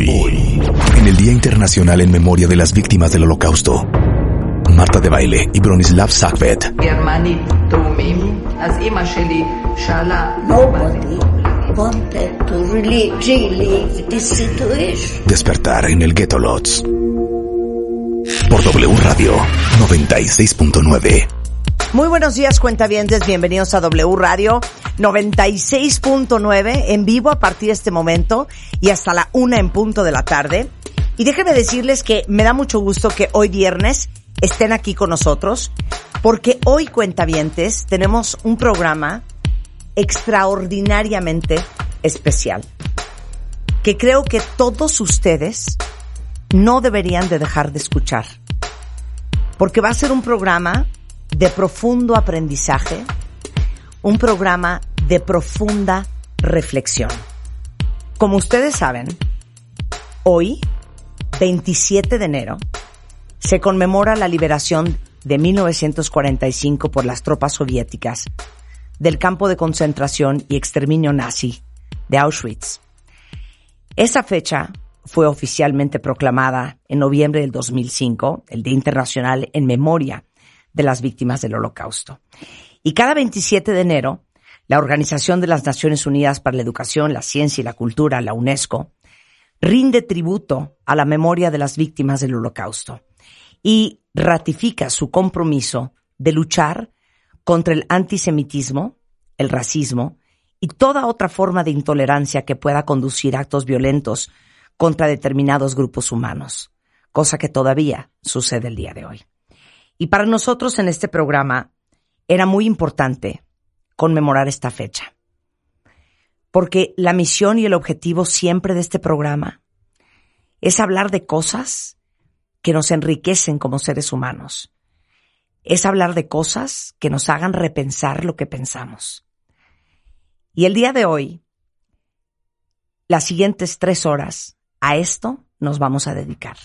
En el Día Internacional en Memoria de las Víctimas del Holocausto, Marta de Baile y Bronislav Sakvet Despertar en el Ghetto Lots. Por W Radio 96.9. Muy buenos días, cuentavientes. Bienvenidos a W Radio. 96.9 en vivo a partir de este momento y hasta la una en punto de la tarde. Y déjenme decirles que me da mucho gusto que hoy viernes estén aquí con nosotros porque hoy, cuentavientes, tenemos un programa extraordinariamente especial que creo que todos ustedes no deberían de dejar de escuchar porque va a ser un programa de profundo aprendizaje, un programa de profunda reflexión. Como ustedes saben, hoy, 27 de enero, se conmemora la liberación de 1945 por las tropas soviéticas del campo de concentración y exterminio nazi de Auschwitz. Esa fecha fue oficialmente proclamada en noviembre del 2005, el Día Internacional en Memoria de las Víctimas del Holocausto. Y cada 27 de enero, la Organización de las Naciones Unidas para la Educación, la Ciencia y la Cultura, la UNESCO, rinde tributo a la memoria de las víctimas del Holocausto y ratifica su compromiso de luchar contra el antisemitismo, el racismo y toda otra forma de intolerancia que pueda conducir a actos violentos contra determinados grupos humanos, cosa que todavía sucede el día de hoy. Y para nosotros en este programa era muy importante conmemorar esta fecha, porque la misión y el objetivo siempre de este programa es hablar de cosas que nos enriquecen como seres humanos, es hablar de cosas que nos hagan repensar lo que pensamos. Y el día de hoy, las siguientes tres horas, a esto nos vamos a dedicar.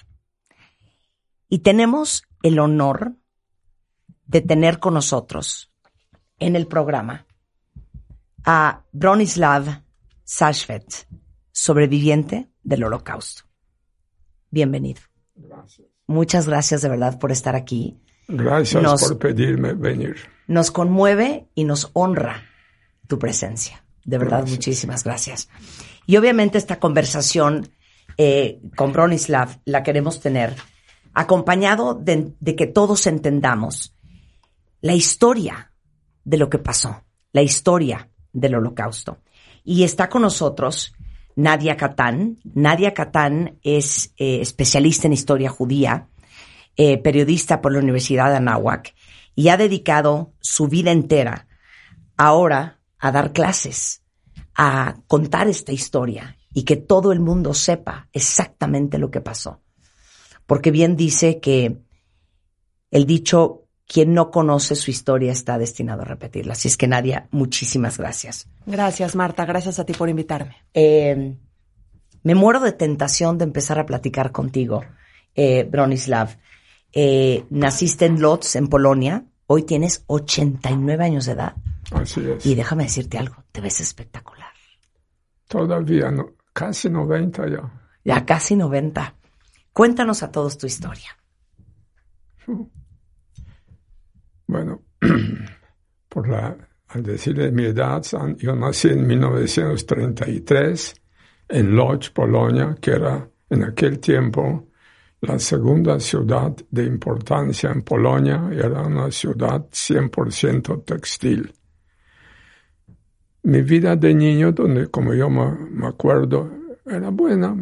Y tenemos el honor de tener con nosotros en el programa a Bronislav Sashvet, sobreviviente del Holocausto. Bienvenido. Gracias. Muchas gracias de verdad por estar aquí. Gracias Nos- por pedirme venir. Nos conmueve y nos honra tu presencia. De verdad, Gracias. muchísimas gracias. Y obviamente esta conversación eh, con Bronislav la queremos tener acompañado de, de que todos entendamos la historia de lo que pasó, la historia del holocausto. Y está con nosotros Nadia Katán. Nadia Katán es eh, especialista en historia judía, eh, periodista por la Universidad de Anáhuac y ha dedicado su vida entera ahora a dar clases, a contar esta historia y que todo el mundo sepa exactamente lo que pasó. Porque bien dice que el dicho, quien no conoce su historia está destinado a repetirla. Así es que Nadia, muchísimas gracias. Gracias, Marta. Gracias a ti por invitarme. Eh, me muero de tentación de empezar a platicar contigo, eh, Bronislav. Eh, naciste en Lodz, en Polonia. Hoy tienes 89 años de edad. Así es. Y déjame decirte algo, te ves espectacular. Todavía no, casi 90 ya. Ya casi 90. Cuéntanos a todos tu historia. Bueno, por la, al decir de mi edad, yo nací en 1933 en Lodz, Polonia, que era en aquel tiempo la segunda ciudad de importancia en Polonia, era una ciudad 100% textil. Mi vida de niño, donde como yo me acuerdo, era buena.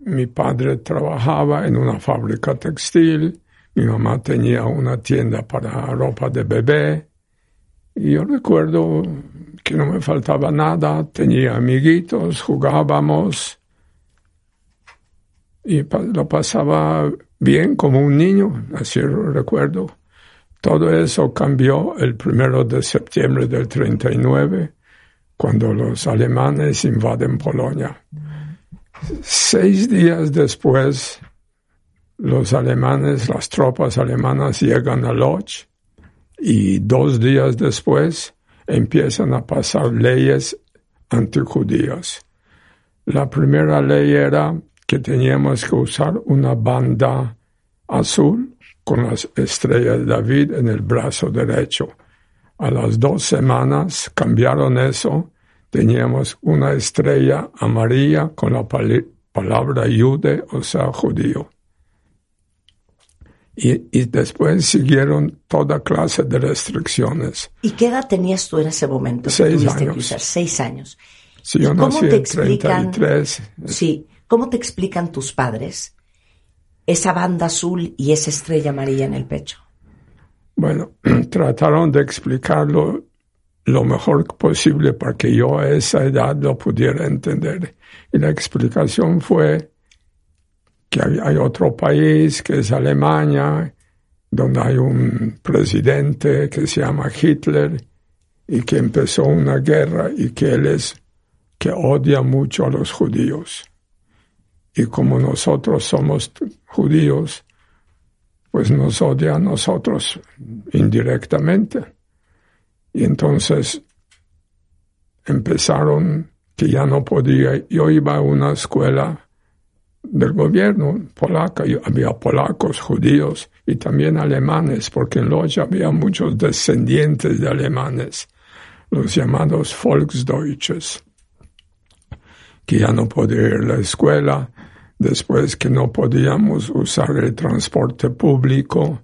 Mi padre trabajaba en una fábrica textil, mi mamá tenía una tienda para ropa de bebé. Y yo recuerdo que no me faltaba nada, tenía amiguitos, jugábamos y lo pasaba bien como un niño, así lo recuerdo. Todo eso cambió el primero de septiembre del 39, cuando los alemanes invaden Polonia. Seis días después, los alemanes, las tropas alemanas llegan a Lodz y dos días después empiezan a pasar leyes antijudías. La primera ley era que teníamos que usar una banda azul con las estrellas de David en el brazo derecho. A las dos semanas cambiaron eso, teníamos una estrella amarilla con la palabra Yude, o sea, judío. Y, después siguieron toda clase de restricciones. ¿Y qué edad tenías tú en ese momento? Seis años. Seis años. Sí, yo nací en 33. Sí, ¿cómo te explican tus padres esa banda azul y esa estrella amarilla en el pecho? Bueno, trataron de explicarlo lo mejor posible para que yo a esa edad lo pudiera entender. Y la explicación fue que hay, otro país que es Alemania, donde hay un presidente que se llama Hitler y que empezó una guerra y que él es que odia mucho a los judíos. Y como nosotros somos judíos, pues nos odia a nosotros indirectamente. Y entonces empezaron que ya no podía. Yo iba a una escuela del gobierno polaca, y había polacos, judíos y también alemanes, porque en Lodz había muchos descendientes de alemanes, los llamados Volksdeutsches, que ya no podía ir a la escuela, después que no podíamos usar el transporte público,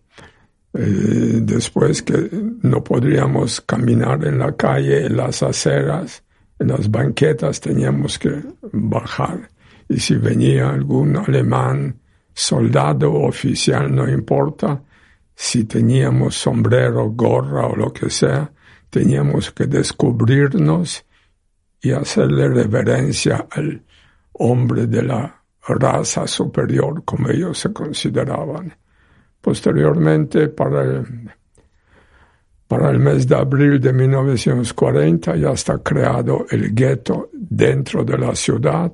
eh, después que no podríamos caminar en la calle, en las aceras, en las banquetas teníamos que bajar. Y si venía algún alemán, soldado o oficial, no importa, si teníamos sombrero, gorra o lo que sea, teníamos que descubrirnos y hacerle reverencia al hombre de la raza superior, como ellos se consideraban. Posteriormente, para el, para el mes de abril de 1940, ya está creado el gueto dentro de la ciudad.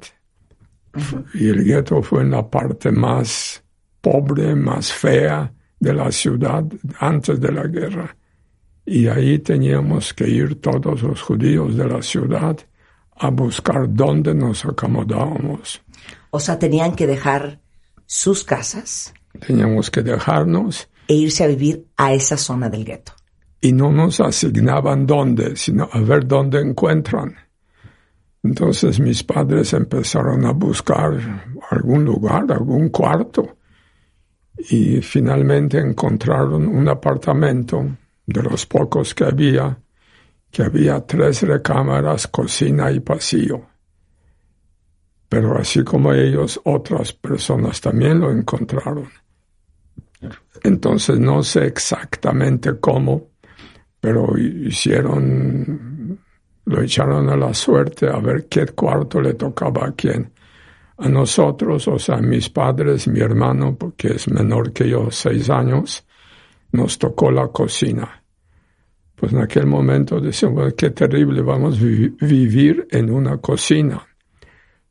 Y el gueto fue en la parte más pobre, más fea de la ciudad antes de la guerra. Y ahí teníamos que ir todos los judíos de la ciudad a buscar dónde nos acomodábamos. O sea, tenían que dejar sus casas. Teníamos que dejarnos. E irse a vivir a esa zona del gueto. Y no nos asignaban dónde, sino a ver dónde encuentran. Entonces mis padres empezaron a buscar algún lugar, algún cuarto. Y finalmente encontraron un apartamento de los pocos que había, que había tres recámaras, cocina y pasillo pero así como ellos, otras personas también lo encontraron. Entonces no sé exactamente cómo, pero hicieron, lo echaron a la suerte a ver qué cuarto le tocaba a quién. A nosotros, o sea, mis padres, mi hermano, porque es menor que yo, seis años, nos tocó la cocina. Pues en aquel momento decíamos, qué terrible, vamos a vivir en una cocina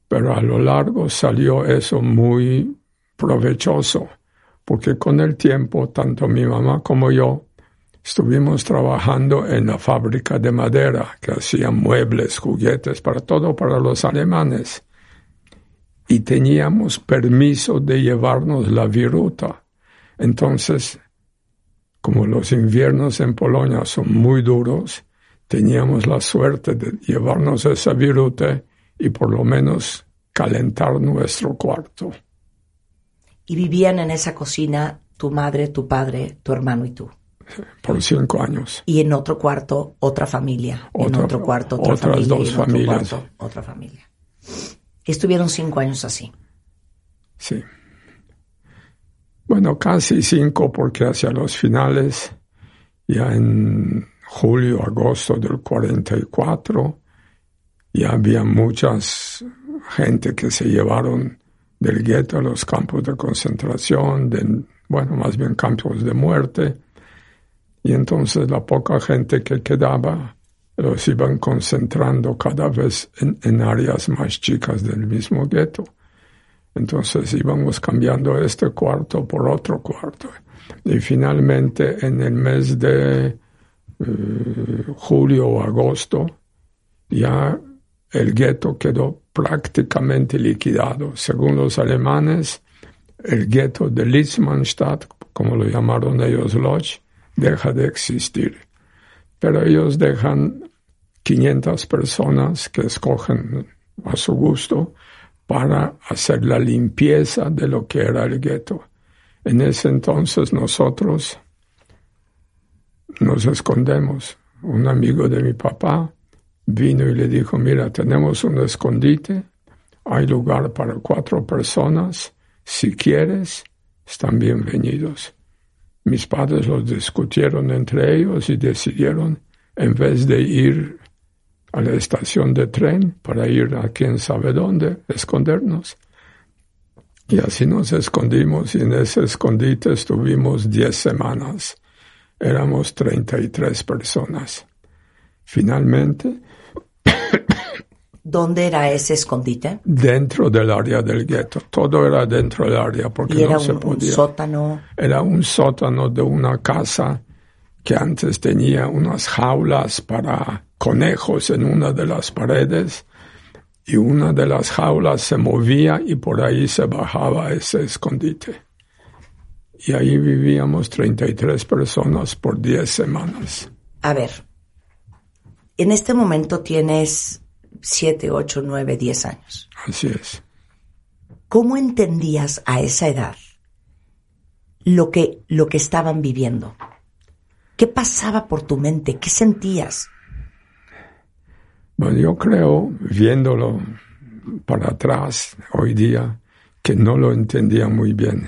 pero a lo largo salió eso muy provechoso, porque con el tiempo, tanto mi mamá como yo estuvimos trabajando en la fábrica de madera que hacía muebles, juguetes, para todo para los alemanes. Y teníamos permiso de llevarnos la viruta. Entonces, como los inviernos en Polonia son muy duros, teníamos la suerte de llevarnos esa viruta y por lo menos calentar nuestro cuarto. Y vivían en esa cocina tu madre, tu padre, tu hermano y tú. Por cinco años. Y en otro cuarto, otra familia. en otro cuarto, otra otras familia. dos familias. otra familia. Estuvieron cinco años así. Sí. Bueno, casi cinco porque hacia los finales, ya en julio, agosto del 44, y había muchas gente que se llevaron del gueto a los campos de concentración, de, bueno, más bien campos de muerte. Y entonces la poca gente que quedaba los iban concentrando cada vez en, áreas más chicas del mismo gueto. Entonces íbamos cambiando este cuarto por otro cuarto. Y finalmente en el mes de eh, julio o agosto ya el gueto quedó prácticamente liquidado. Según los alemanes, el gueto de Litzmannstadt, como lo llamaron ellos Lodge, deja de existir. Pero ellos dejan 500 personas que escogen a su gusto para hacer la limpieza de lo que era el gueto. En ese entonces nosotros nos escondemos. Un amigo de mi papá vino y le dijo, mira, tenemos un escondite, hay lugar para cuatro personas, si quieres, están bienvenidos. Mis padres los discutieron entre ellos y decidieron, en vez de ir a la estación de tren para ir a quién sabe dónde, escondernos. Y así nos escondimos y en ese escondite estuvimos diez semanas. Éramos 33 personas. Finalmente. ¿Dónde era ese escondite? Dentro del área del gueto. Todo era dentro del área porque era no se un, un podía. sótano. Era un sótano de una casa que antes tenía unas jaulas para conejos en una de las paredes y una de las jaulas se movía y por ahí se bajaba ese escondite. Y ahí vivíamos 33 personas por 10 semanas. A ver, en este momento tienes 7, 8, 9, 10 años. Así es. ¿Cómo entendías a esa edad lo que, lo que estaban viviendo? ¿Qué pasaba por tu mente? ¿Qué sentías? Bueno, yo creo, viéndolo para atrás hoy día, que no lo entendía muy bien,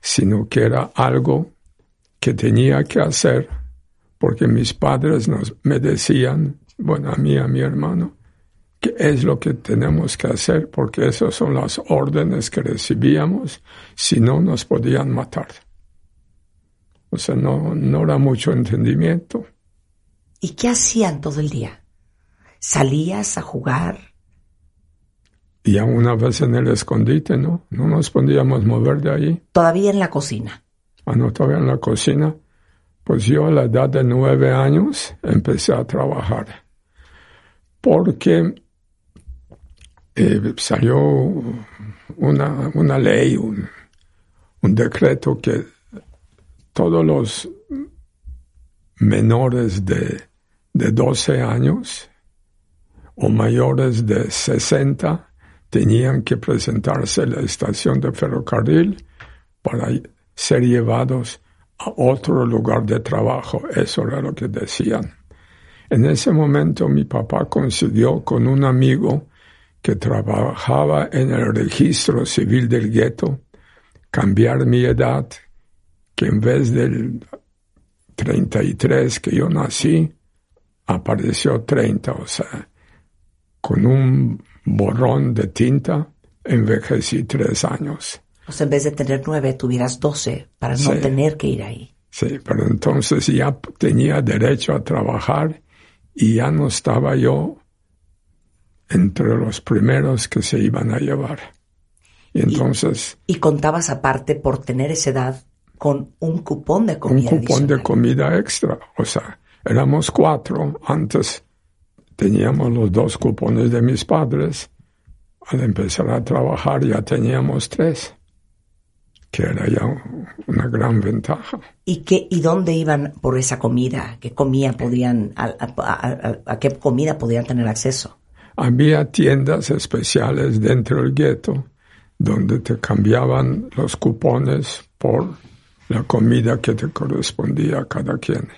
sino que era algo que tenía que hacer porque mis padres nos, me decían, bueno, a mí, a mi hermano, que es lo que tenemos que hacer porque esas son las órdenes que recibíamos, si no nos podían matar. O sea, no, no era mucho entendimiento. ¿Y qué hacían todo el día? ¿Salías a jugar? Y aún una vez en el escondite, ¿no? No nos podíamos mover de ahí. Todavía en la cocina. Ah, no, todavía en la cocina. Pues yo a la edad de nueve años empecé a trabajar. Porque eh, salió una, una ley, un, un decreto que todos los menores de, de 12 años o mayores de 60 tenían que presentarse a la estación de ferrocarril para ser llevados a otro lugar de trabajo. Eso era lo que decían. En ese momento mi papá consiguió con un amigo que trabajaba en el registro civil del gueto cambiar mi edad, que en vez del 33 que yo nací, apareció 30, o sea, con un borrón de tinta envejecí tres años. O sea, en vez de tener nueve, tuvieras doce para no tener que ir ahí. Sí, pero entonces ya tenía derecho a trabajar y ya no estaba yo entre los primeros que se iban a llevar. Y entonces Y contabas aparte por tener esa edad con un cupón de un comida. cupón de comida extra. O sea, éramos cuatro. Antes teníamos los dos cupones de mis padres. Al empezar a trabajar ya teníamos tres, que era ya una gran ventaja. ¿Y, qué, ¿Y dónde iban por esa comida? ¿Qué comida podían, a, a- a- a qué comida podían tener acceso? Había tiendas especiales dentro del gueto donde te cambiaban los cupones por la comida que te correspondía a cada quien.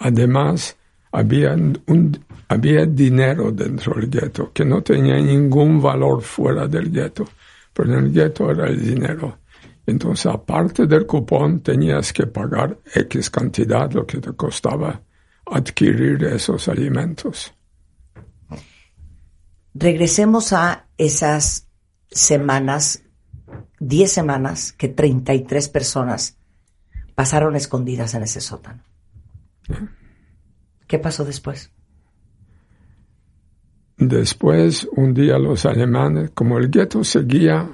Además, había, un, había dinero dentro del gueto que no tenía ningún valor fuera del gueto, pero en el gueto era el dinero. Entonces, aparte del cupón, tenías que pagar X cantidad, lo que te costaba adquirir esos alimentos. Regresemos a esas semanas, 10 semanas, que 33 personas pasaron escondidas en ese sótano. ¿Qué pasó después? Después, un día los alemanes, como el gueto seguía,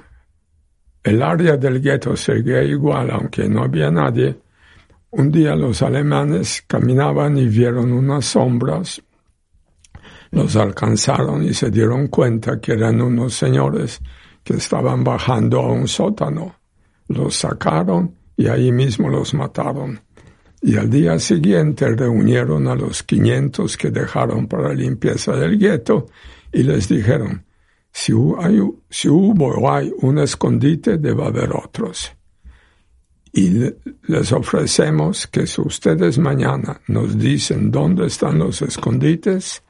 el área del gueto seguía igual, aunque no había nadie, un día los alemanes caminaban y vieron unas sombras los alcanzaron y se dieron cuenta que eran unos señores que estaban bajando a un sótano. Los sacaron y ahí mismo los mataron. Y al día siguiente reunieron a los 500 que dejaron para limpieza del gueto y les dijeron, si, si hubo o hay un escondite, debe haber otros. Y les ofrecemos que si ustedes mañana nos dicen dónde están los escondites,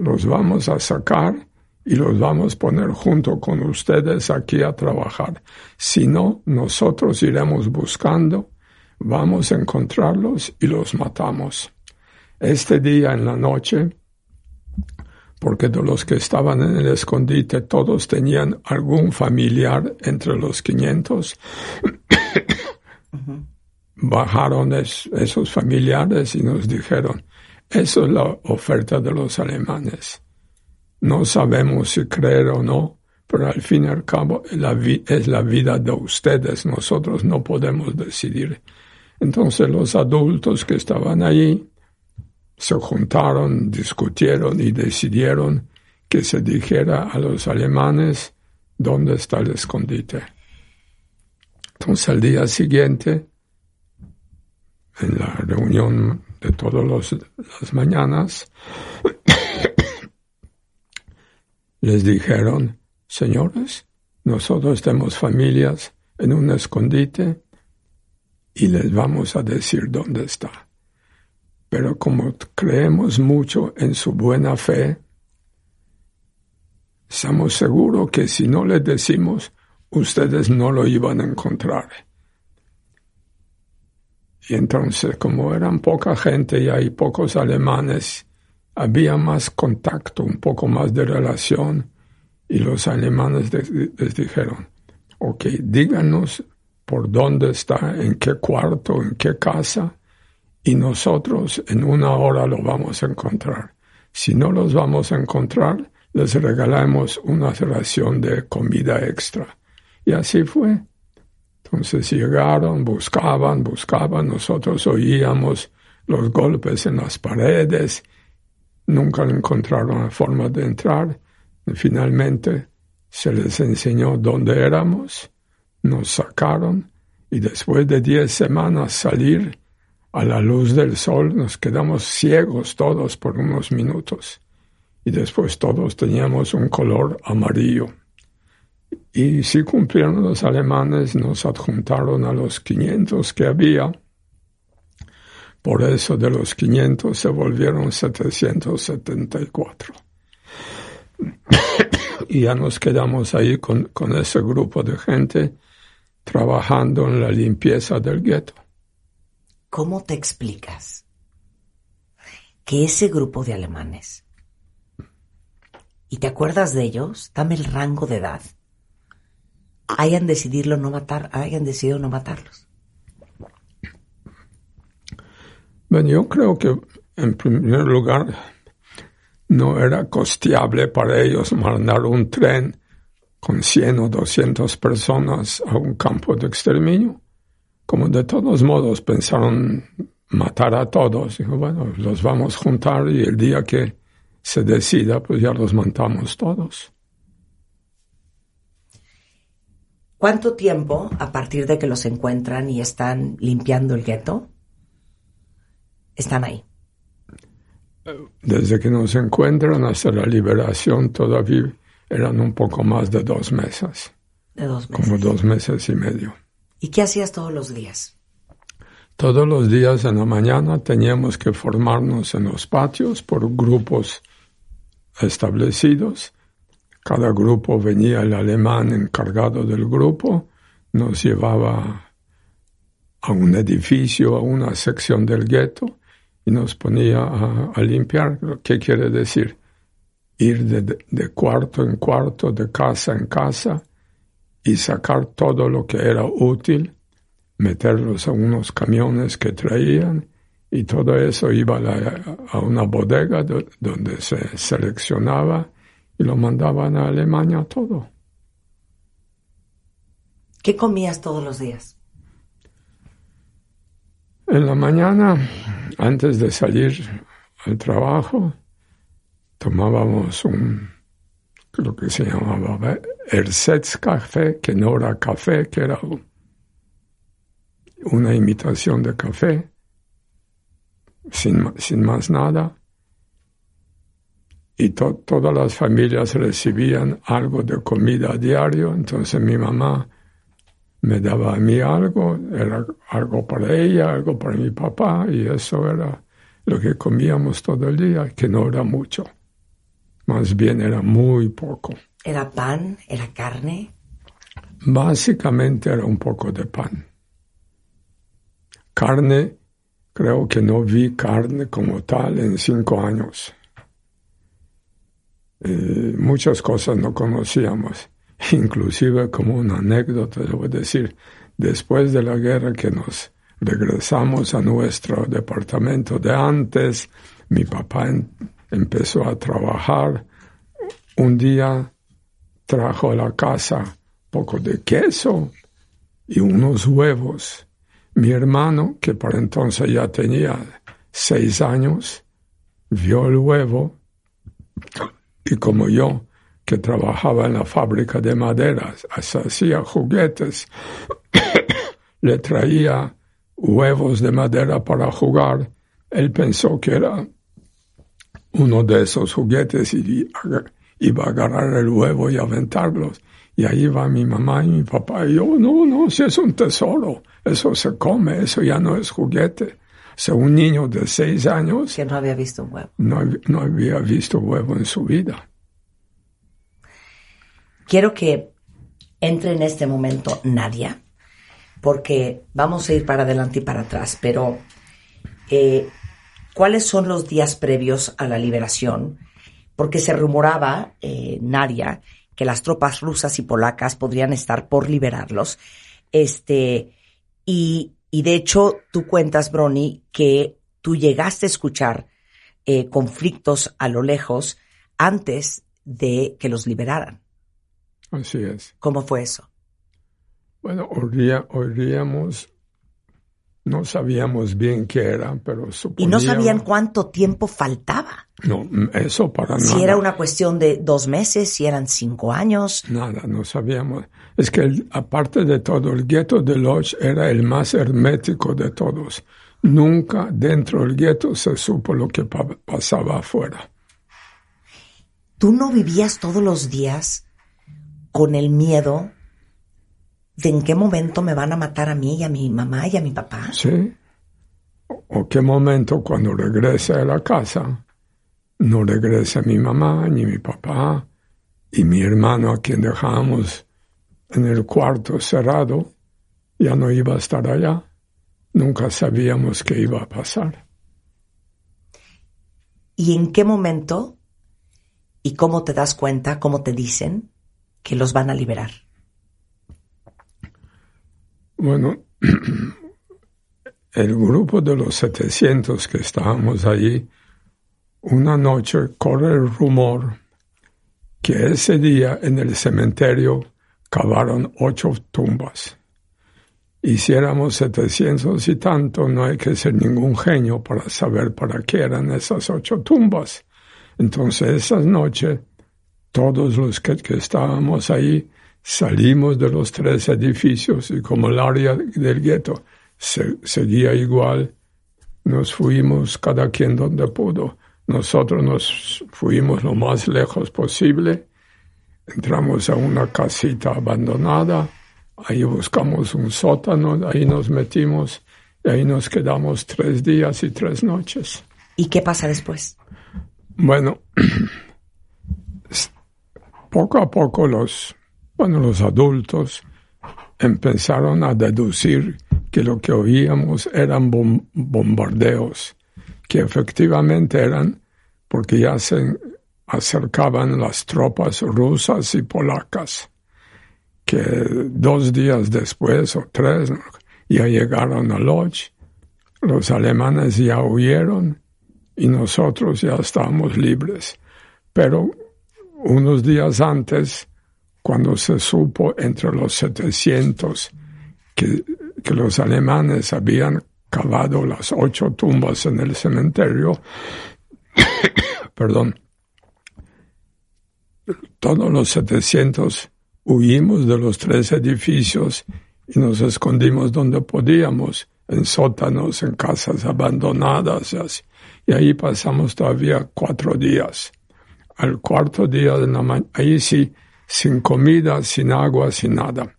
los vamos a sacar y los vamos a poner junto con ustedes aquí a trabajar. Si no, nosotros iremos buscando, vamos a encontrarlos y los matamos. Este día en la noche, porque de los que estaban en el escondite todos tenían algún familiar entre los 500, bajaron esos familiares y nos dijeron, eso es la oferta de los alemanes. No sabemos si creer o no, pero al fin y al cabo es la vida de ustedes, nosotros no podemos decidir. Entonces los adultos que estaban allí se juntaron, discutieron y decidieron que se dijera a los alemanes dónde está el escondite. Entonces al día siguiente, en la reunión de todas las mañanas, les dijeron, señores, nosotros tenemos familias en un escondite y les vamos a decir dónde está. Pero como creemos mucho en su buena fe, estamos seguros que si no les decimos, ustedes no lo iban a encontrar. Y entonces, como eran poca gente y hay pocos alemanes, había más contacto, un poco más de relación, y los alemanes les, dijeron, ok, díganos por dónde está, en qué cuarto, en qué casa, y nosotros en una hora lo vamos a encontrar. Si no los vamos a encontrar, les regalamos una ración de comida extra. Y así fue. Entonces llegaron, buscaban, buscaban, nosotros oíamos los golpes en las paredes, nunca encontraron la forma de entrar. Finalmente se les enseñó dónde éramos, nos sacaron y después de diez semanas salir a la luz del sol nos quedamos ciegos todos por unos minutos y después todos teníamos un color amarillo. Y si cumplieron los alemanes, nos adjuntaron a los 500 que había. Por eso de los 500 se volvieron 774. y ya nos quedamos ahí con, con ese grupo de gente trabajando en la limpieza del gueto. ¿Cómo te explicas que ese grupo de alemanes, y te acuerdas de ellos, dame el rango de edad, hayan decidido no matar, hayan decidido no matarlos? Bueno, yo creo que en primer lugar no era costeable para ellos mandar un tren con 100 o 200 personas a un campo de exterminio. Como de todos modos pensaron matar a todos, dijo, bueno, los vamos a juntar y el día que se decida, pues ya los matamos todos. ¿Cuánto tiempo a partir de que los encuentran y están limpiando el gueto? Están ahí. Desde que nos encuentran hasta la liberación todavía eran un poco más de dos meses. De dos meses. Como dos meses y medio. ¿Y qué hacías todos los días? Todos los días en la mañana teníamos que formarnos en los patios por grupos establecidos cada grupo venía el alemán encargado del grupo, nos llevaba a un edificio, a una sección del gueto y nos ponía a, limpiar. ¿Qué quiere decir? Ir de, cuarto en cuarto, de casa en casa y sacar todo lo que era útil, meterlos a unos camiones que traían y todo eso iba a, a una bodega donde se seleccionaba y lo mandaban a Alemania todo. ¿Qué comías todos los días? En la mañana, antes de salir al trabajo, tomábamos un, creo que se llamaba Ersatz Café, que no era café, que era una imitación de café, sin, sin más nada. Y todas las familias recibían algo de comida a diario, entonces mi mamá me daba a mí algo, era algo para ella, algo para mi papá, y eso era lo que comíamos todo el día, que no era mucho. Más bien era muy poco. ¿Era pan? ¿Era carne? Básicamente era un poco de pan. Carne, creo que no vi carne como tal en cinco años. Eh, muchas cosas no conocíamos. Inclusive como una anécdota, debo decir, después de la guerra que nos regresamos a nuestro departamento de antes, mi papá empezó a trabajar. Un día trajo a la casa poco de queso y unos huevos. Mi hermano, que por entonces ya tenía seis años, vio el huevo y como yo, que trabajaba en la fábrica de maderas, hacía juguetes, le traía huevos de madera para jugar, él pensó que era uno de esos juguetes y iba a agarrar el huevo y aventarlos. Y ahí va mi mamá y mi papá y yo, no, no, si es un tesoro, eso se come, eso ya no es juguete. O sea, un niño de seis años... Que no había visto un huevo. No, no había visto huevo en su vida. Quiero que entre en este momento Nadia, porque vamos a ir para adelante y para atrás, pero eh, ¿cuáles son los días previos a la liberación? Porque se rumoraba, eh, Nadia, que las tropas rusas y polacas podrían estar por liberarlos. Este, y, y de hecho, tú cuentas, Brony, que tú llegaste a escuchar eh, conflictos a lo lejos antes de que los liberaran. Así es. ¿Cómo fue eso? Bueno, oiríamos, no sabíamos bien qué era, pero suponíamos... Y no sabían cuánto tiempo faltaba. No, eso para nada. Si era una cuestión de dos meses, si eran cinco años. Nada, no sabíamos. Es que aparte de todo, el gueto de Lodz era el más hermético de todos. Nunca dentro del gueto se supo lo que pasaba afuera. ¿Tú no vivías todos los días con el miedo de en qué momento me van a matar a mí y a mi mamá y a mi papá. Sí. O qué momento cuando regrese a la casa no regrese mi mamá ni mi papá y mi hermano a quien dejamos en el cuarto cerrado ya no iba a estar allá. Nunca sabíamos qué iba a pasar. ¿Y en qué momento y cómo te das cuenta, cómo te dicen que los van a liberar? Bueno, el grupo de los 700 que estábamos allí, una noche corre el rumor que ese día en el cementerio cavaron ocho tumbas. Y si éramos 700 y tanto, no hay que ser ningún genio para saber para qué eran esas ocho tumbas. Entonces, esa noche, todos los que, estábamos ahí salimos de los tres edificios y como el área del gueto seguía igual, nos fuimos cada quien donde pudo. Nosotros nos fuimos lo más lejos posible, entramos a una casita abandonada, ahí buscamos un sótano, ahí nos metimos y ahí nos quedamos tres días y tres noches. ¿Y qué pasa después? Bueno, poco a poco los, bueno, los adultos empezaron a deducir que lo que oíamos eran bombardeos, que efectivamente eran porque ya se acercaban las tropas rusas y polacas, que dos días después o tres ya llegaron a Lodz, los alemanes ya huyeron y nosotros ya estábamos libres. Pero unos días antes, cuando se supo entre los 700 que, que los alemanes habían cavado las ocho tumbas en el cementerio, perdón, todos los 700 huimos de los tres edificios y nos escondimos donde podíamos, en sótanos, en casas abandonadas así. Y ahí pasamos todavía cuatro días. Al cuarto día de la mañana, ahí sí, sin comida, sin agua, sin nada.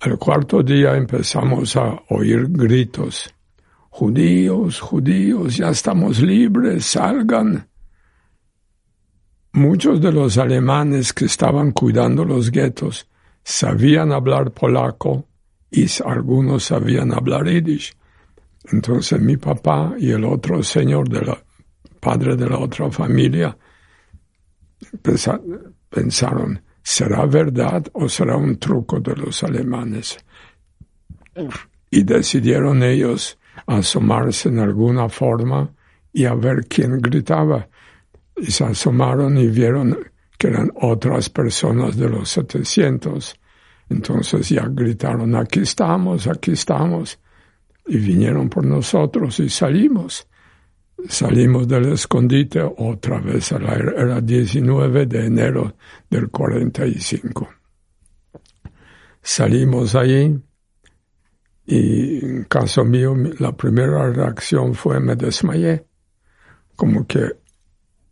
Al cuarto día empezamos a oír gritos. Judíos, judíos, ya estamos libres, salgan. Muchos de los alemanes que estaban cuidando los guetos sabían hablar polaco y algunos sabían hablar yiddish. Entonces mi papá y el otro señor, de la, padre de la otra familia, pensaron, ¿será verdad o será un truco de los alemanes? Y decidieron ellos asomarse en alguna forma y a ver quién gritaba. Y se asomaron y vieron que eran otras personas de los 700. Entonces ya gritaron, aquí estamos, aquí estamos. Y vinieron por nosotros y salimos. Salimos del escondite otra vez, era 19 de enero del 45. Salimos ahí y en caso mío la primera reacción fue me desmayé, como que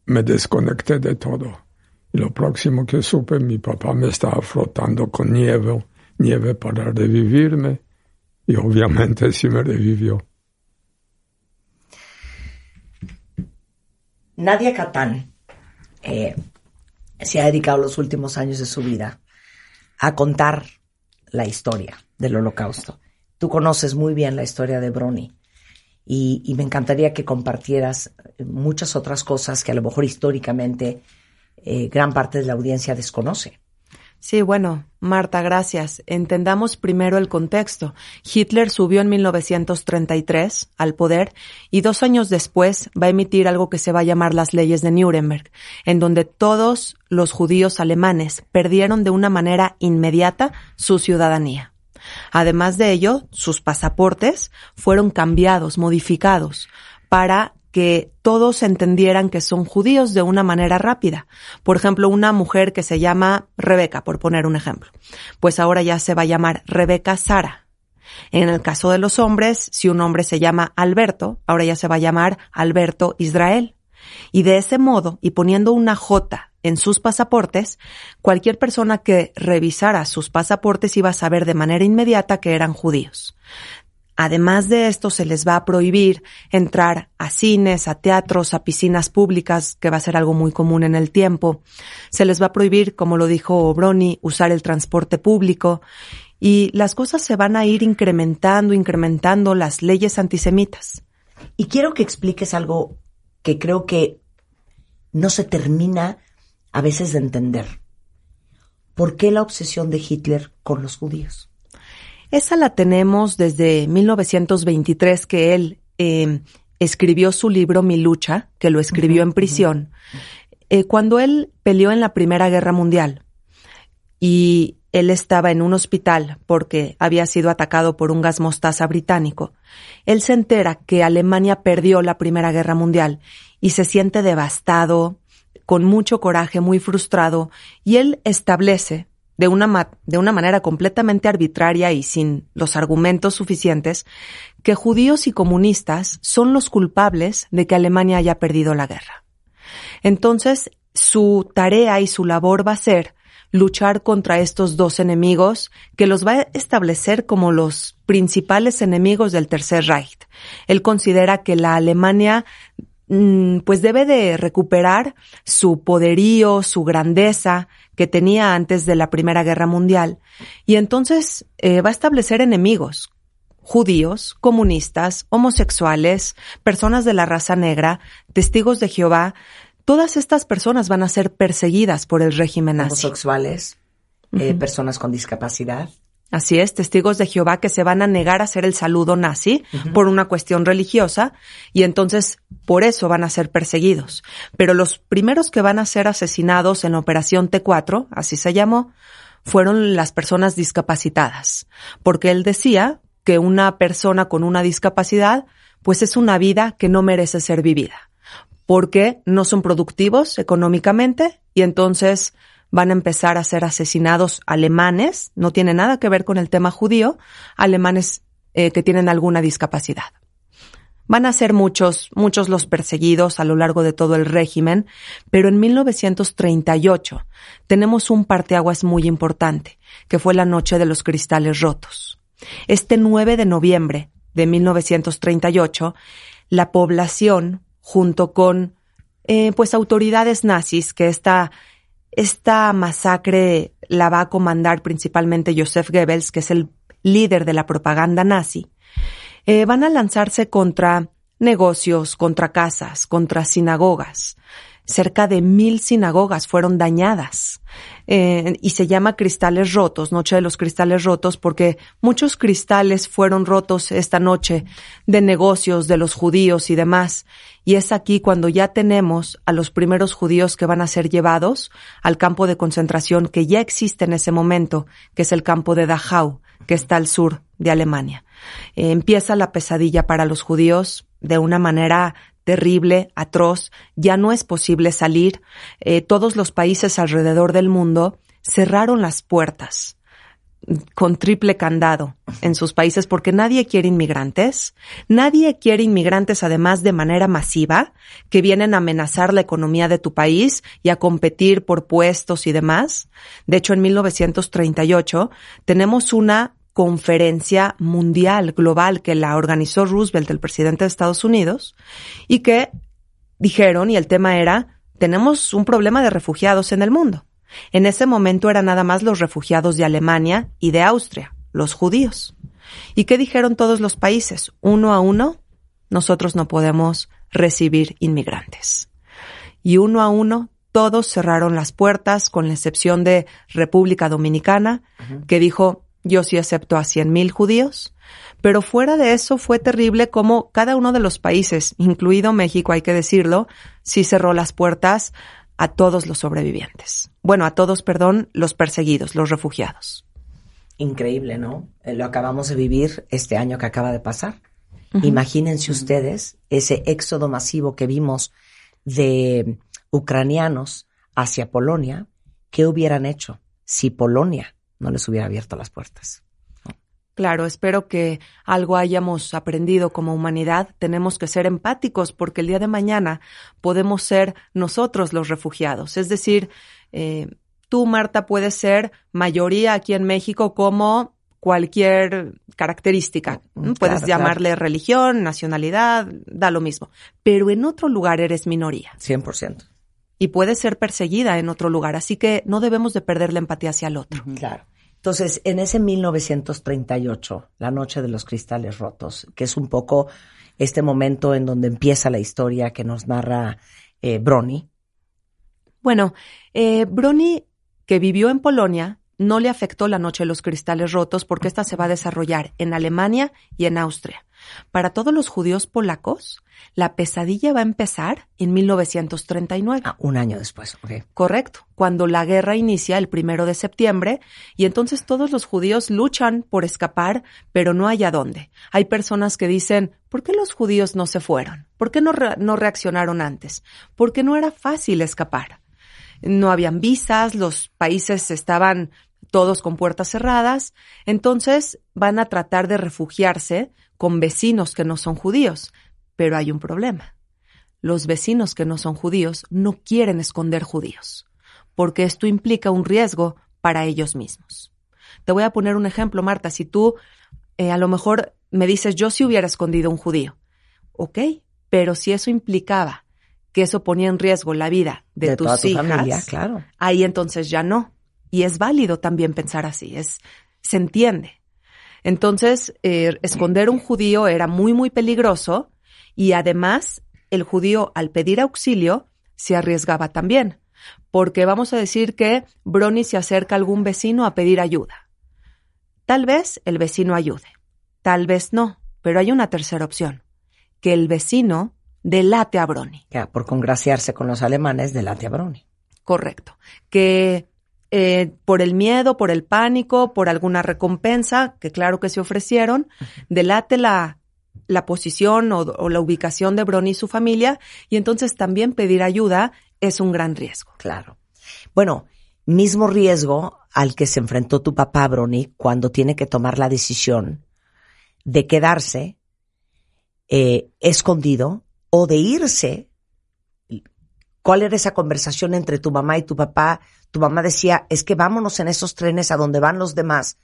me desconecté de todo. Y lo próximo que supe, mi papá me estaba frotando con nieve, nieve para revivirme, y obviamente sí me revivió. Nadia Catán eh, se ha dedicado los últimos años de su vida a contar la historia del holocausto. Tú conoces muy bien la historia de Brony y, me encantaría que compartieras muchas otras cosas que a lo mejor históricamente eh, gran parte de la audiencia desconoce. Sí, bueno, Marta, gracias. Entendamos primero el contexto. Hitler subió en 1933 al poder y dos años después va a emitir algo que se va a llamar las leyes de Nuremberg, en donde todos los judíos alemanes perdieron de una manera inmediata su ciudadanía. Además de ello, sus pasaportes fueron cambiados, modificados, para que todos entendieran que son judíos de una manera rápida. Por ejemplo, una mujer que se llama Rebeca, por poner un ejemplo, pues ahora ya se va a llamar Rebeca Sara. En el caso de los hombres, si un hombre se llama Alberto, ahora ya se va a llamar Alberto Israel. Y de ese modo, y poniendo una J en sus pasaportes, cualquier persona que revisara sus pasaportes iba a saber de manera inmediata que eran judíos. Además de esto, se les va a prohibir entrar a cines, a teatros, a piscinas públicas, que va a ser algo muy común en el tiempo. Se les va a prohibir, como lo dijo Brony, usar el transporte público. Y las cosas se van a ir incrementando, incrementando las leyes antisemitas. Y quiero que expliques algo que creo que no se termina a veces de entender. ¿Por qué la obsesión de Hitler con los judíos? Esa la tenemos desde 1923 que él em, escribió su libro Mi lucha, que lo escribió en prisión, eh, cuando él peleó en la Primera Guerra Mundial y él estaba en un hospital porque había sido atacado por un gas mostaza británico. Él se entera que Alemania perdió la Primera Guerra Mundial y se siente devastado, con mucho coraje, muy frustrado, y él establece de una, de una manera completamente arbitraria y sin los argumentos suficientes, que judíos y comunistas son los culpables de que Alemania haya perdido la guerra. Entonces, su tarea y su labor va a ser luchar contra estos dos enemigos que los va a establecer como los principales enemigos del Tercer Reich. Él considera que la Alemania pues debe de recuperar su poderío, su grandeza, que tenía antes de la Primera Guerra Mundial, y entonces eh, va a establecer enemigos, judíos, comunistas, homosexuales, personas de la raza negra, testigos de Jehová, todas estas personas van a ser perseguidas por el régimen nazi. Homosexuales, eh, personas con discapacidad. Así es, testigos de Jehová que se van a negar a hacer el saludo nazi por una cuestión religiosa y entonces por eso van a ser perseguidos. Pero los primeros que van a ser asesinados en la Operación T4, así se llamó, fueron las personas discapacitadas, porque él decía que una persona con una discapacidad pues es una vida que no merece ser vivida. porque no son productivos económicamente y entonces van a empezar a ser asesinados alemanes, no tiene nada que ver con el tema judío, alemanes eh, que tienen alguna discapacidad. Van a ser muchos, muchos los perseguidos a lo largo de todo el régimen, pero en 1938 tenemos un parteaguas muy importante, que fue la noche de los cristales rotos. Este 9 de noviembre de 1938, la población, junto con eh, pues autoridades nazis, que esta, esta masacre la va a comandar principalmente Joseph Goebbels, que es el líder de la propaganda nazi, eh, van a lanzarse contra negocios, contra casas, contra sinagogas. Cerca de mil sinagogas fueron dañadas eh, y se llama cristales rotos, noche de los cristales rotos, porque muchos cristales fueron rotos esta noche de negocios de los judíos y demás. Y es aquí cuando ya tenemos a los primeros judíos que van a ser llevados al campo de concentración que ya existe en ese momento, que es el campo de Dachau, que está al sur de Alemania. Eh, empieza la pesadilla para los judíos de una manera terrible, atroz, ya no es posible salir. Eh, todos los países alrededor del mundo cerraron las puertas con triple candado en sus países porque nadie quiere inmigrantes, nadie quiere inmigrantes además de manera masiva que vienen a amenazar la economía de tu país y a competir por puestos y demás. De hecho, en 1938 tenemos una conferencia mundial, global, que la organizó Roosevelt, el presidente de Estados Unidos, y que dijeron, y el tema era, tenemos un problema de refugiados en el mundo. En ese momento eran nada más los refugiados de Alemania y de Austria, los judíos. ¿Y qué dijeron todos los países? Uno a uno, nosotros no podemos recibir inmigrantes. Y uno a uno, todos cerraron las puertas, con la excepción de República Dominicana, que dijo, yo sí acepto a 100.000 judíos, pero fuera de eso fue terrible como cada uno de los países, incluido México, hay que decirlo, sí cerró las puertas a todos los sobrevivientes. Bueno, a todos, perdón, los perseguidos, los refugiados. Increíble, ¿no? Eh, lo acabamos de vivir este año que acaba de pasar. Imagínense ustedes ese éxodo masivo que vimos de ucranianos hacia Polonia. ¿Qué hubieran hecho si Polonia no les hubiera abierto las puertas. Claro, espero que algo hayamos aprendido como humanidad. Tenemos que ser empáticos porque el día de mañana podemos ser nosotros los refugiados. Es decir, eh, tú, Marta, puedes ser mayoría aquí en México como cualquier característica. Mm, puedes llamarle religión, nacionalidad, da lo mismo. Pero en otro lugar eres minoría. 100% y puede ser perseguida en otro lugar. Así que no debemos de perder la empatía hacia el otro. Claro. Entonces, en ese 1938, la noche de los cristales rotos, que es un poco este momento en donde empieza la historia que nos narra eh, Brony. Bueno, eh, Brony, que vivió en Polonia, no le afectó la noche de los cristales rotos porque esta se va a desarrollar en Alemania y en Austria. Para todos los judíos polacos, la pesadilla va a empezar en 1939. Ah, un año después, Correcto, cuando la guerra inicia el primero de septiembre y entonces todos los judíos luchan por escapar, pero no hay a dónde. Hay personas que dicen, ¿por qué los judíos no se fueron? ¿Por qué no, no reaccionaron antes? Porque no era fácil escapar. No habían visas, los países estaban todos con puertas cerradas, entonces van a tratar de refugiarse con vecinos que no son judíos. Pero hay un problema. Los vecinos que no son judíos no quieren esconder judíos, porque esto implica un riesgo para ellos mismos. Te voy a poner un ejemplo, Marta. Si tú eh, a lo mejor me dices, yo sí hubiera escondido un judío, ok, pero si eso implicaba que eso ponía en riesgo la vida de, tus hijas, claro. ahí entonces ya no. Y es válido también pensar así, es, se entiende. Entonces, eh, esconder un judío era muy, muy peligroso y además el judío al pedir auxilio se arriesgaba también, porque vamos a decir que Brony se acerca a algún vecino a pedir ayuda. Tal vez el vecino ayude, tal vez no, pero hay una tercera opción, que el vecino delate a Brony. Ya, por congraciarse con los alemanes, delate a Brony. Correcto. Que eh, por el miedo, por el pánico, por alguna recompensa, que claro que se ofrecieron, delate la, la posición o, o la ubicación de Bronny y su familia y entonces también pedir ayuda es un gran riesgo. Claro. Bueno, mismo riesgo al que se enfrentó tu papá, Brony, cuando tiene que tomar la decisión de quedarse eh, escondido o de irse. ¿Cuál era esa conversación entre tu mamá y tu papá? Tu mamá decía, es que vámonos en esos trenes a donde van los demás,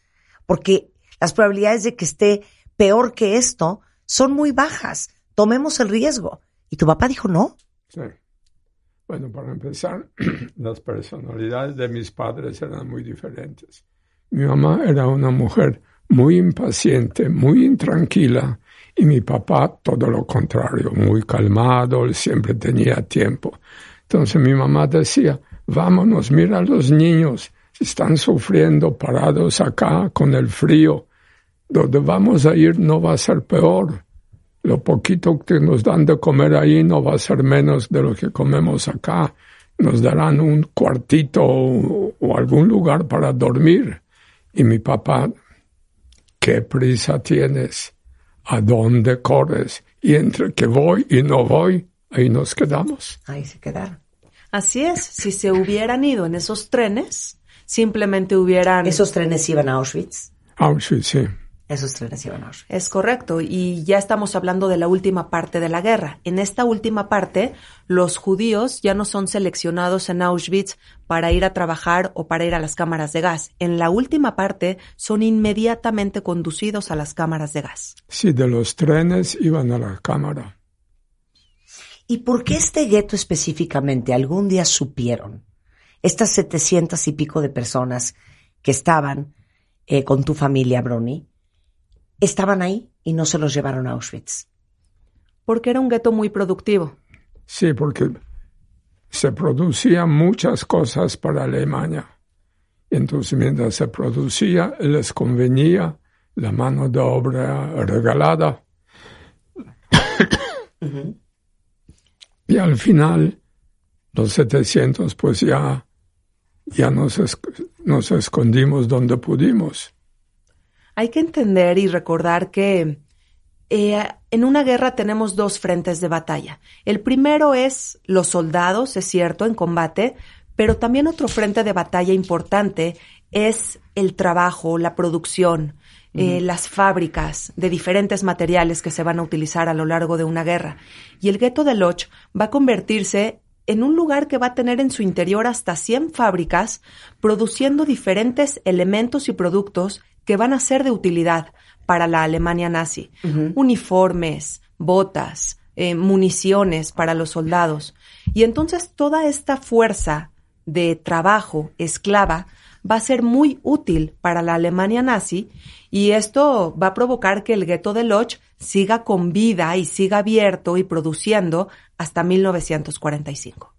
porque las probabilidades de que esté peor que esto son muy bajas. Tomemos el riesgo. Y tu papá dijo, no. Sí. Bueno, para empezar, las personalidades de mis padres eran muy diferentes. Mi mamá era una mujer muy impaciente, muy intranquila, y mi papá todo lo contrario, muy calmado, siempre tenía tiempo. Entonces mi mamá decía, vámonos, mira a los niños, están sufriendo parados acá con el frío. Donde vamos a ir no va a ser peor. Lo poquito que nos dan de comer ahí no va a ser menos de lo que comemos acá. Nos darán un cuartito o, o algún lugar para dormir. Y mi papá, ¿qué prisa tienes? ¿A dónde corres? Y entre que voy y no voy, ahí nos quedamos. Ahí se quedaron. Así es, si se hubieran ido en esos trenes, simplemente hubieran... ¿Esos trenes iban a Auschwitz? Auschwitz, sí. Esos trenes iban a Auschwitz. Es correcto, y ya estamos hablando de la última parte de la guerra. En esta última parte, los judíos ya no son seleccionados en Auschwitz para ir a trabajar o para ir a las cámaras de gas. En la última parte, son inmediatamente conducidos a las cámaras de gas. Sí, de los trenes iban a la cámara. ¿Y por qué este gueto específicamente algún día supieron? Estas setecientas y pico de personas que estaban eh, con tu familia, Brony, estaban ahí y no se los llevaron a Auschwitz. Porque era un gueto muy productivo. Sí, porque se producían muchas cosas para Alemania. Entonces, mientras se producía, les convenía la mano de obra regalada. Y al final, los 700, pues ya, ya nos, nos escondimos donde pudimos. Hay que entender y recordar que eh, en una guerra tenemos dos frentes de batalla. El primero es los soldados, es cierto, en combate, pero también otro frente de batalla importante es el trabajo, la producción, eh, las fábricas de diferentes materiales que se van a utilizar a lo largo de una guerra. Y el gueto de Loch va a convertirse en un lugar que va a tener en su interior hasta 100 fábricas produciendo diferentes elementos y productos que van a ser de utilidad para la Alemania nazi. Uniformes, botas, eh, municiones para los soldados. Y entonces toda esta fuerza de trabajo esclava va a ser muy útil para la Alemania nazi y esto va a provocar que el gueto de Loch siga con vida y siga abierto y produciendo hasta 1945.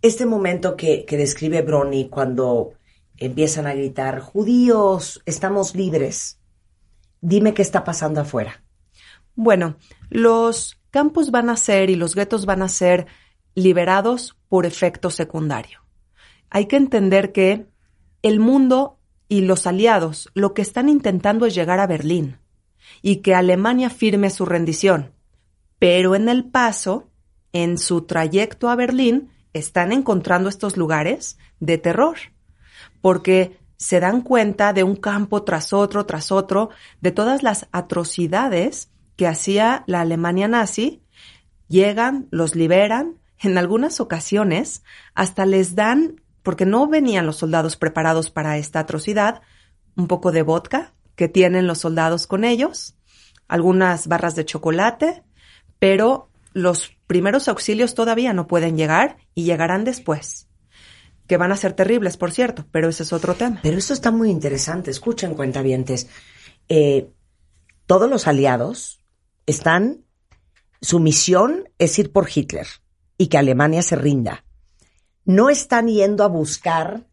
Este momento que, que describe Brony cuando empiezan a gritar, judíos, estamos libres. Dime qué está pasando afuera. Bueno, los campos van a ser y los guetos van a ser liberados por efecto secundario. Hay que entender que el mundo y los aliados lo que están intentando es llegar a Berlín y que Alemania firme su rendición. Pero en el paso, en su trayecto a Berlín, están encontrando estos lugares de terror, porque se dan cuenta de un campo tras otro, tras otro, de todas las atrocidades que hacía la Alemania nazi, llegan, los liberan, en algunas ocasiones hasta les dan, porque no venían los soldados preparados para esta atrocidad, un poco de vodka que tienen los soldados con ellos, algunas barras de chocolate, pero los primeros auxilios todavía no pueden llegar y llegarán después. Que van a ser terribles, por cierto, pero ese es otro tema. Pero esto está muy interesante. Escuchen, cuentavientes. Eh, todos los aliados están. Su misión es ir por Hitler y que Alemania se rinda. No están yendo a buscar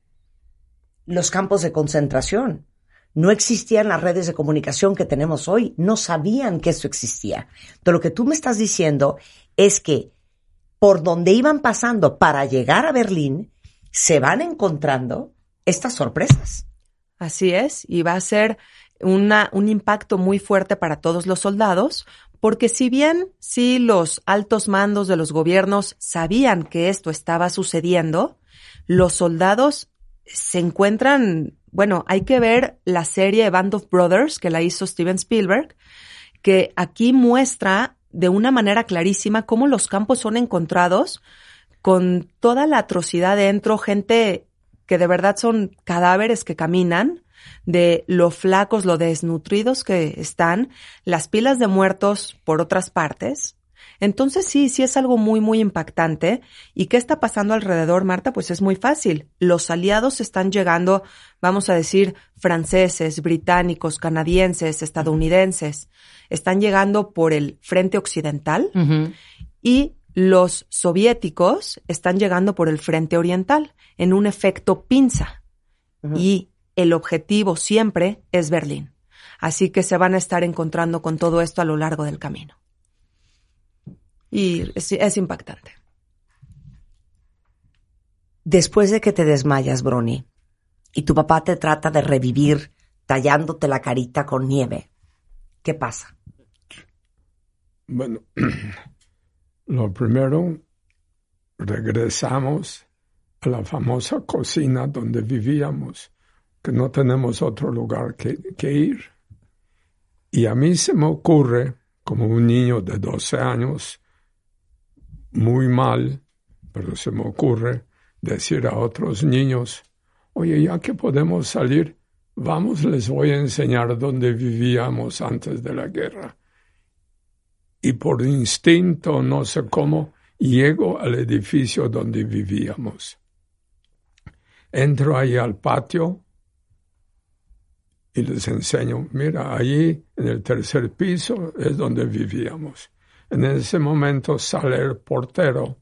los campos de concentración. No existían las redes de comunicación que tenemos hoy. No sabían que eso existía. Entonces, lo que tú me estás diciendo es que por donde iban pasando para llegar a Berlín, se van encontrando estas sorpresas. Así es, y va a ser una, un impacto muy fuerte para todos los soldados, porque si bien sí los altos mandos de los gobiernos sabían que esto estaba sucediendo, los soldados se encuentran, bueno, hay que ver la serie Band of Brothers que la hizo Steven Spielberg, que aquí muestra de una manera clarísima cómo los campos son encontrados con toda la atrocidad dentro, gente que de verdad son cadáveres que caminan, de lo flacos, lo desnutridos que están, las pilas de muertos por otras partes. Entonces sí, sí es algo muy, muy impactante. ¿Y qué está pasando alrededor, Marta? Pues es muy fácil. Los aliados están llegando, vamos a decir, franceses, británicos, canadienses, estadounidenses. Están llegando por el frente occidental y los soviéticos están llegando por el frente oriental en un efecto pinza. Y el objetivo siempre es Berlín. Así que se van a estar encontrando con todo esto a lo largo del camino. Y es, impactante. Después de que te desmayas, Brony, y tu papá te trata de revivir tallándote la carita con nieve, ¿qué pasa? Bueno, lo primero, regresamos a la famosa cocina donde vivíamos que no tenemos otro lugar que, ir. Y a mí se me ocurre, como un niño de 12 años, muy mal, pero se me ocurre decir a otros niños, oye, ya que podemos salir, vamos, les voy a enseñar dónde vivíamos antes de la guerra. Y por instinto, no sé cómo, llego al edificio donde vivíamos. Entro ahí al patio y les enseño, mira, allí en el tercer piso es donde vivíamos. En ese momento sale el portero,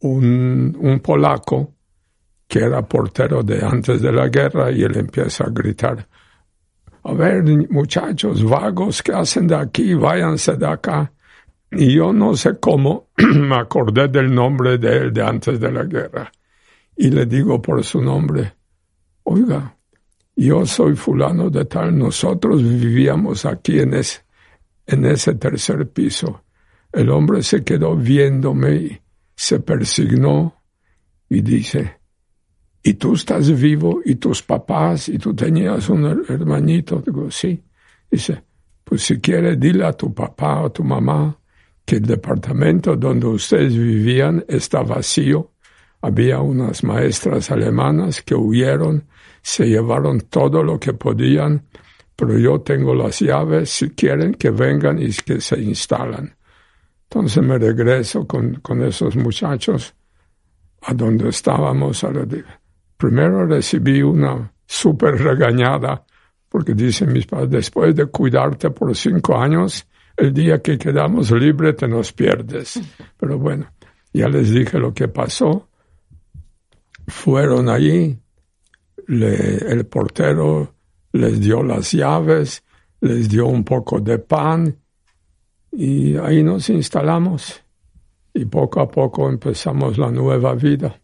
un, un polaco, que era portero de antes de la guerra, y él empieza a gritar, a ver, muchachos vagos, ¿qué hacen de aquí? Váyanse de acá. Y yo no sé cómo me acordé del nombre de él de antes de la guerra. Y le digo por su nombre, oiga, yo soy fulano de tal, nosotros vivíamos aquí en ese, tercer piso. El hombre se quedó viéndome, se persignó y dice, ¿y tú estás vivo? ¿Y tus papás? ¿Y tú tenías un hermanito? Digo, sí. Dice, pues si quieres, dile a tu papá o tu mamá que el departamento donde ustedes vivían está vacío. Había unas maestras alemanas que huyeron se llevaron todo lo que podían, pero yo tengo las llaves si quieren que vengan y que se instalan. Entonces me regreso con, con esos muchachos a donde estábamos. Primero recibí una súper regañada porque dicen mis padres, después de cuidarte por cinco años, el día que quedamos libres te nos pierdes. Pero bueno, ya les dije lo que pasó. Fueron allí, el portero les dio las llaves, les dio un poco de pan y ahí nos instalamos y poco a poco empezamos la nueva vida.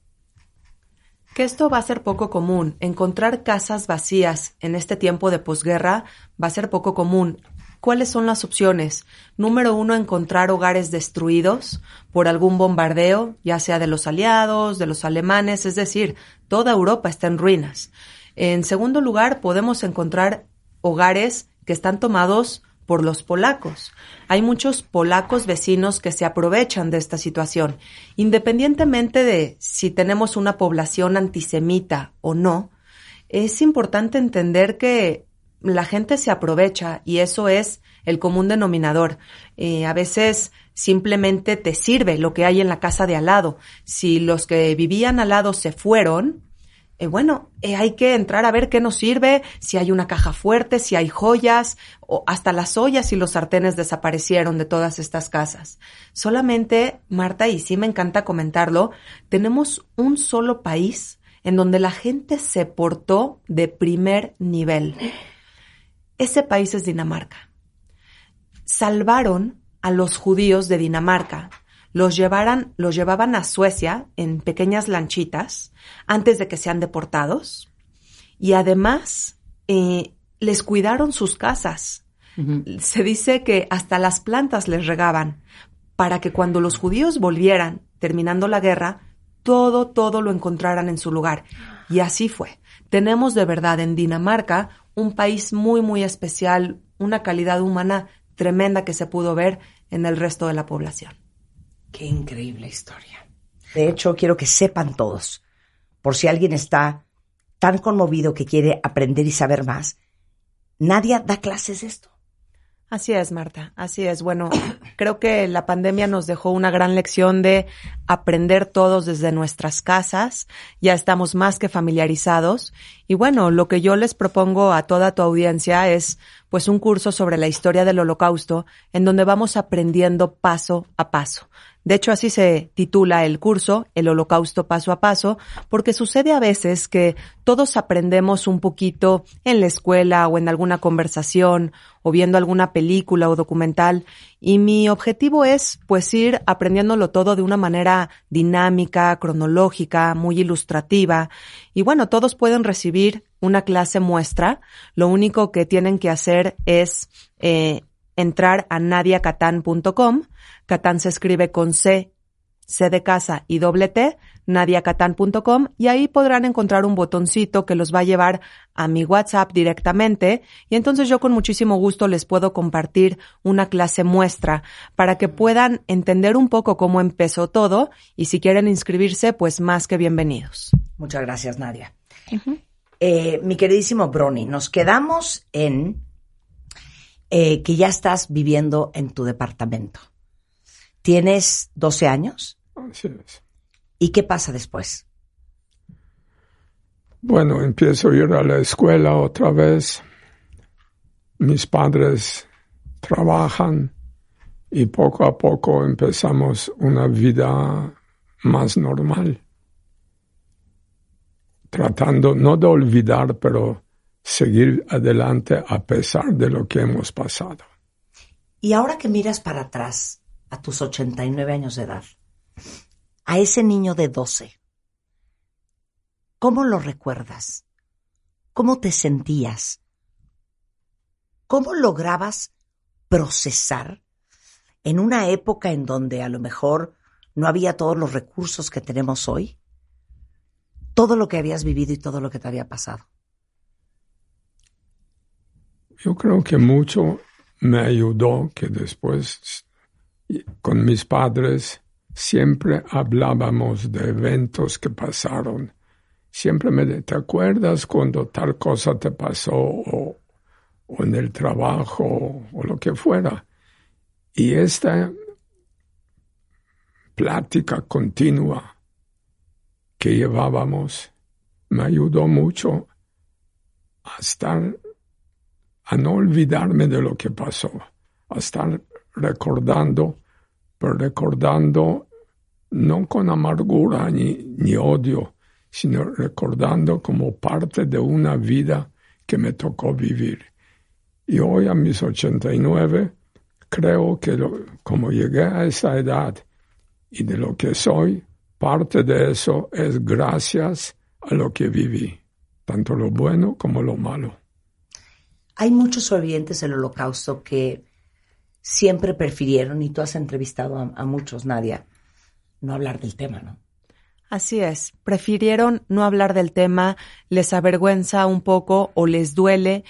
Que esto va a ser poco común. Encontrar casas vacías en este tiempo de posguerra va a ser poco común. ¿Cuáles son las opciones? Número uno, encontrar hogares destruidos por algún bombardeo, ya sea de los aliados, de los alemanes, es decir, toda Europa está en ruinas. En segundo lugar, podemos encontrar hogares que están tomados por los polacos. Hay muchos polacos vecinos que se aprovechan de esta situación. Independientemente de si tenemos una población antisemita o no, es importante entender que la gente se aprovecha y eso es el común denominador. Eh, a veces simplemente te sirve lo que hay en la casa de al lado. Si los que vivían al lado se fueron, eh, bueno, eh, hay que entrar a ver qué nos sirve, si hay una caja fuerte, si hay joyas, o hasta las ollas y los sartenes desaparecieron de todas estas casas. Solamente, Marta, y sí me encanta comentarlo, tenemos un solo país en donde la gente se portó de primer nivel. Ese país es Dinamarca. Salvaron a los judíos de Dinamarca, los, llevaran, los llevaban a Suecia en pequeñas lanchitas antes de que sean deportados y además eh, les cuidaron sus casas. Se dice que hasta las plantas les regaban para que cuando los judíos volvieran, terminando la guerra, todo, todo lo encontraran en su lugar. Y así fue. Tenemos de verdad en Dinamarca un país muy, muy especial, una calidad humana tremenda que se pudo ver en el resto de la población. Qué increíble historia. De hecho, quiero que sepan todos, por si alguien está tan conmovido que quiere aprender y saber más, nadie da clases de esto. Así es, Marta, así es. Bueno, creo que la pandemia nos dejó una gran lección de aprender todos desde nuestras casas. Ya estamos más que familiarizados. Y bueno, lo que yo les propongo a toda tu audiencia es pues un curso sobre la historia del holocausto en donde vamos aprendiendo paso a paso. De hecho, así se titula el curso, El Holocausto Paso a Paso, porque sucede a veces que todos aprendemos un poquito en la escuela o en alguna conversación o viendo alguna película o documental y mi objetivo es pues ir aprendiéndolo todo de una manera dinámica, cronológica, muy ilustrativa y bueno, todos pueden recibir una clase muestra. Lo único que tienen que hacer es eh, entrar a nadiacatan.com. Catán se escribe con C, C de casa y doble T, nadiacatan.com y ahí podrán encontrar un botoncito que los va a llevar a mi WhatsApp directamente y entonces yo con muchísimo gusto les puedo compartir una clase muestra para que puedan entender un poco cómo empezó todo y si quieren inscribirse pues más que bienvenidos. Muchas gracias Nadia. Eh, mi queridísimo Brony, nos quedamos en eh, que ya estás viviendo en tu departamento. ¿Tienes 12 años? Así es. ¿Y qué pasa después? Bueno, empiezo a ir a la escuela otra vez. Mis padres trabajan y poco a poco empezamos una vida más normal. Tratando no de olvidar, pero seguir adelante a pesar de lo que hemos pasado. Y ahora que miras para atrás, a tus 89 años de edad, a ese niño de 12, ¿cómo lo recuerdas? ¿Cómo te sentías? ¿Cómo lograbas procesar en una época en donde a lo mejor no había todos los recursos que tenemos hoy? Todo lo que habías vivido y todo lo que te había pasado. Yo creo que mucho me ayudó que después con mis padres siempre hablábamos de eventos que pasaron. Siempre me ¿te acuerdas cuando tal cosa te pasó o, o en el trabajo o lo que fuera? Y esta plática continua que llevábamos me ayudó mucho a estar a no olvidarme de lo que pasó, a estar recordando, pero recordando no con amargura ni, ni odio, sino recordando como parte de una vida que me tocó vivir. Y hoy a mis 89, creo que como llegué a esa edad y de lo que soy, parte de eso es gracias a lo que viví, tanto lo bueno como lo malo. Hay muchos sobrevivientes del holocausto que siempre prefirieron, y tú has entrevistado a, a muchos, Nadia, no hablar del tema, ¿no? Así es, prefirieron no hablar del tema, les avergüenza un poco o les duele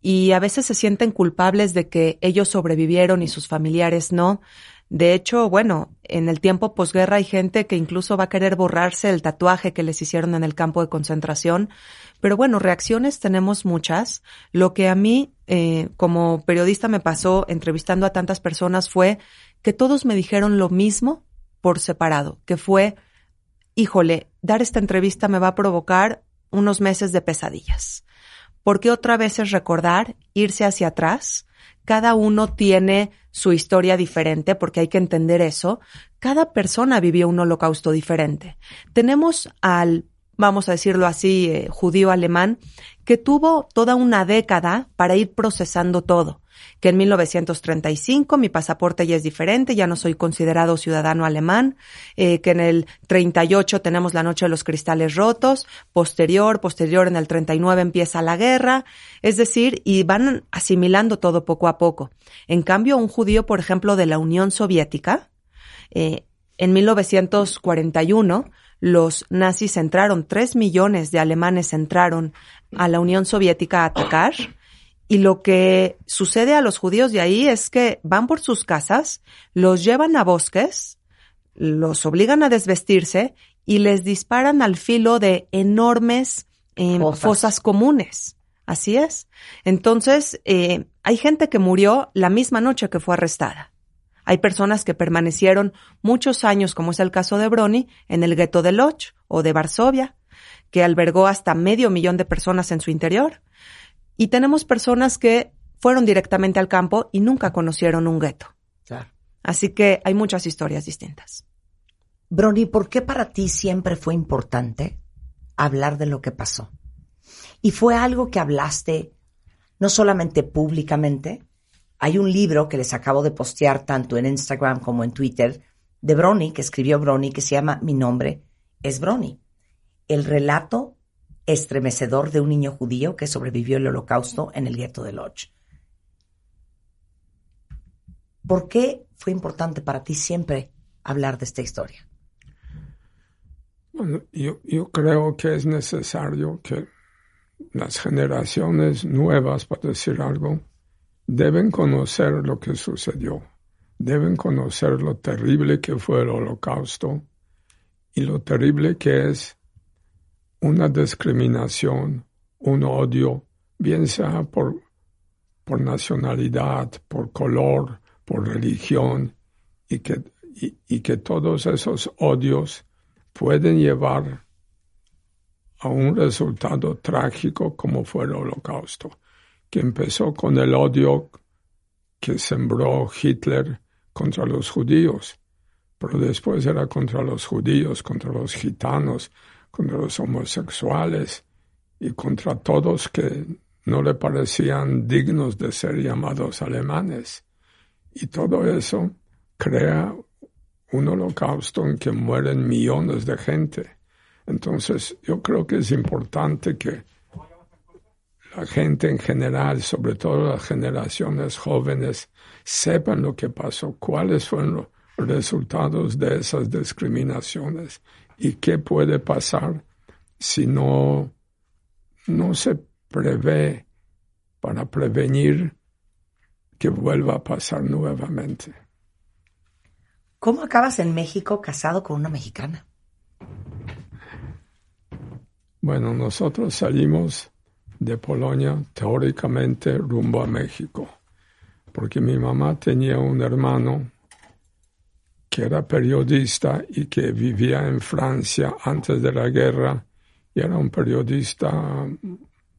y a veces se sienten culpables de que ellos sobrevivieron y sus familiares no. De hecho, bueno, en el tiempo posguerra hay gente que incluso va a querer borrarse el tatuaje que les hicieron en el campo de concentración. Pero bueno, reacciones tenemos muchas. Lo que a mí, eh, como periodista, me pasó entrevistando a tantas personas fue que todos me dijeron lo mismo por separado, que fue, híjole, dar esta entrevista me va a provocar unos meses de pesadillas. Porque otra vez es recordar, irse hacia atrás, cada uno tiene su historia diferente, porque hay que entender eso. Cada persona vivió un holocausto diferente. Tenemos al, vamos a decirlo así, eh, judío alemán, que tuvo toda una década para ir procesando todo. que en 1935 mi pasaporte ya es diferente, ya no soy considerado ciudadano alemán, eh, que en el 38 tenemos la noche de los cristales rotos, posterior, posterior en el 39 empieza la guerra, es decir, y van asimilando todo poco a poco. En cambio, un judío, por ejemplo, de la Unión Soviética, eh, en 1941 los nazis entraron, tres millones de alemanes entraron a la Unión Soviética a atacar. Y lo que sucede a los judíos de ahí es que van por sus casas, los llevan a bosques, los obligan a desvestirse y les disparan al filo de enormes eh, fosas. comunes. Así es. Entonces, eh, hay gente que murió la misma noche que fue arrestada. Hay personas que permanecieron muchos años, como es el caso de Brony, en el gueto de Loch o de Varsovia, que albergó hasta medio millón de personas en su interior. Y tenemos personas que fueron directamente al campo y nunca conocieron un gueto. Así que hay muchas historias distintas. Brony, ¿por qué para ti siempre fue importante hablar de lo que pasó? Y fue algo que hablaste no solamente públicamente, hay un libro que les acabo de postear tanto en Instagram como en Twitter de Brony, que escribió Brony, que se llama Mi nombre es Brony. El relato estremecedor de un niño judío que sobrevivió el holocausto en el gueto de Lodz. ¿Por qué fue importante para ti siempre hablar de esta historia? Bueno, yo, yo creo que es necesario que las generaciones nuevas, para decir algo, deben conocer lo que sucedió, deben conocer lo terrible que fue el holocausto y lo terrible que es una discriminación, un odio, bien sea por, por nacionalidad, por color, por religión, y que, y que todos esos odios pueden llevar a un resultado trágico como fue el holocausto que empezó con el odio que sembró Hitler contra los judíos, pero después era contra los judíos, contra los gitanos, contra los homosexuales y contra todos que no le parecían dignos de ser llamados alemanes. Y todo eso crea un holocausto en que mueren millones de gente. Entonces yo creo que es importante que la gente en general, sobre todo las generaciones jóvenes, sepan lo que pasó, cuáles fueron los resultados de esas discriminaciones y qué puede pasar si no, no se prevé para prevenir que vuelva a pasar nuevamente. ¿Cómo acabas en México casado con una mexicana? Bueno, nosotros salimos de Polonia teóricamente rumbo a México, porque mi mamá tenía un hermano que era periodista y que vivía en Francia antes de la guerra y era un periodista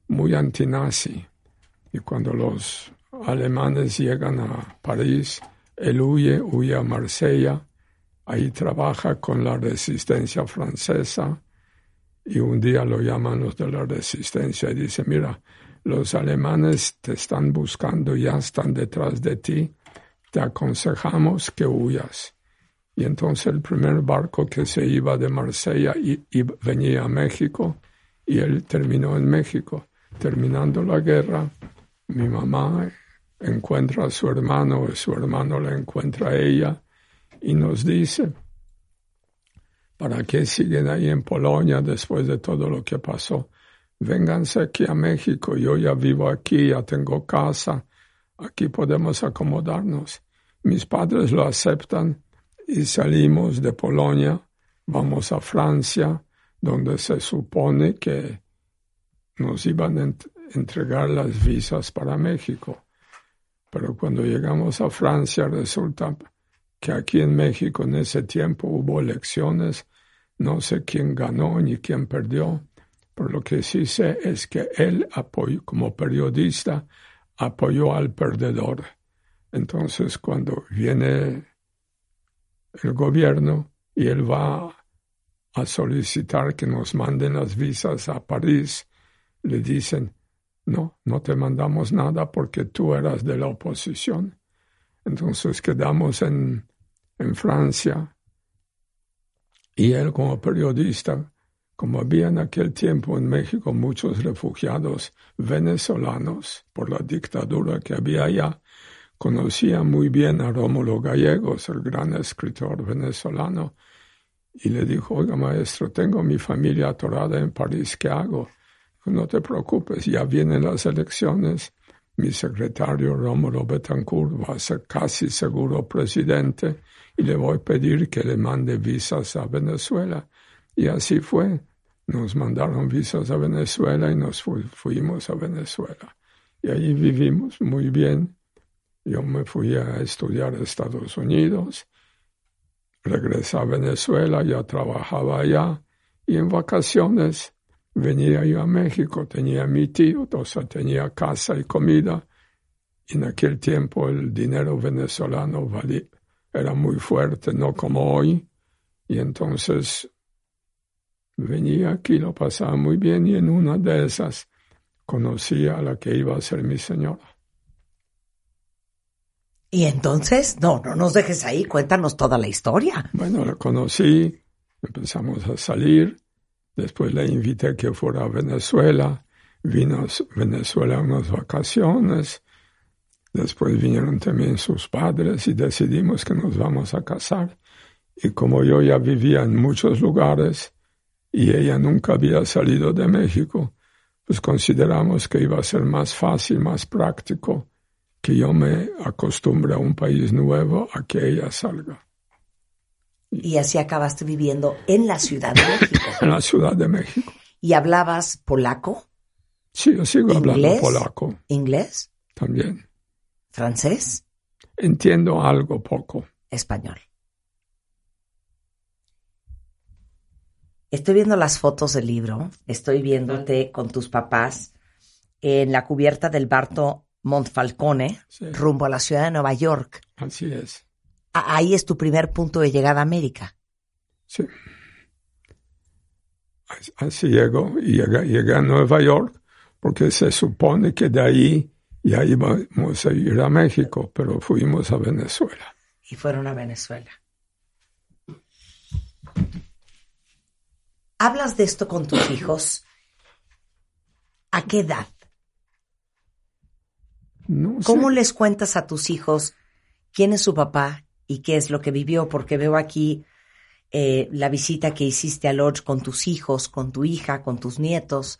muy antinazi. Y cuando los alemanes llegan a París, él huye, huye a Marsella, ahí trabaja con la resistencia francesa y un día lo llaman los de la resistencia y dice, mira, los alemanes te están buscando, ya están detrás de ti, te aconsejamos que huyas. Y entonces el primer barco que se iba de Marsella y, venía a México, y él terminó en México. Terminando la guerra, mi mamá encuentra a su hermano, su hermano la encuentra a ella, y nos dice, ¿Para qué siguen ahí en Polonia después de todo lo que pasó? Vénganse aquí a México, yo ya vivo aquí, ya tengo casa, aquí podemos acomodarnos. Mis padres lo aceptan y salimos de Polonia, vamos a Francia, donde se supone que nos iban a entregar las visas para México. Pero cuando llegamos a Francia resulta que aquí en México en ese tiempo hubo elecciones no sé quién ganó ni quién perdió, pero lo que sí sé es que él como periodista, apoyó al perdedor. Entonces, cuando viene el gobierno y él va a solicitar que nos manden las visas a París, le dicen, no, no te mandamos nada porque tú eras de la oposición. Entonces quedamos en Francia y él como periodista, como había en aquel tiempo en México muchos refugiados venezolanos por la dictadura que había allá, conocía muy bien a Rómulo Gallegos, el gran escritor venezolano, y le dijo, oiga maestro, tengo mi familia atorada en París, ¿qué hago? No te preocupes, ya vienen las elecciones. Mi secretario Rómulo Betancourt va a ser casi seguro presidente y le voy a pedir que le mande visas a Venezuela. Y así fue. Nos mandaron visas a Venezuela y nos fuimos a Venezuela. Y ahí vivimos muy bien. Yo me fui a estudiar a Estados Unidos, regresé a Venezuela, ya trabajaba allá y en vacaciones venía yo a México, tenía mi tío, entonces tenía casa y comida. En aquel tiempo el dinero venezolano era muy fuerte, no como hoy. Y entonces venía aquí, lo pasaba muy bien y en una de esas conocí a la que iba a ser mi señora. Y entonces, no, no nos dejes ahí, cuéntanos toda la historia. Bueno, la conocí, empezamos a salir, después la invité a que fuera a Venezuela, vino a Venezuela unas vacaciones, después vinieron también sus padres y decidimos que nos vamos a casar. Y como yo ya vivía en muchos lugares, y ella nunca había salido de México, pues consideramos que iba a ser más fácil, más práctico que yo me acostumbre a un país nuevo a que ella salga. Y así acabaste viviendo en la Ciudad de México. en la Ciudad de México. ¿Y hablabas polaco? Sí, yo sigo hablando polaco. ¿Inglés? También. ¿Francés? Entiendo algo poco. Español. Estoy viendo las fotos del libro, estoy viéndote con tus papás en la cubierta del Barto Montfalcone, rumbo a la ciudad de Nueva York. Así es. ahí es tu primer punto de llegada a América. Sí. Así llego y llegué, a Nueva York porque se supone que de ahí ya íbamos a ir a México, pero fuimos a Venezuela. Y fueron a Venezuela. ¿Hablas de esto con tus hijos? ¿A qué edad? ¿Cómo les cuentas a tus hijos quién es su papá y qué es lo que vivió? Porque veo aquí eh, la visita que hiciste a Lodge con tus hijos, con tu hija, con tus nietos.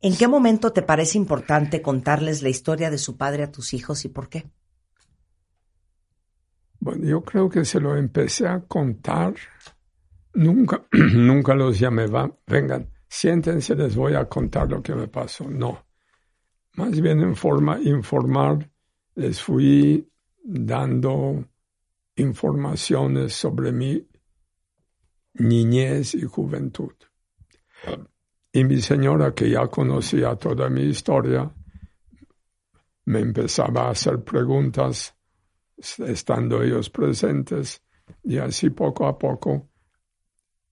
¿En qué momento te parece importante contarles la historia de su padre a tus hijos y por qué? Bueno, yo creo que se lo empecé a contar Nunca, nunca los llamé, vengan, siéntense, les voy a contar lo que me pasó. No. Más bien en forma informar, les fui dando informaciones sobre mi niñez y juventud. Y mi señora, que ya conocía toda mi historia, me empezaba a hacer preguntas estando ellos presentes y así poco a poco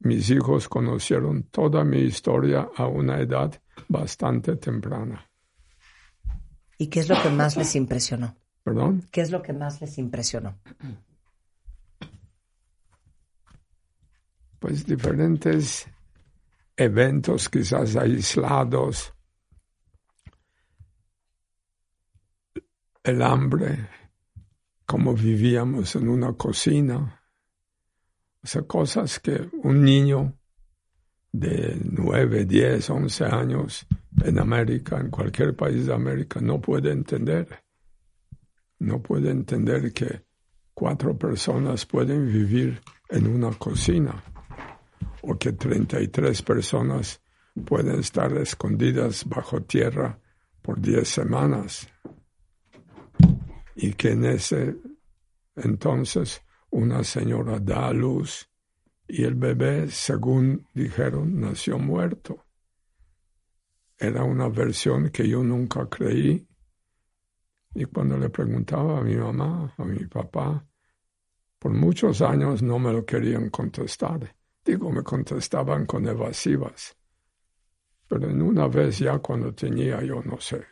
mis hijos conocieron toda mi historia a una edad bastante temprana. ¿Y qué es lo que más les impresionó? ¿Perdón? ¿Qué es lo que más les impresionó? Pues diferentes eventos quizás aislados, el hambre, cómo vivíamos en una cocina, o sea, cosas que un niño de 9, 10, 11 años en América, en cualquier país de América, no puede entender. No puede entender que cuatro personas pueden vivir en una cocina o que 33 personas pueden estar escondidas bajo tierra por 10 semanas y que en ese entonces una señora da a luz y el bebé, según dijeron, nació muerto. Era una versión que yo nunca creí. Y cuando le preguntaba a mi mamá, a mi papá, por muchos años no me lo querían contestar. Digo, me contestaban con evasivas. Pero en una vez ya cuando tenía yo, no sé,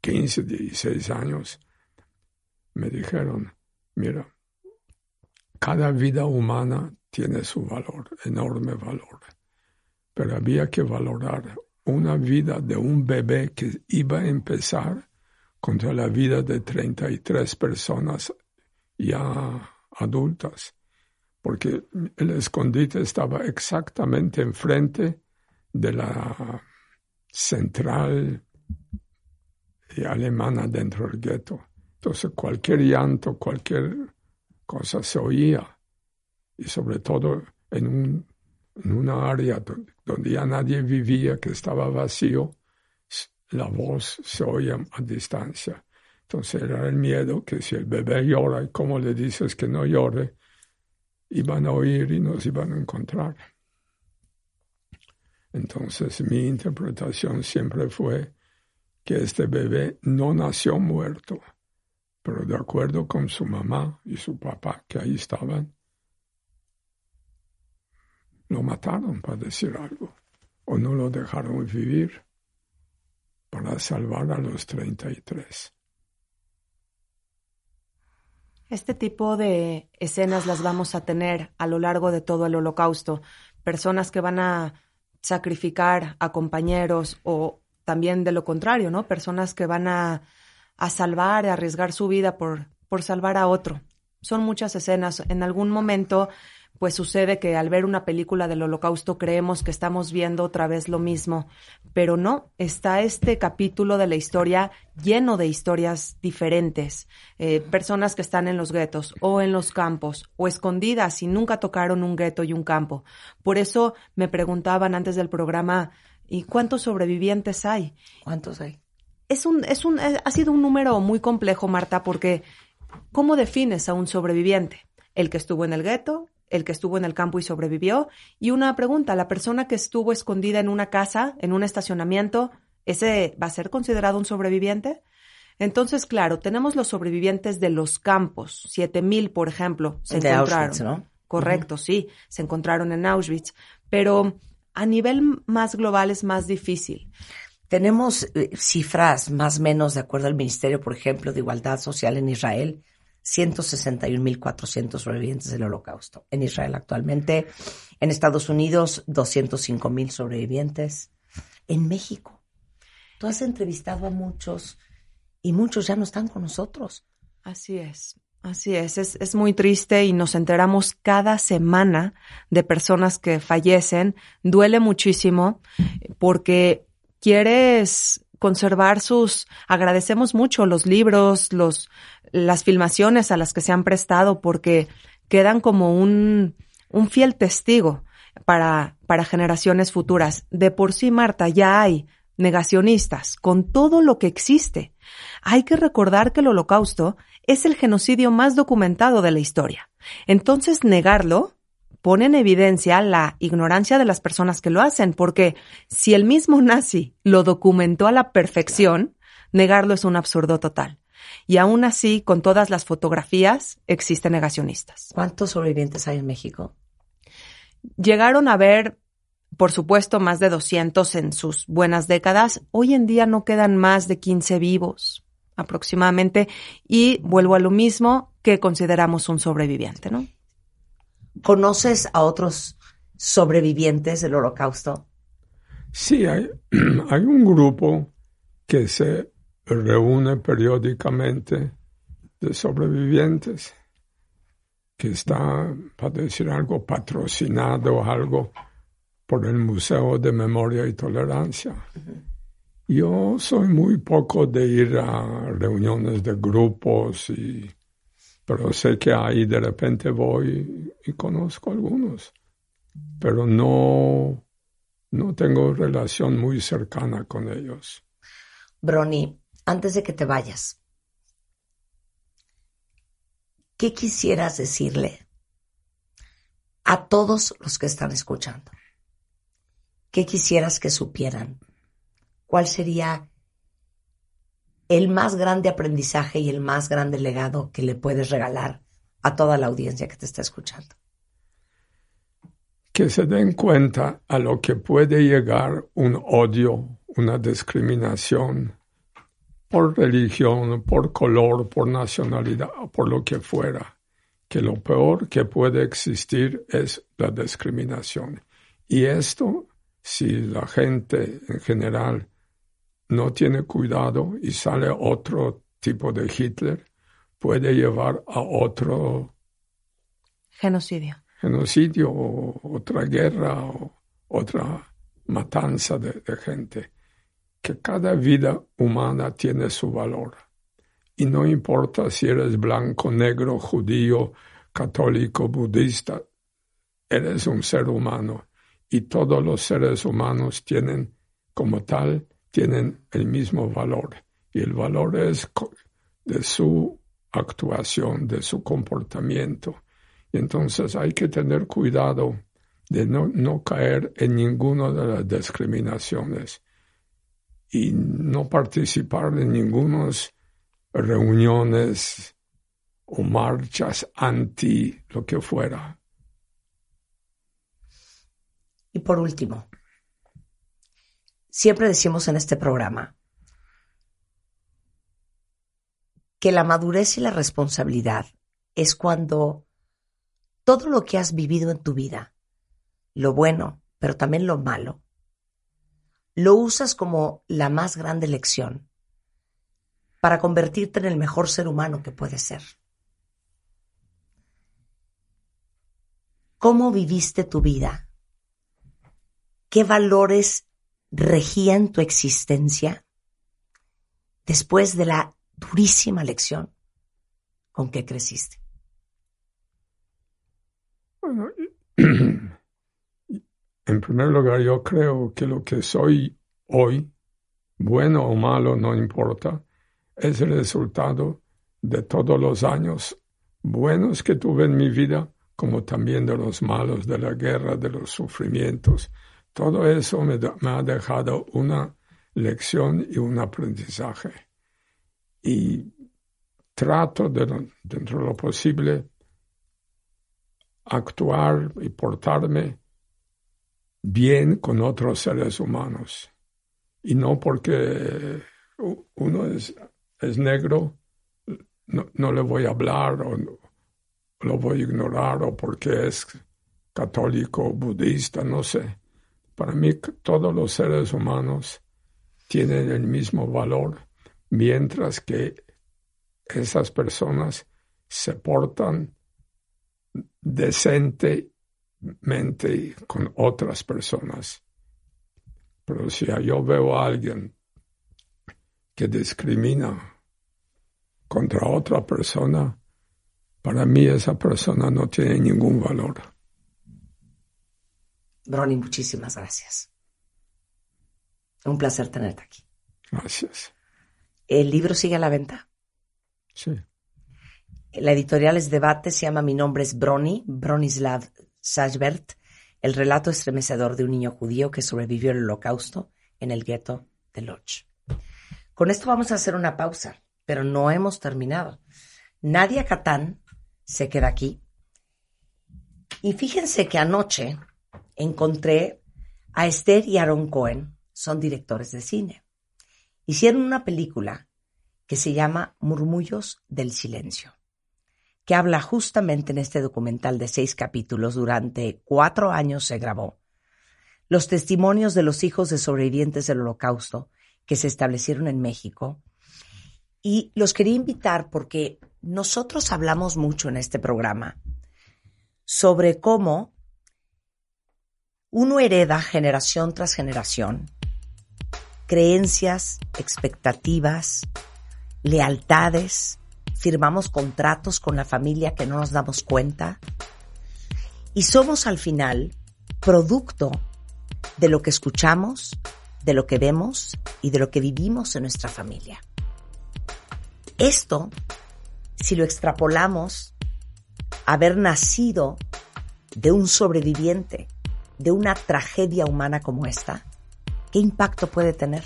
15, 16 años, me dijeron, mira, cada vida humana tiene su valor, enorme valor, pero había que valorar una vida de un bebé que iba a empezar contra la vida de 33 personas ya adultas, porque el escondite estaba exactamente enfrente de la central alemana dentro del gueto. Entonces cualquier llanto, cualquier cosa se oía, y sobre todo en, un, una área donde ya nadie vivía, que estaba vacío, la voz se oía a distancia. Entonces era el miedo que si el bebé llora y como le dices que no llore, iban a oír y nos iban a encontrar. Entonces mi interpretación siempre fue que este bebé no nació muerto, pero de acuerdo con su mamá y su papá que ahí estaban, lo mataron para decir algo o no lo dejaron vivir para salvar a los 33. Este tipo de escenas las vamos a tener a lo largo de todo el holocausto. Personas que van a sacrificar a compañeros o también de lo contrario, ¿no? Personas que van a, a salvar, a arriesgar su vida por, por salvar a otro. Son muchas escenas. En algún momento pues sucede que al ver una película del holocausto creemos que estamos viendo otra vez lo mismo, pero no, está este capítulo de la historia lleno de historias diferentes, eh, personas que están en los guetos o en los campos o escondidas y nunca tocaron un gueto y un campo. Por eso me preguntaban antes del programa, ¿y cuántos sobrevivientes hay? ¿Cuántos hay? Es un, es un, ha sido un número muy complejo, Marta, porque ¿cómo defines a un sobreviviente? El que estuvo en el gueto, el que estuvo en el campo y sobrevivió. Y una pregunta, la persona que estuvo escondida en una casa, en un estacionamiento, ¿ese va a ser considerado un sobreviviente? Entonces, claro, tenemos los sobrevivientes de los campos, siete mil, por ejemplo, se encontraron. Auschwitz, ¿no? Correcto, sí, se encontraron en Auschwitz, pero a nivel más global es más difícil. Tenemos eh, cifras más o menos de acuerdo al Ministerio, por ejemplo, de Igualdad Social en Israel, 161.400 sobrevivientes del holocausto. En Israel actualmente, en Estados Unidos, 205.000 sobrevivientes. En México, tú has entrevistado a muchos y muchos ya no están con nosotros. Así es. Así es, es, es, muy triste y nos enteramos cada semana de personas que fallecen. Duele muchísimo porque quieres conservar sus, agradecemos mucho los libros, los, las filmaciones a las que se han prestado porque quedan como un, un fiel testigo para, para generaciones futuras. De por sí, Marta, ya hay negacionistas con todo lo que existe. Hay que recordar que el holocausto es el genocidio más documentado de la historia. Entonces, negarlo pone en evidencia la ignorancia de las personas que lo hacen, porque si el mismo nazi lo documentó a la perfección, negarlo es un absurdo total. Y aún así, con todas las fotografías, existen negacionistas. ¿Cuántos sobrevivientes hay en México? Llegaron a ver, por supuesto, más de 200 en sus buenas décadas. Hoy en día no quedan más de 15 vivos aproximadamente. Y vuelvo a lo mismo que consideramos un sobreviviente, ¿no? ¿Conoces a otros sobrevivientes del holocausto? Sí, hay, hay un grupo que se reúne periódicamente de sobrevivientes que está, para decir algo, patrocinado o algo por el Museo de Memoria y Tolerancia. Yo soy muy poco de ir a reuniones de grupos y pero sé que ahí de repente voy y conozco algunos, pero no, no tengo relación muy cercana con ellos. Brony, antes de que te vayas, ¿qué quisieras decirle a todos los que están escuchando? ¿Qué quisieras que supieran? ¿Cuál sería el más grande aprendizaje y el más grande legado que le puedes regalar a toda la audiencia que te está escuchando? que se den cuenta a lo que puede llegar un odio, una discriminación por religión, por color, por nacionalidad, por lo que fuera, que lo peor que puede existir es la discriminación. Y esto, si la gente en general no tiene cuidado y sale otro tipo de Hitler, puede llevar a otro genocidio. Genocidio o otra guerra o otra matanza de, gente. Que cada vida humana tiene su valor. Y no importa si eres blanco, negro, judío, católico, budista, eres un ser humano. Y todos los seres humanos tienen, como tal, tienen el mismo valor. Y el valor es de su actuación, de su comportamiento. Y entonces hay que tener cuidado de no, caer en ninguna de las discriminaciones y no participar en ninguna reuniones o marchas anti lo que fuera. Y por último, siempre decimos en este programa que la madurez y la responsabilidad es cuando todo lo que has vivido en tu vida, lo bueno, pero también lo malo, lo usas como la más grande lección para convertirte en el mejor ser humano que puedes ser. ¿Cómo viviste tu vida? ¿Qué valores regían tu existencia después de la durísima lección con que creciste. Bueno, en primer lugar, yo creo que lo que soy hoy, bueno o malo, no importa, es el resultado de todos los años buenos que tuve en mi vida, como también de los malos, de la guerra, de los sufrimientos. Todo eso me, me ha dejado una lección y un aprendizaje y trato de, dentro de lo posible actuar y portarme bien con otros seres humanos. Y no porque uno es, es negro, no, le voy a hablar o lo voy a ignorar o porque es católico, budista, no sé. Para mí todos los seres humanos tienen el mismo valor mientras que esas personas se portan decentemente con otras personas. Pero si yo veo a alguien que discrimina contra otra persona, para mí esa persona no tiene ningún valor. Brony, muchísimas gracias. Un placer tenerte aquí. Gracias. ¿El libro sigue a la venta? Sí. La editorial es Debate, se llama Mi nombre es Brony, Bronislav Sajbert, el relato estremecedor de un niño judío que sobrevivió al holocausto en el gueto de Lodz. Con esto vamos a hacer una pausa, pero no hemos terminado. Nadia Catán se queda aquí. Y fíjense que anoche encontré a Esther y Aaron Cohen, son directores de cine. Hicieron una película que se llama Murmullos del Silencio, que habla justamente en este documental de seis capítulos, durante cuatro años se grabó, los testimonios de los hijos de sobrevivientes del holocausto que se establecieron en México. Y los quería invitar porque nosotros hablamos mucho en este programa sobre cómo uno hereda generación tras generación creencias, expectativas, lealtades, firmamos contratos con la familia que no nos damos cuenta y somos al final producto de lo que escuchamos, de lo que vemos y de lo que vivimos en nuestra familia. Esto, si lo extrapolamos, haber nacido de un sobreviviente de una tragedia humana como esta, ¿Qué impacto puede tener?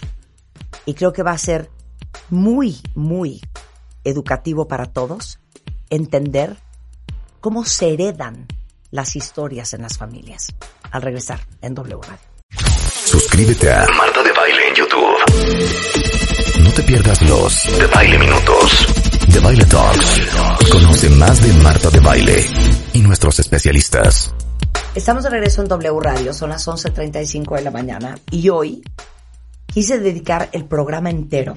Y creo que va a ser muy, muy educativo para todos entender cómo se heredan las historias en las familias. al regresar en W Radio. Suscríbete a Marta de Baile en YouTube. No te pierdas los de Baile Minutos, de Baile Talks. Conoce más de Marta de Baile y nuestros especialistas. Estamos de regreso en W Radio, son las 11.35 de la mañana y hoy quise dedicar el programa entero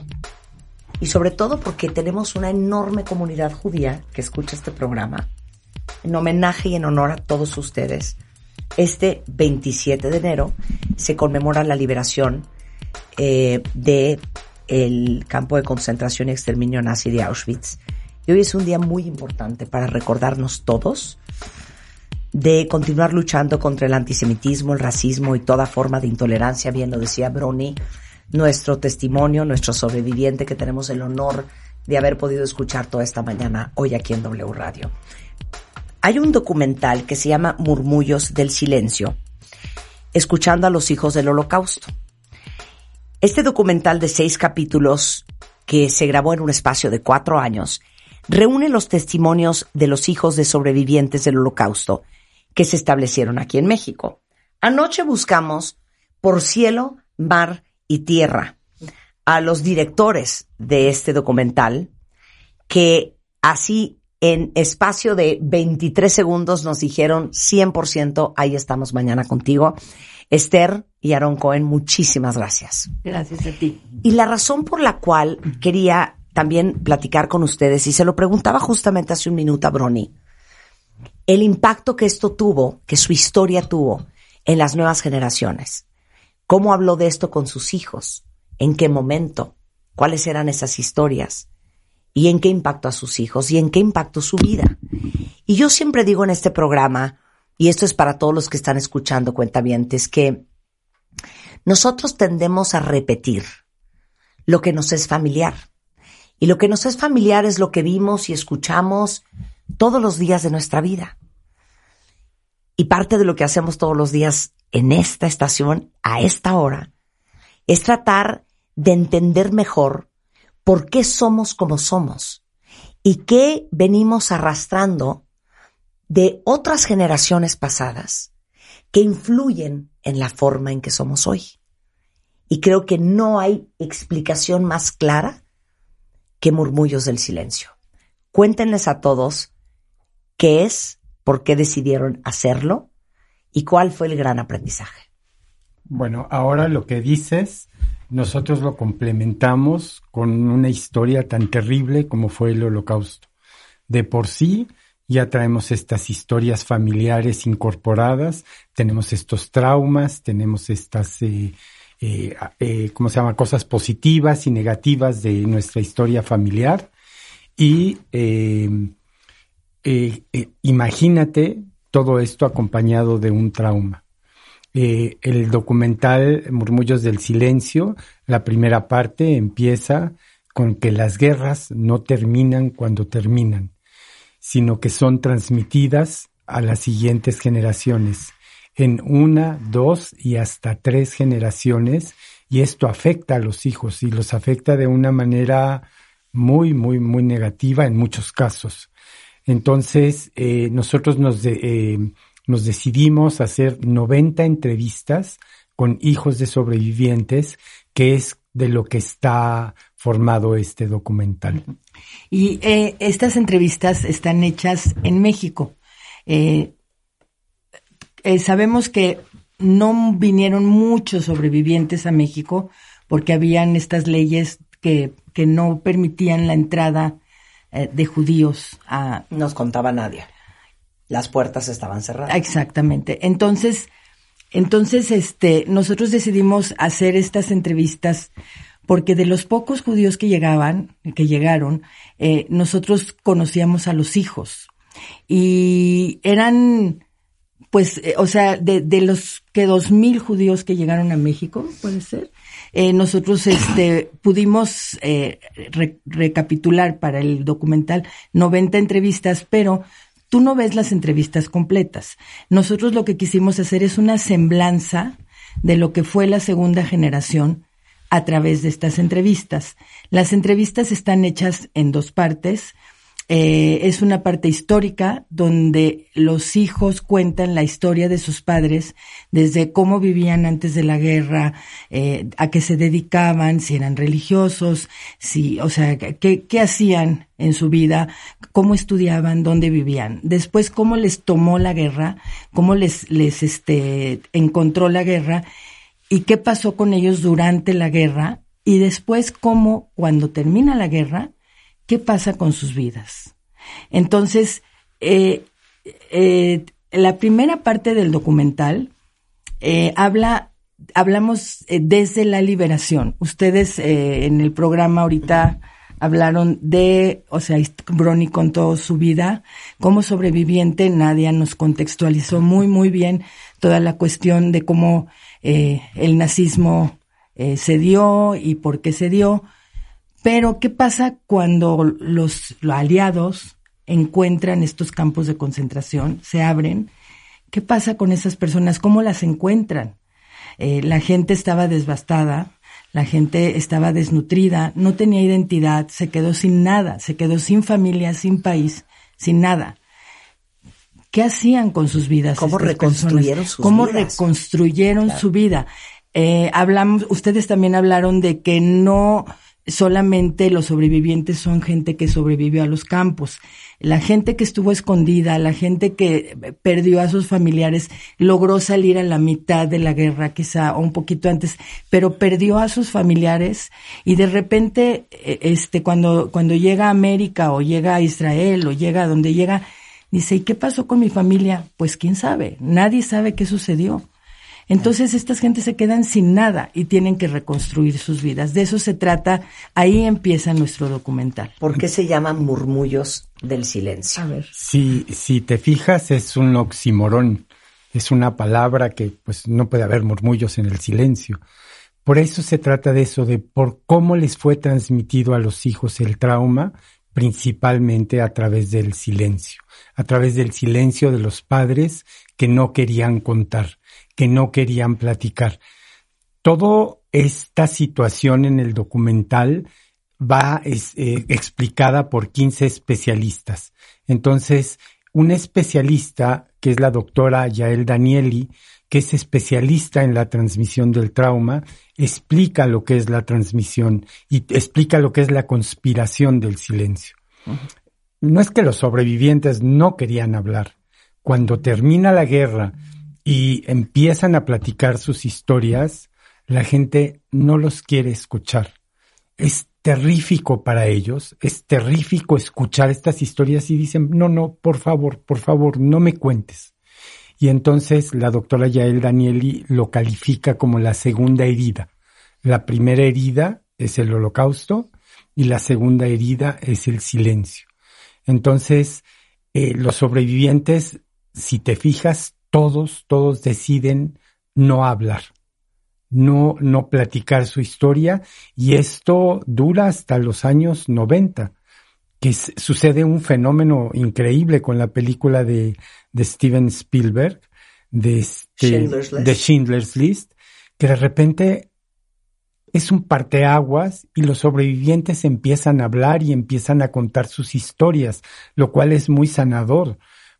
y sobre todo porque tenemos una enorme comunidad judía que escucha este programa en homenaje y en honor a todos ustedes. Este 27 de enero se conmemora la liberación eh, de el campo de concentración y exterminio nazi de Auschwitz. Y hoy es un día muy importante para recordarnos todos de continuar luchando contra el antisemitismo, el racismo y toda forma de intolerancia, bien lo decía Brony, nuestro testimonio, nuestro sobreviviente que tenemos el honor de haber podido escuchar toda esta mañana hoy aquí en W Radio. Hay un documental que se llama Murmullos del Silencio, escuchando a los hijos del holocausto. Este documental de seis capítulos que se grabó en un espacio de cuatro años reúne los testimonios de los hijos de sobrevivientes del holocausto que se establecieron aquí en México. Anoche buscamos por cielo, mar y tierra a los directores de este documental que así en espacio de 23 segundos nos dijeron 100%, ahí estamos mañana contigo. Esther y Aaron Cohen, muchísimas gracias. Gracias a ti. Y la razón por la cual quería también platicar con ustedes, y se lo preguntaba justamente hace un minuto a Brony, el impacto que esto tuvo, que su historia tuvo en las nuevas generaciones. ¿Cómo habló de esto con sus hijos? ¿En qué momento? ¿Cuáles eran esas historias? ¿Y en qué impactó a sus hijos? ¿Y en qué impactó su vida? Y yo siempre digo en este programa, y esto es para todos los que están escuchando cuentavientes, que nosotros tendemos a repetir lo que nos es familiar. Y lo que nos es familiar es lo que vimos y escuchamos todos los días de nuestra vida. Y parte de lo que hacemos todos los días en esta estación, a esta hora, es tratar de entender mejor por qué somos como somos y qué venimos arrastrando de otras generaciones pasadas que influyen en la forma en que somos hoy. Y creo que no hay explicación más clara que murmullos del silencio. Cuéntenles a todos qué es, por qué decidieron hacerlo y cuál fue el gran aprendizaje. Bueno, ahora lo que dices, nosotros lo complementamos con una historia tan terrible como fue el holocausto. De por sí, ya traemos estas historias familiares incorporadas, tenemos estos traumas, tenemos estas, eh, eh, eh, ¿cómo se llama?, cosas positivas y negativas de nuestra historia familiar. Y imagínate todo esto acompañado de un trauma. Eh, el documental Murmullos del Silencio, la primera parte empieza con que las guerras no terminan cuando terminan, sino que son transmitidas a las siguientes generaciones, en una, dos y hasta tres generaciones, y esto afecta a los hijos y los afecta de una manera muy, muy, muy negativa en muchos casos. Entonces, eh, nosotros nos, eh, nos decidimos hacer 90 entrevistas con hijos de sobrevivientes, que es de lo que está formado este documental. Y eh, estas entrevistas están hechas en México. sabemos que no vinieron muchos sobrevivientes a México porque habían estas leyes que, que no permitían la entrada eh, de judíos a... Nos contaba nadie. Las puertas estaban cerradas. Exactamente. Entonces, entonces, este, nosotros decidimos hacer estas entrevistas porque de los pocos judíos que llegaban, que llegaron, eh, nosotros conocíamos a los hijos y eran, pues, eh, o sea, de, de los que dos mil judíos que llegaron a México, puede ser, eh, nosotros este, pudimos eh, recapitular para el documental 90 entrevistas, pero tú no ves las entrevistas completas. Nosotros lo que quisimos hacer es una semblanza de lo que fue la segunda generación a través de estas entrevistas. Las entrevistas están hechas en dos partes. Eh, es una parte histórica donde los hijos cuentan la historia de sus padres, desde cómo vivían antes de la guerra, eh, a qué se dedicaban, si eran religiosos, si, o sea, qué, qué hacían en su vida, cómo estudiaban, dónde vivían. Después, cómo les tomó la guerra, cómo les, les, este, encontró la guerra y qué pasó con ellos durante la guerra y después cómo, cuando termina la guerra, qué pasa con sus vidas. Entonces, eh, eh, la primera parte del documental eh, habla, hablamos desde la liberación. Ustedes en el programa ahorita hablaron de, o sea, Brony contó su vida como sobreviviente, Nadia nos contextualizó muy, muy bien toda la cuestión de cómo el nazismo se dio y por qué se dio. Pero, ¿qué pasa cuando los, aliados encuentran estos campos de concentración, se abren? ¿Qué pasa con esas personas? ¿Cómo las encuentran? Eh, la gente estaba devastada, la gente estaba desnutrida, no tenía identidad, se quedó sin nada, se quedó sin familia, sin país, sin nada. ¿Qué hacían con sus vidas? ¿Cómo reconstruyeron sus ¿Cómo reconstruyeron su vida? Eh, hablamos, ustedes también hablaron de que no, solamente los sobrevivientes son gente que sobrevivió a los campos. La gente que estuvo escondida, la gente que perdió a sus familiares, logró salir a la mitad de la guerra, quizá, o un poquito antes, pero perdió a sus familiares y de repente, e, este, cuando, cuando llega a América o llega a Israel o llega a donde llega, dice, ¿y qué pasó con mi familia? Pues quién sabe, nadie sabe qué sucedió. Entonces estas gentes se quedan sin nada y tienen que reconstruir sus vidas. De eso se trata. Ahí empieza nuestro documental. ¿Por qué se llaman murmullos del silencio? A ver. Si, si te fijas, es un oximorón. Es una palabra que pues no puede haber murmullos en el silencio. Por eso se trata de eso, de por cómo les fue transmitido a los hijos el trauma, principalmente a través del silencio, a través del silencio de los padres que no querían contar que no querían platicar. Toda esta situación en el documental va eh, explicada por 15 especialistas. Entonces, un especialista, que es la doctora Yael Danieli, que es especialista en la transmisión del trauma, explica lo que es la transmisión y explica lo que es la conspiración del silencio. No es que los sobrevivientes no querían hablar. Cuando termina la guerra y empiezan a platicar sus historias, la gente no los quiere escuchar. Es terrífico para ellos, es terrífico escuchar estas historias y dicen, no, no, por favor, por favor, no me cuentes. Y entonces la doctora Yael Danieli lo califica como la segunda herida. La primera herida es el holocausto y la segunda herida es el silencio. Entonces, eh, los sobrevivientes, si te fijas, todos, todos deciden no hablar, no, no platicar su historia y esto dura hasta los años 90, que sucede un fenómeno increíble con la película de, de Steven Spielberg, de, este, de Schindler's List, que de repente es un parteaguas y los sobrevivientes empiezan a hablar y empiezan a contar sus historias, lo cual es muy sanador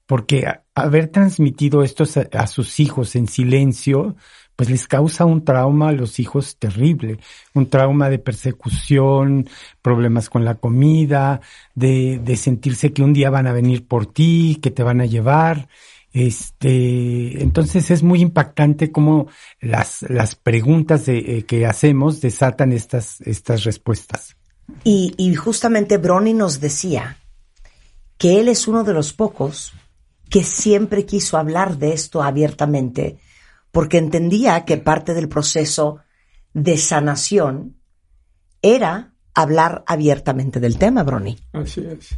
porque haber transmitido esto a, sus hijos en silencio, pues les causa un trauma a los hijos terrible, un trauma de persecución, problemas con la comida, de, de sentirse que un día van a venir por ti, que te van a llevar. Este, entonces es muy impactante cómo las, las preguntas eh, que hacemos desatan estas, estas respuestas. Y, y justamente Brony nos decía que él es uno de los pocos que siempre quiso hablar de esto abiertamente, porque entendía que parte del proceso de sanación era hablar abiertamente del tema, Brony. Así es.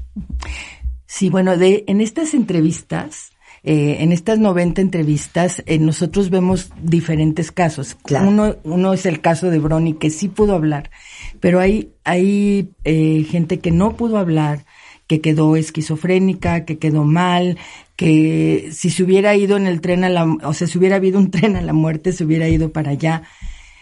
Sí, bueno, de, en estas entrevistas, eh, en estas 90 entrevistas, eh, nosotros vemos diferentes casos. Uno, uno es el caso de Brony, que sí pudo hablar, pero hay, hay eh, gente que no pudo hablar, que quedó esquizofrénica, que quedó mal, que si se hubiera ido en el tren a la, o sea, si hubiera habido un tren a la muerte, se hubiera ido para allá.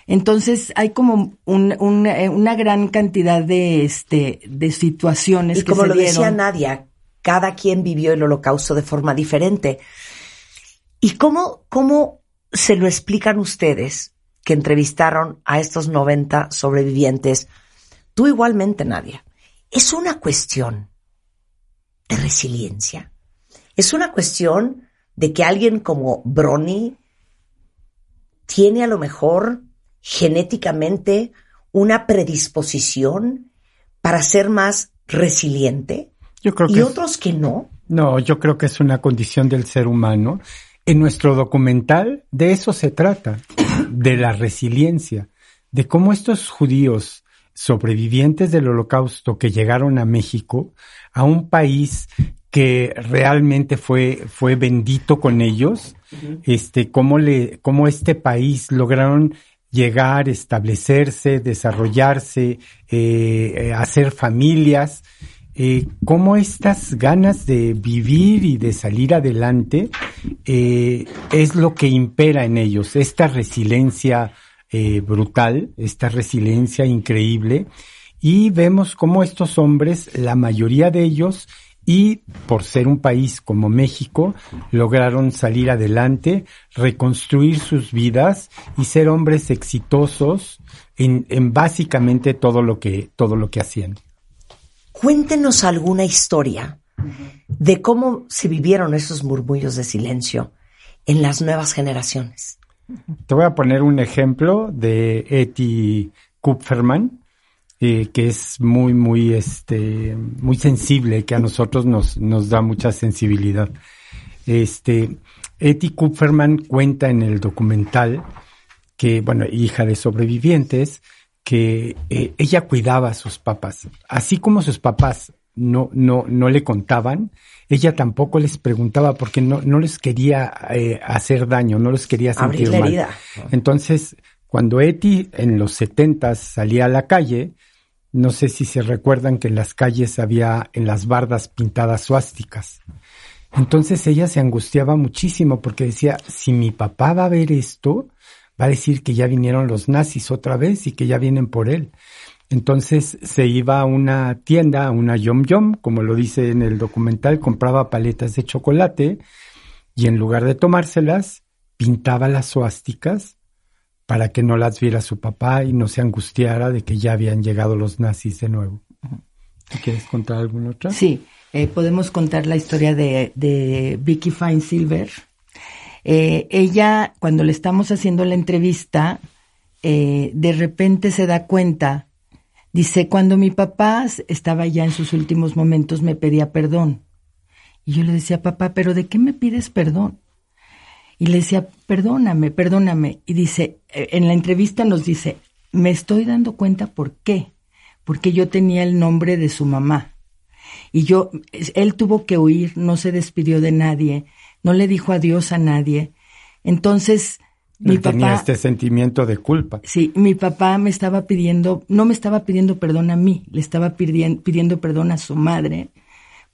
Entonces hay como un, un, eh, una gran cantidad de, este, de situaciones Y que como se lo decía. Nadia, cada quien vivió el holocausto de forma diferente. ¿Y cómo, cómo se lo explican ustedes que entrevistaron a estos 90 sobrevivientes? Tú igualmente, Nadia. Es una cuestión de resiliencia. Es una cuestión de que alguien como Brony tiene a lo mejor genéticamente una predisposición para ser más resiliente Yo creo y que es- otros que no. No, yo creo que es una condición del ser humano. En nuestro documental de eso se trata, de la resiliencia, de cómo estos judíos sobrevivientes del holocausto que llegaron a México, a un país que realmente fue, fue bendito con ellos, este, cómo le, cómo este país lograron llegar, establecerse, desarrollarse, eh, eh, hacer familias, eh, cómo estas ganas de vivir y de salir adelante eh, es lo que impera en ellos, esta resiliencia brutal, esta resiliencia increíble, y vemos cómo estos hombres, la mayoría de ellos, y por ser un país como México, lograron salir adelante, reconstruir sus vidas y ser hombres exitosos en, en básicamente todo lo que, todo lo que hacían. Cuéntenos alguna historia de cómo se vivieron esos murmullos de silencio en las nuevas generaciones. Te voy a poner un ejemplo de Eti Kupferman, eh, que es muy, muy, este, muy sensible, que a nosotros nos, nos da mucha sensibilidad. Este, Eti Kupferman cuenta en el documental que, bueno, hija de sobrevivientes, que eh, ella cuidaba a sus papás. Así como sus papás no, no, no le contaban, ella tampoco les preguntaba porque no, no les quería eh, hacer daño, no les quería sentir mal. Entonces, cuando Eti en los setentas salía a la calle, no sé si se recuerdan que en las calles había en las bardas pintadas suásticas. Entonces ella se angustiaba muchísimo porque decía, si mi papá va a ver esto, va a decir que ya vinieron los nazis otra vez y que ya vienen por él. Entonces se iba a una tienda, a una Yom Yom, como lo dice en el documental, compraba paletas de chocolate y en lugar de tomárselas, pintaba las suásticas para que no las viera su papá y no se angustiara de que ya habían llegado los nazis de nuevo. ¿Te ¿Quieres contar alguna otra? Sí, eh, podemos contar la historia de, de Vicky Fine Silver. Eh, ella, cuando le estamos haciendo la entrevista, eh, de repente se da cuenta, dice, cuando mi papá estaba ya en sus últimos momentos me pedía perdón. Y yo le decía, papá, pero ¿de qué me pides perdón? Y le decía, perdóname, perdóname. Y dice, eh, en la entrevista nos dice, me estoy dando cuenta por qué. Porque yo tenía el nombre de su mamá. Y yo, él tuvo que huir, no se despidió de nadie, no le dijo adiós a nadie. Entonces, mi Él tenía papá, este sentimiento de culpa. sí, mi papá me estaba pidiendo, no me estaba pidiendo perdón a mí, le estaba pidiendo, pidiendo perdón a su madre,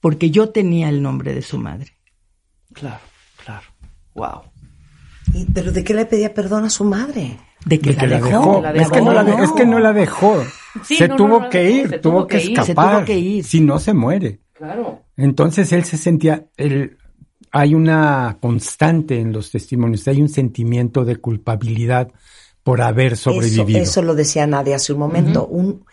porque yo tenía el nombre de su madre. Claro, claro. Wow. ¿Y, ¿Pero de qué le pedía perdón a su madre? De que, De que la, la dejó. dejó. la Es, que no la de- dejó. es que no la dejó. Sí, se no, no, tuvo no que ir, se tuvo, tuvo que. Se escapar. tuvo que ir. Si no, se muere. Claro. Entonces él se sentía, él, hay una constante en los testimonios, hay un sentimiento de culpabilidad por haber sobrevivido. Eso, eso lo decía Nadia hace un momento, un,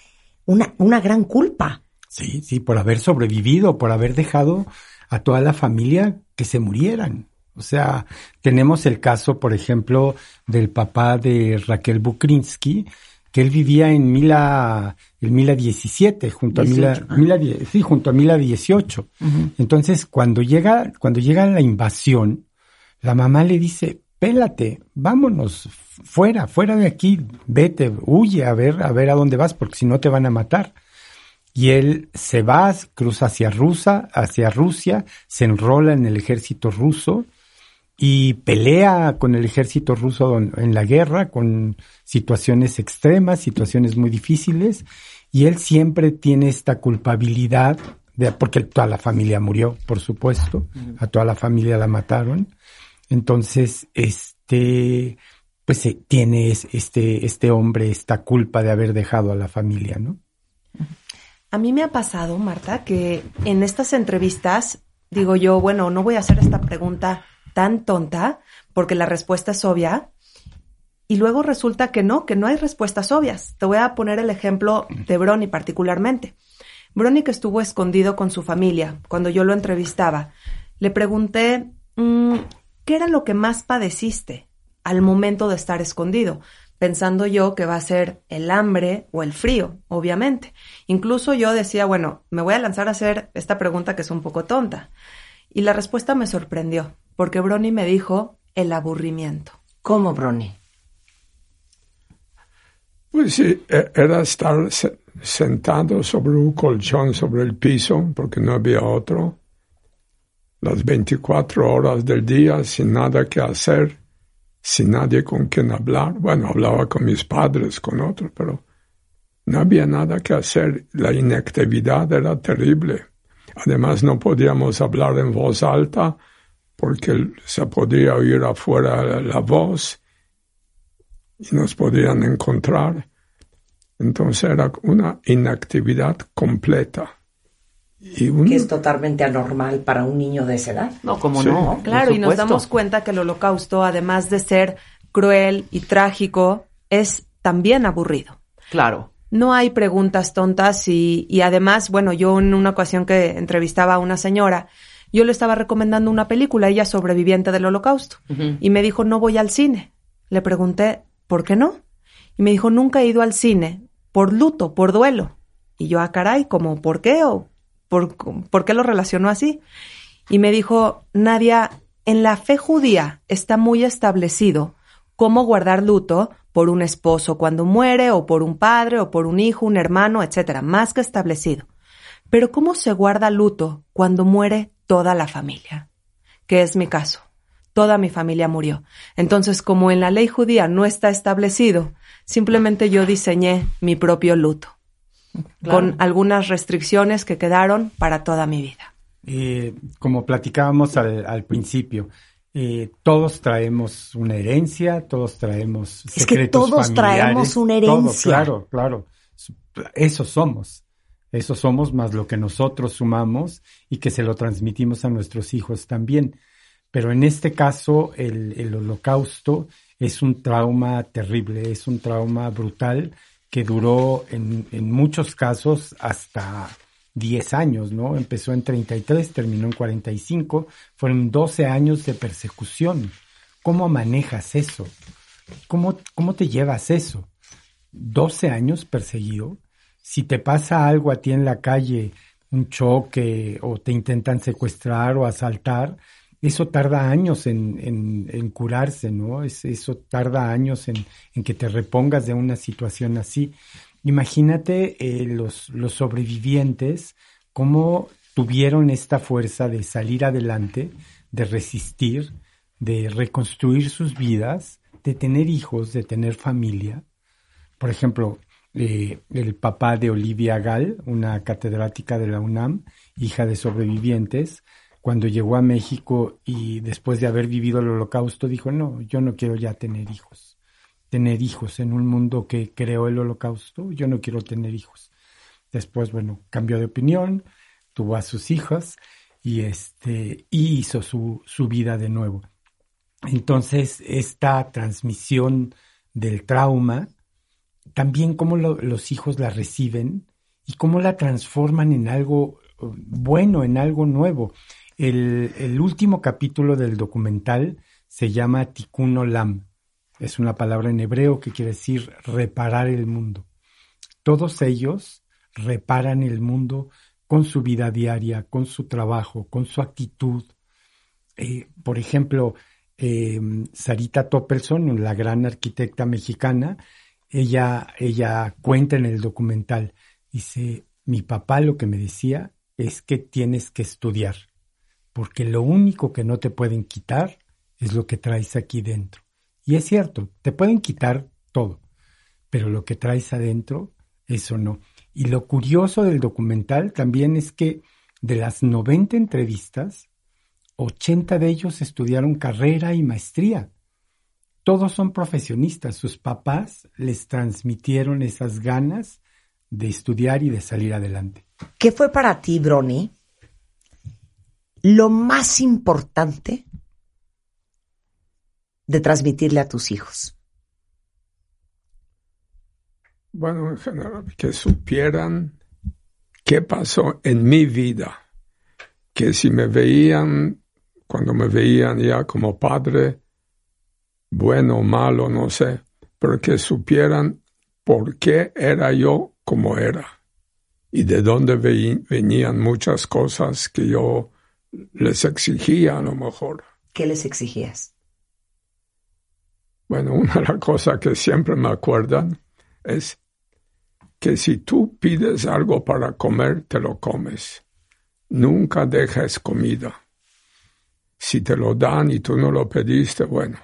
una, una gran culpa. Sí, sí, por haber sobrevivido, por haber dejado a toda la familia que se murieran. O sea, tenemos el caso, por ejemplo, del papá de Raquel Bukrinsky, que él vivía en Mila, en Mila 17, junto a Mila, 18. Mila sí, junto a Mila 18. Entonces, cuando llega, cuando llega la invasión, la mamá le dice, pélate, vámonos, fuera, fuera de aquí, vete, huye a ver, a ver a dónde vas, porque si no te van a matar. Y él se va, cruza hacia Rusia, hacia Rusia, se enrola en el ejército ruso y pelea con el ejército ruso en, la guerra, con situaciones extremas, situaciones muy difíciles, y él siempre tiene esta culpabilidad, de, porque toda la familia murió, por supuesto, a toda la familia la mataron. Entonces, este, pues tiene este, este hombre esta culpa de haber dejado a la familia, ¿no? A mí me ha pasado, Marta, que en estas entrevistas digo yo, bueno, no voy a hacer esta pregunta tan tonta porque la respuesta es obvia. Y luego resulta que no, que no hay respuestas obvias. Te voy a poner el ejemplo de Brony particularmente. Brony que estuvo escondido con su familia cuando yo lo entrevistaba. Le pregunté, mm, ¿qué era lo que más padeciste al momento de estar escondido? Pensando yo que va a ser el hambre o el frío, obviamente. Incluso yo decía, bueno, me voy a lanzar a hacer esta pregunta que es un poco tonta. Y la respuesta me sorprendió, porque Brony me dijo el aburrimiento. ¿Cómo, Brony? Pues sí, e- era estar se- sentado sobre un colchón sobre el piso, porque no había otro, las 24 horas del día sin nada que hacer, sin nadie con quien hablar. Bueno, hablaba con mis padres, con otros, pero no había nada que hacer. La inactividad era terrible. Además, no podíamos hablar en voz alta porque se podía oír afuera la, voz y nos podían encontrar. Entonces era una inactividad completa. Y un- Que es totalmente anormal para un niño de esa edad. No, como Sí. no. Claro, y nos damos cuenta que el holocausto, además de ser cruel y trágico, es también aburrido. Claro. No hay preguntas tontas y, y además, bueno, yo en una ocasión que entrevistaba a una señora, yo le estaba recomendando una película, ella sobreviviente del holocausto, y me dijo, no voy al cine. Le pregunté, ¿por qué no? Y me dijo, nunca he ido al cine por luto, por duelo. Y yo, ah, caray, como, ¿por qué? ¿O por, por qué lo relacionó así? Y me dijo, Nadia, en la fe judía está muy establecido cómo guardar luto por un esposo cuando muere, o por un padre, o por un hijo, un hermano, etcétera, más que establecido. Pero ¿cómo se guarda luto cuando muere toda la familia? Que es mi caso. Toda mi familia murió. Entonces, como en la ley judía no está establecido, simplemente yo diseñé mi propio luto, con algunas restricciones que quedaron para toda mi vida. Eh, como platicábamos al, al principio, eh, todos traemos una herencia, todos traemos Es que secretos todos familiares, traemos una todo, herencia. claro, claro. Eso somos. Eso somos más lo que nosotros sumamos y que se lo transmitimos a nuestros hijos también. Pero en este caso, el, el holocausto es un trauma terrible, es un trauma brutal que duró en, en muchos casos hasta 10 años, ¿no? Empezó en 33, terminó en 45, fueron 12 años de persecución. ¿Cómo manejas eso? ¿Cómo, cómo te llevas eso? 12 años perseguido. Si te pasa algo a ti en la calle, un choque o te intentan secuestrar o asaltar, eso tarda años en, en, curarse, ¿no? Es, eso tarda años en, en que te repongas de una situación así. Imagínate eh, los, los sobrevivientes, cómo tuvieron esta fuerza de salir adelante, de resistir, de reconstruir sus vidas, de tener hijos, de tener familia. Por ejemplo, el papá de Olivia Gall, una catedrática de la UNAM, hija de sobrevivientes, cuando llegó a México y después de haber vivido el holocausto, dijo, no, yo no quiero ya tener hijos. Tener hijos en un mundo que creó el holocausto, yo no quiero tener hijos. Después, bueno, cambió de opinión, tuvo a sus hijos y este, y hizo su, su vida de nuevo. Entonces, esta transmisión del trauma, también cómo lo- los hijos la reciben y cómo la transforman en algo eh, bueno, en algo nuevo. El, el último capítulo del documental se llama Tikkun Olam. Es una palabra en hebreo que quiere decir reparar el mundo. Todos ellos reparan el mundo con su vida diaria, con su trabajo, con su actitud. Eh, por ejemplo, eh, Sarita Topperson, la gran arquitecta mexicana, ella, ella cuenta en el documental, dice, mi papá lo que me decía es que tienes que estudiar, porque lo único que no te pueden quitar es lo que traes aquí dentro. Y es cierto, te pueden quitar todo, pero lo que traes adentro, eso no. Y lo curioso del documental también es que de las 90 entrevistas, 80 de ellos estudiaron carrera y maestría. Todos son profesionistas. Sus papás les transmitieron esas ganas de estudiar y de salir adelante. ¿Qué fue para ti, Brony, lo más importante de transmitirle a tus hijos? Bueno, en general, que supieran qué pasó en mi vida, que si me veían, cuando me veían ya como padre, bueno o malo, no sé, pero que supieran por qué era yo como era y de dónde venían muchas cosas que yo les exigía a lo mejor. ¿Qué les exigías? Bueno, una de las cosas que siempre me acuerdan es que si tú pides algo para comer, te lo comes. Nunca dejes comida. Si te lo dan y tú no lo pediste, bueno,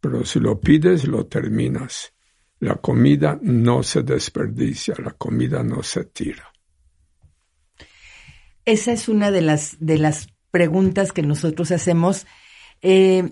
pero si lo pides, lo terminas. La comida no se desperdicia, la comida no se tira. Esa es una de las, de las preguntas que nosotros hacemos. Eh,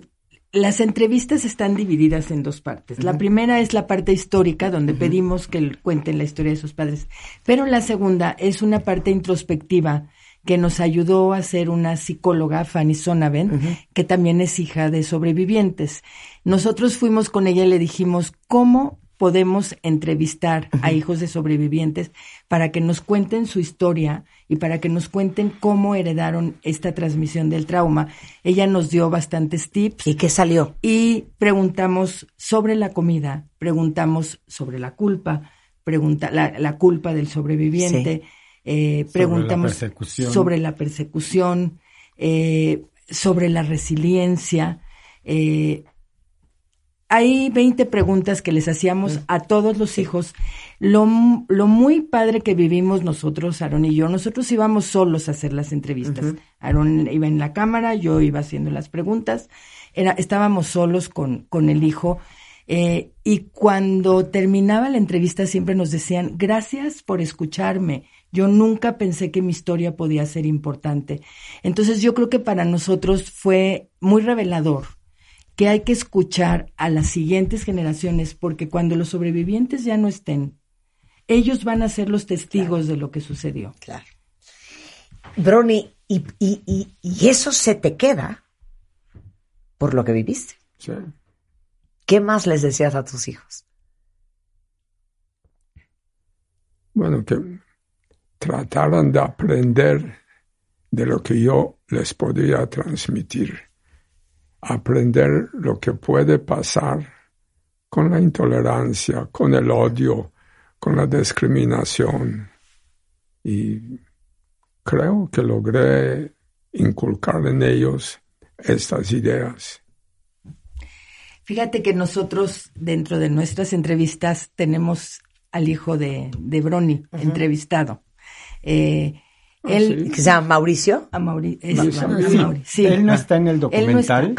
las entrevistas están divididas en dos partes. La primera es la parte histórica, donde pedimos que cuenten la historia de sus padres, pero la segunda es una parte introspectiva que nos ayudó a ser una psicóloga, Fanny Sonaven, que también es hija de sobrevivientes. Nosotros fuimos con ella y le dijimos, ¿cómo podemos entrevistar a hijos de sobrevivientes para que nos cuenten su historia y para que nos cuenten cómo heredaron esta transmisión del trauma. Ella nos dio bastantes tips. ¿Y qué salió? Y preguntamos sobre la comida, preguntamos sobre la culpa, pregunta, la, culpa del sobreviviente, eh, preguntamos sobre la persecución, eh, sobre la resiliencia. Eh, hay 20 preguntas que les hacíamos a todos los hijos. Lo, lo, muy padre que vivimos nosotros, Aaron y yo, nosotros íbamos solos a hacer las entrevistas. Aaron iba en la cámara, yo iba haciendo las preguntas. Era, estábamos solos con, con el hijo. Eh, y cuando terminaba la entrevista siempre nos decían, gracias por escucharme. Yo nunca pensé que mi historia podía ser importante. Entonces yo creo que para nosotros fue muy revelador que hay que escuchar a las siguientes generaciones, porque cuando los sobrevivientes ya no estén, ellos van a ser los testigos de lo que sucedió. Claro. Brony, y, y, y, eso se te queda por lo que viviste. Sí. ¿Qué más les decías a tus hijos? Bueno, que trataran de aprender de lo que yo les podía transmitir aprender lo que puede pasar con la intolerancia, con el odio, con la discriminación. Y creo que logré inculcar en ellos estas ideas. Fíjate que nosotros dentro de nuestras entrevistas tenemos al hijo de, de Brony entrevistado. Eh, Ah, él, ¿Que se llama Mauricio? A Mauricio. Él no está en el documental.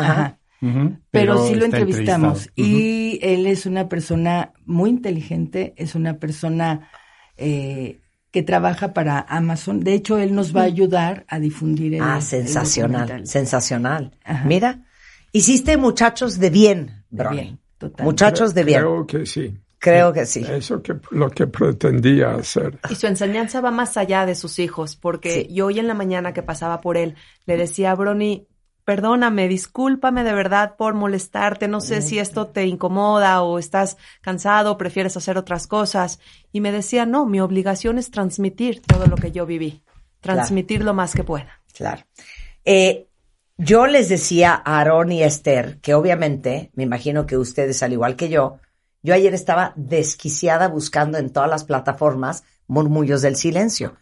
pero, sí lo entrevistamos. Y él es una persona muy inteligente, es una persona eh, que trabaja para Amazon. De hecho, él nos va a ayudar a difundir el Ah, sensacional, sensacional. Mira, hiciste muchachos de bien, bro. Bien, Muchachos de bien. Creo que sí. Creo que sí. Eso que lo que pretendía hacer. Y su enseñanza va más allá de sus hijos, porque yo hoy en la mañana que pasaba por él, le decía a Brony, perdóname, discúlpame de verdad por molestarte, no sé si esto te incomoda o estás cansado o prefieres hacer otras cosas. Y me decía, no, mi obligación es transmitir todo lo que yo viví, transmitir lo más que pueda. Claro. Eh, yo les decía a Aaron y Esther que obviamente, me imagino que ustedes, al igual que yo, yo ayer estaba desquiciada buscando en todas las plataformas Murmullos del Silencio.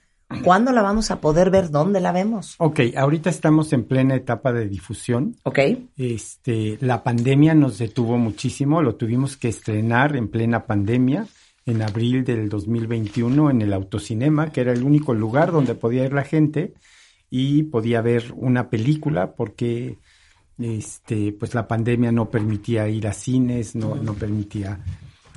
¿Cuándo la vamos a poder ver? ¿Dónde la vemos? Ok, ahorita estamos en plena etapa de difusión. Ok. Este, la pandemia nos detuvo muchísimo, lo tuvimos que estrenar en plena pandemia en abril del 2021 en el autocinema, que era el único lugar donde podía ir la gente y podía ver una película porque este, pues la pandemia no permitía ir a cines, no, no permitía.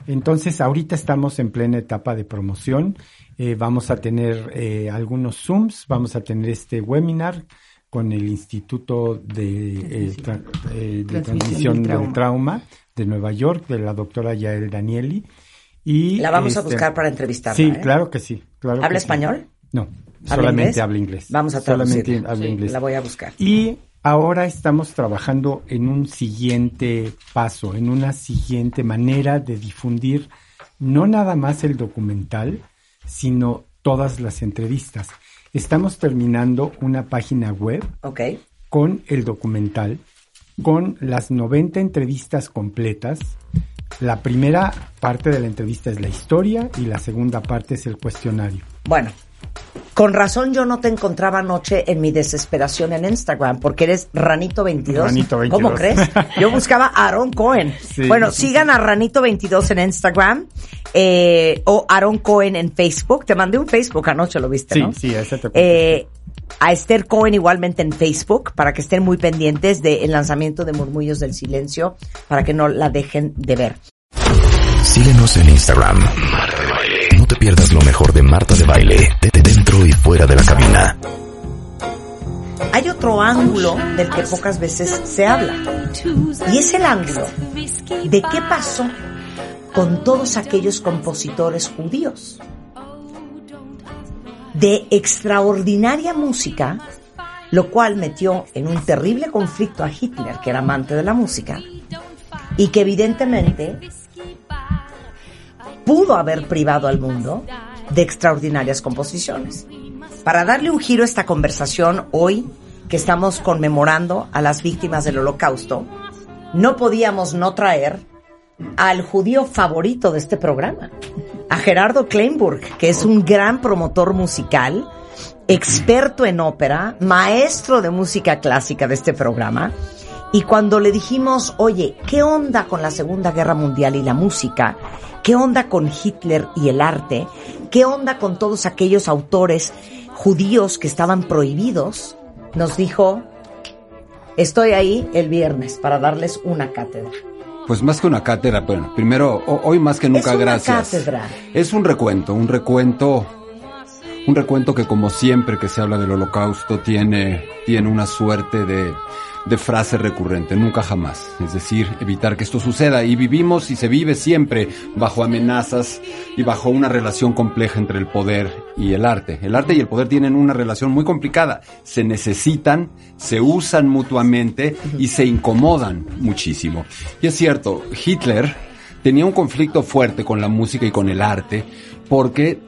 Entonces, ahorita estamos en plena etapa de promoción. Eh, vamos a tener eh, algunos Zooms, vamos a tener este webinar con el Instituto de, eh, tra- eh, de Transmisión Transmisión del del Trauma. de Nueva York, de la doctora Yael Danieli. Y, La vamos a este, buscar para entrevistarla. Sí, ¿eh? claro que sí. Claro ¿Habla que sí. español? No, ¿Habla solamente inglés? habla inglés. Vamos a Solamente traducirla. habla Sí, inglés. La voy a buscar. Y ahora estamos trabajando en un siguiente paso, en una siguiente manera de difundir no nada más el documental, sino todas las entrevistas. Estamos terminando una página web con el documental, con las 90 entrevistas completas. La primera parte de la entrevista es la historia y la segunda parte es el cuestionario. Bueno, con razón yo no te encontraba anoche en mi desesperación en Instagram porque eres Ranito22. Ranito22. ¿Cómo crees? Yo buscaba a Aaron Cohen. Sí. Bueno, sigan a Ranito22 en Instagram eh, o Aaron Cohen en Facebook. Te mandé un Facebook anoche, lo viste, Sí, ¿no? sí, ese te Eh, a Esther Cohen igualmente en Facebook para que estén muy pendientes del lanzamiento de Murmullos del Silencio para que no la dejen de ver. Síguenos en Instagram. Marta de Baile. Te pierdas lo mejor de Marta de Baile, de dentro y fuera de la cabina. Hay otro ángulo del que pocas veces se habla y es el ángulo de qué pasó con todos aquellos compositores judíos de extraordinaria música, lo cual metió en un terrible conflicto a Hitler, que era amante de la música, y que evidentemente pudo haber privado al mundo de extraordinarias composiciones. Para darle un giro a esta conversación hoy que estamos conmemorando a las víctimas del holocausto, no podíamos no traer al judío favorito de este programa, a Gerardo Kleinburg, que es un gran promotor musical, experto en ópera, maestro de música clásica de este programa. Y cuando le dijimos, oye, ¿qué onda con la Segunda Guerra Mundial y la música? ¿Qué onda con Hitler y el arte? ¿Qué onda con todos aquellos autores judíos que estaban prohibidos? Nos dijo, estoy ahí el viernes para darles una cátedra. Pues más que una cátedra, bueno, primero, ho- hoy más que nunca, Es una gracias. cátedra. Es un recuento, un recuento, un recuento que como siempre que se habla del holocausto tiene, tiene una suerte de, de frase recurrente, nunca jamás. Es decir, evitar que esto suceda. Y vivimos y se vive siempre bajo amenazas y bajo una relación compleja entre el poder y el arte. El arte y el poder tienen una relación muy complicada. Se necesitan, se usan mutuamente y se incomodan muchísimo. Y es cierto, Hitler tenía un conflicto fuerte con la música y con el arte porque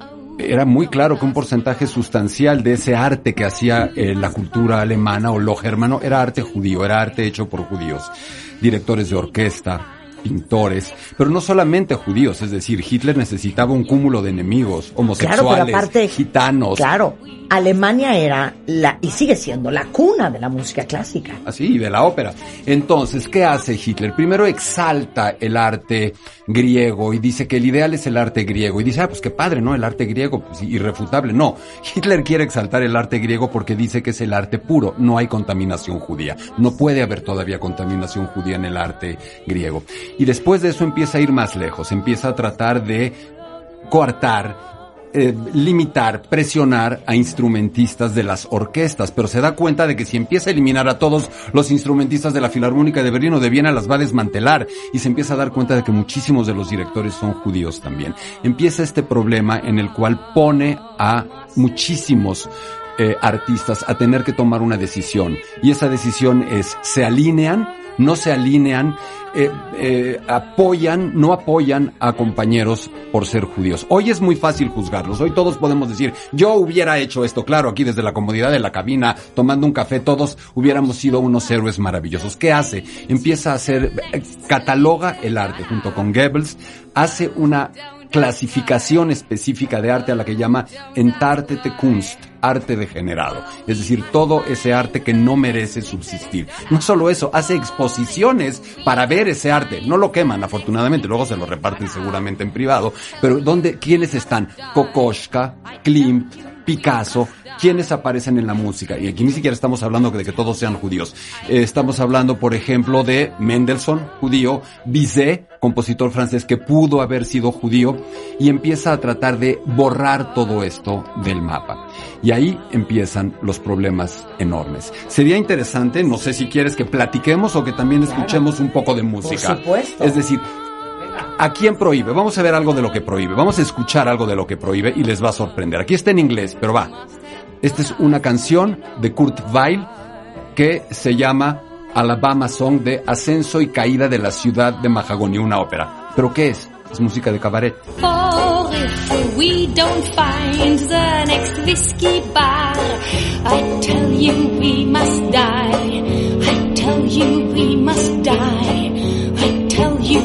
era muy claro que un porcentaje sustancial de ese arte que hacía eh, la cultura alemana o lo germano era arte judío, era arte hecho por judíos, directores de orquesta, pintores, pero no solamente judíos, es decir, Hitler necesitaba un cúmulo de enemigos, homosexuales, Claro, pero aparte, gitanos, Claro, Alemania era la, y sigue siendo la cuna de la música clásica. así, de la ópera. Entonces, ¿qué hace Hitler? Primero exalta el arte griego y dice que el ideal es el arte griego. Y dice, ah, pues qué padre, ¿no? El arte griego, pues irrefutable. No, Hitler quiere exaltar el arte griego porque dice que es el arte puro. No hay contaminación judía. No puede haber todavía contaminación judía en el arte griego. Y después de eso empieza a ir más lejos. Empieza a tratar de coartar eh, limitar, presionar a instrumentistas de las orquestas, pero se da cuenta de que si empieza a eliminar a todos los instrumentistas de la Filarmónica de Berlín o de Viena, las va a desmantelar y se empieza a dar cuenta de que muchísimos de los directores son judíos también. Empieza este problema en el cual pone a muchísimos eh, artistas a tener que tomar una decisión y esa decisión es, ¿se alinean? No se alinean, eh, eh, apoyan, no apoyan a compañeros por ser judíos. Hoy es muy fácil juzgarlos, hoy todos podemos decir, yo hubiera hecho esto, claro, aquí desde la comodidad de la cabina, tomando un café, todos hubiéramos sido unos héroes maravillosos. ¿Qué hace? Empieza a hacer, eh, cataloga el arte junto con Goebbels, hace una clasificación específica de arte a la que llama Entartete Kunst, arte degenerado. Es decir, todo ese arte que no merece subsistir. No solo eso, hace exposiciones para ver ese arte. No lo queman, afortunadamente, luego se lo reparten seguramente en privado. Pero ¿dónde, quiénes están? Kokoschka, Klimt, Picasso, quienes aparecen en la música. Y aquí ni siquiera estamos hablando de que todos sean judíos. Eh, estamos hablando, por ejemplo, de Mendelssohn, judío, Bizet, compositor francés que pudo haber sido judío, y empieza a tratar de borrar todo esto del mapa. Y ahí empiezan los problemas enormes. Sería interesante, no sé si quieres que platiquemos o que también escuchemos un poco de música. supuesto. Es decir, ¿A quién prohíbe? Vamos a ver algo de lo que prohíbe. Vamos a escuchar algo de lo que prohíbe y les va a sorprender. Aquí está en inglés, pero va. Esta es una canción de Kurt Weill que se llama Alabama Song de Ascenso y Caída de la Ciudad de Mahagoni, una ópera. ¿Pero qué es? Es música de cabaret. If we don't find the next whiskey bar, I tell you we must die. I tell you we must die. I tell you,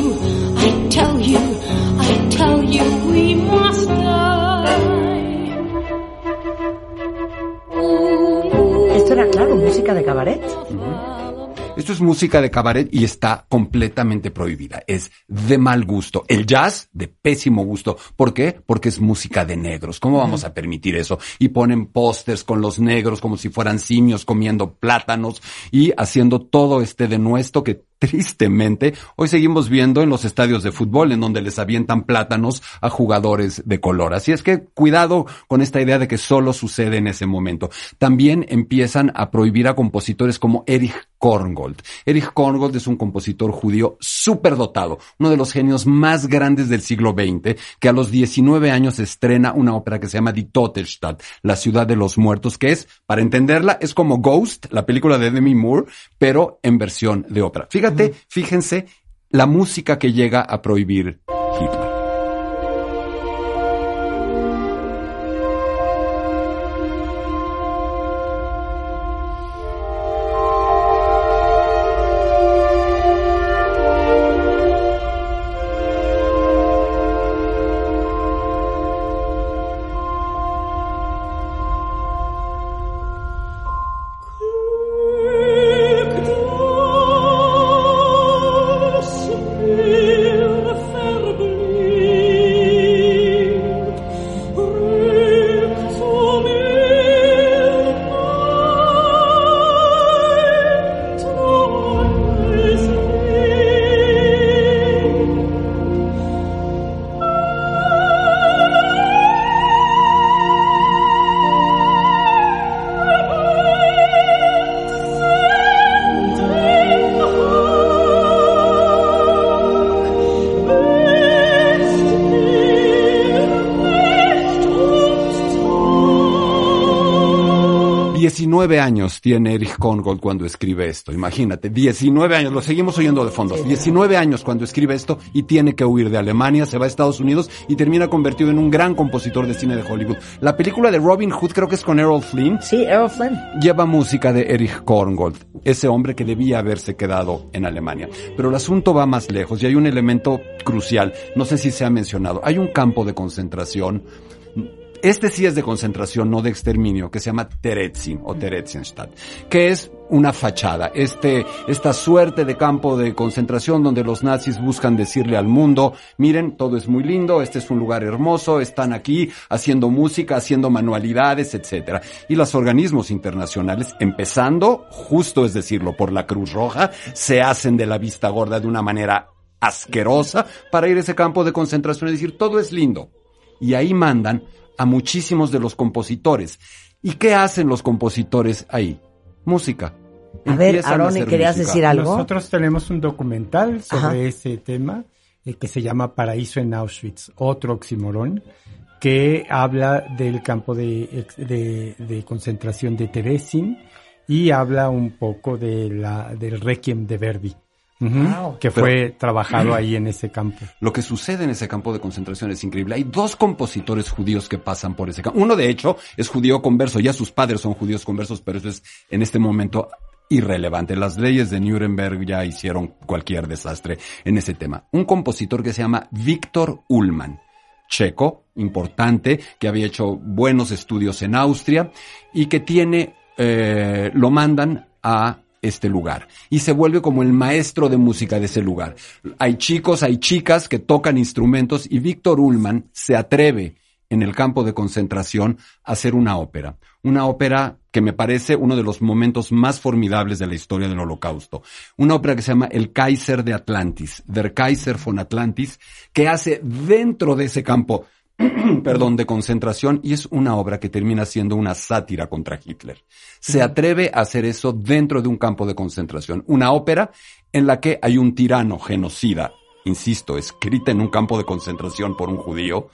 Esto era, claro, música de cabaret. Esto es música de cabaret y está completamente prohibida. Es de mal gusto. El jazz, de pésimo gusto. ¿Por qué? Porque es música de negros. ¿Cómo vamos a permitir eso? Y ponen pósters con los negros como si fueran simios comiendo plátanos y haciendo todo este denuesto que tristemente hoy seguimos viendo en los estadios de fútbol en donde les avientan plátanos a jugadores de color. Así es que cuidado con esta idea de que solo sucede en ese momento. También empiezan a prohibir a compositores como Erich Korngold. Erich Korngold es un compositor judío súper dotado, uno de los genios más grandes del siglo XX, que a los 19 años estrena una ópera que se llama Die Totestadt, la ciudad de los muertos, que es, para entenderla, es como Ghost, la película de Demi Moore, pero en versión de ópera. Fíjate, fíjense la música que llega a prohibir Hitler. Diecinueve años tiene Erich Korngold cuando escribe esto. Imagínate, 19 años, lo seguimos oyendo de fondo. 19 años cuando escribe esto y tiene que huir de Alemania, se va a Estados Unidos y termina convertido en un gran compositor de cine de Hollywood. La película de Robin Hood, creo que es con Errol Flynn, Sí, Errol Flynn. lleva música de Erich Korngold, ese hombre que debía haberse quedado en Alemania. Pero el asunto va más lejos y hay un elemento crucial, no sé si se ha mencionado, hay un campo de concentración, este sí es de concentración, no de exterminio, que se llama Terezin o Theresienstadt, que es una fachada, este, esta suerte de campo de concentración donde los nazis buscan decirle al mundo, miren, todo es muy lindo, este es un lugar hermoso, están aquí haciendo música, haciendo manualidades, etcétera. Y los organismos internacionales, empezando, justo es decirlo, por la Cruz Roja, se hacen de la vista gorda de una manera asquerosa para ir a ese campo de concentración y decir, todo es lindo. Y ahí mandan a muchísimos de los compositores. ¿Y qué hacen los compositores ahí? Música. A ver, Aaron, ¿querías música. decir algo? Nosotros tenemos un documental sobre Ajá. ese tema eh, que se llama Paraíso en Auschwitz, otro oxímoron, que habla del campo de, ex- de, de concentración de Terezin y habla un poco de la, del Requiem de Verdi, Wow. que fue trabajado ahí en ese campo. Lo que sucede en ese campo de concentración es increíble. Hay dos compositores judíos que pasan por ese campo. Uno, de hecho, es judío converso. Ya sus padres son judíos conversos, pero eso es en este momento irrelevante. Las leyes de Nuremberg ya hicieron cualquier desastre en ese tema. Un compositor que se llama Víctor Ullmann. checo, importante, que había hecho buenos estudios en Austria y que tiene, eh, lo mandan a este lugar y se vuelve como el maestro de música de ese lugar. Hay chicos, hay chicas que tocan instrumentos y Víctor Ullman se atreve en el campo de concentración a hacer una ópera. Una ópera que me parece uno de los momentos más formidables de la historia del holocausto. Una ópera que se llama El Kaiser de Atlantis, Der Kaiser von Atlantis, que hace dentro de ese campo perdón, de concentración y es una obra que termina siendo una sátira contra Hitler. Se atreve a hacer eso dentro de un campo de concentración. Una ópera en la que hay un tirano genocida, insisto, escrita en un campo de concentración por un judío,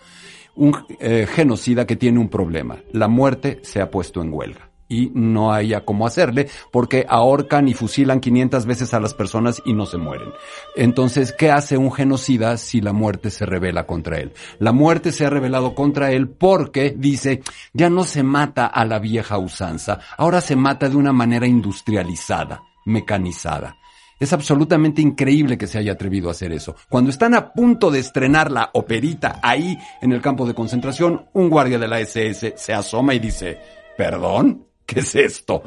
un eh, genocida que tiene un problema. La muerte se ha puesto en huelga y no haya cómo hacerle porque ahorcan y fusilan 500 veces a las personas y no se mueren. Entonces, ¿qué hace un genocida si la muerte se revela contra él? La muerte se ha revelado contra él porque dice, ya no se mata a la vieja usanza, ahora se mata de una manera industrializada, mecanizada. Es absolutamente increíble que se haya atrevido a hacer eso. Cuando están a punto de estrenar la operita ahí en el campo de concentración, un guardia de la SS se asoma y dice, ¿perdón? ¿Qué es esto?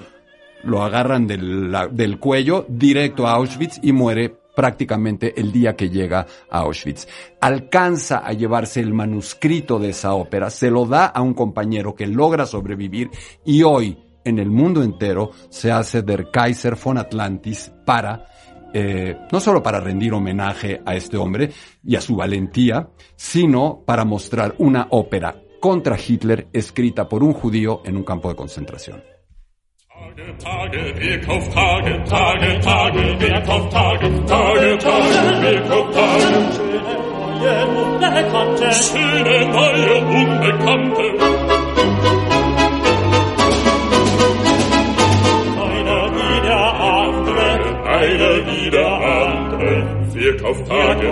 Lo agarran del, del cuello directo a Auschwitz y muere prácticamente el día que llega a Auschwitz. Alcanza a llevarse el manuscrito de esa ópera, se lo da a un compañero que logra sobrevivir y hoy en el mundo entero se hace Der Kaiser von Atlantis para eh, no solo para rendir homenaje a este hombre y a su valentía, sino para mostrar una ópera contra Hitler escrita por un judío en un campo de concentración. Tage, Weg auf Tage, Tage, Tage, Weg auf Tage, Tage, Tage, Weg auf Tage. Schöne neue Unbekannte. Einer wie der andere, einer wie der andere. Weg auf Tage,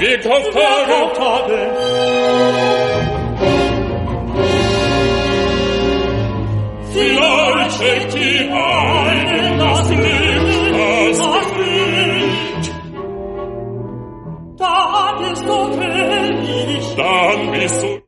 Weg auf Tage. Vielleicht schenkt die eine das Licht, das Licht. Dann bist du feliz. Dann bist du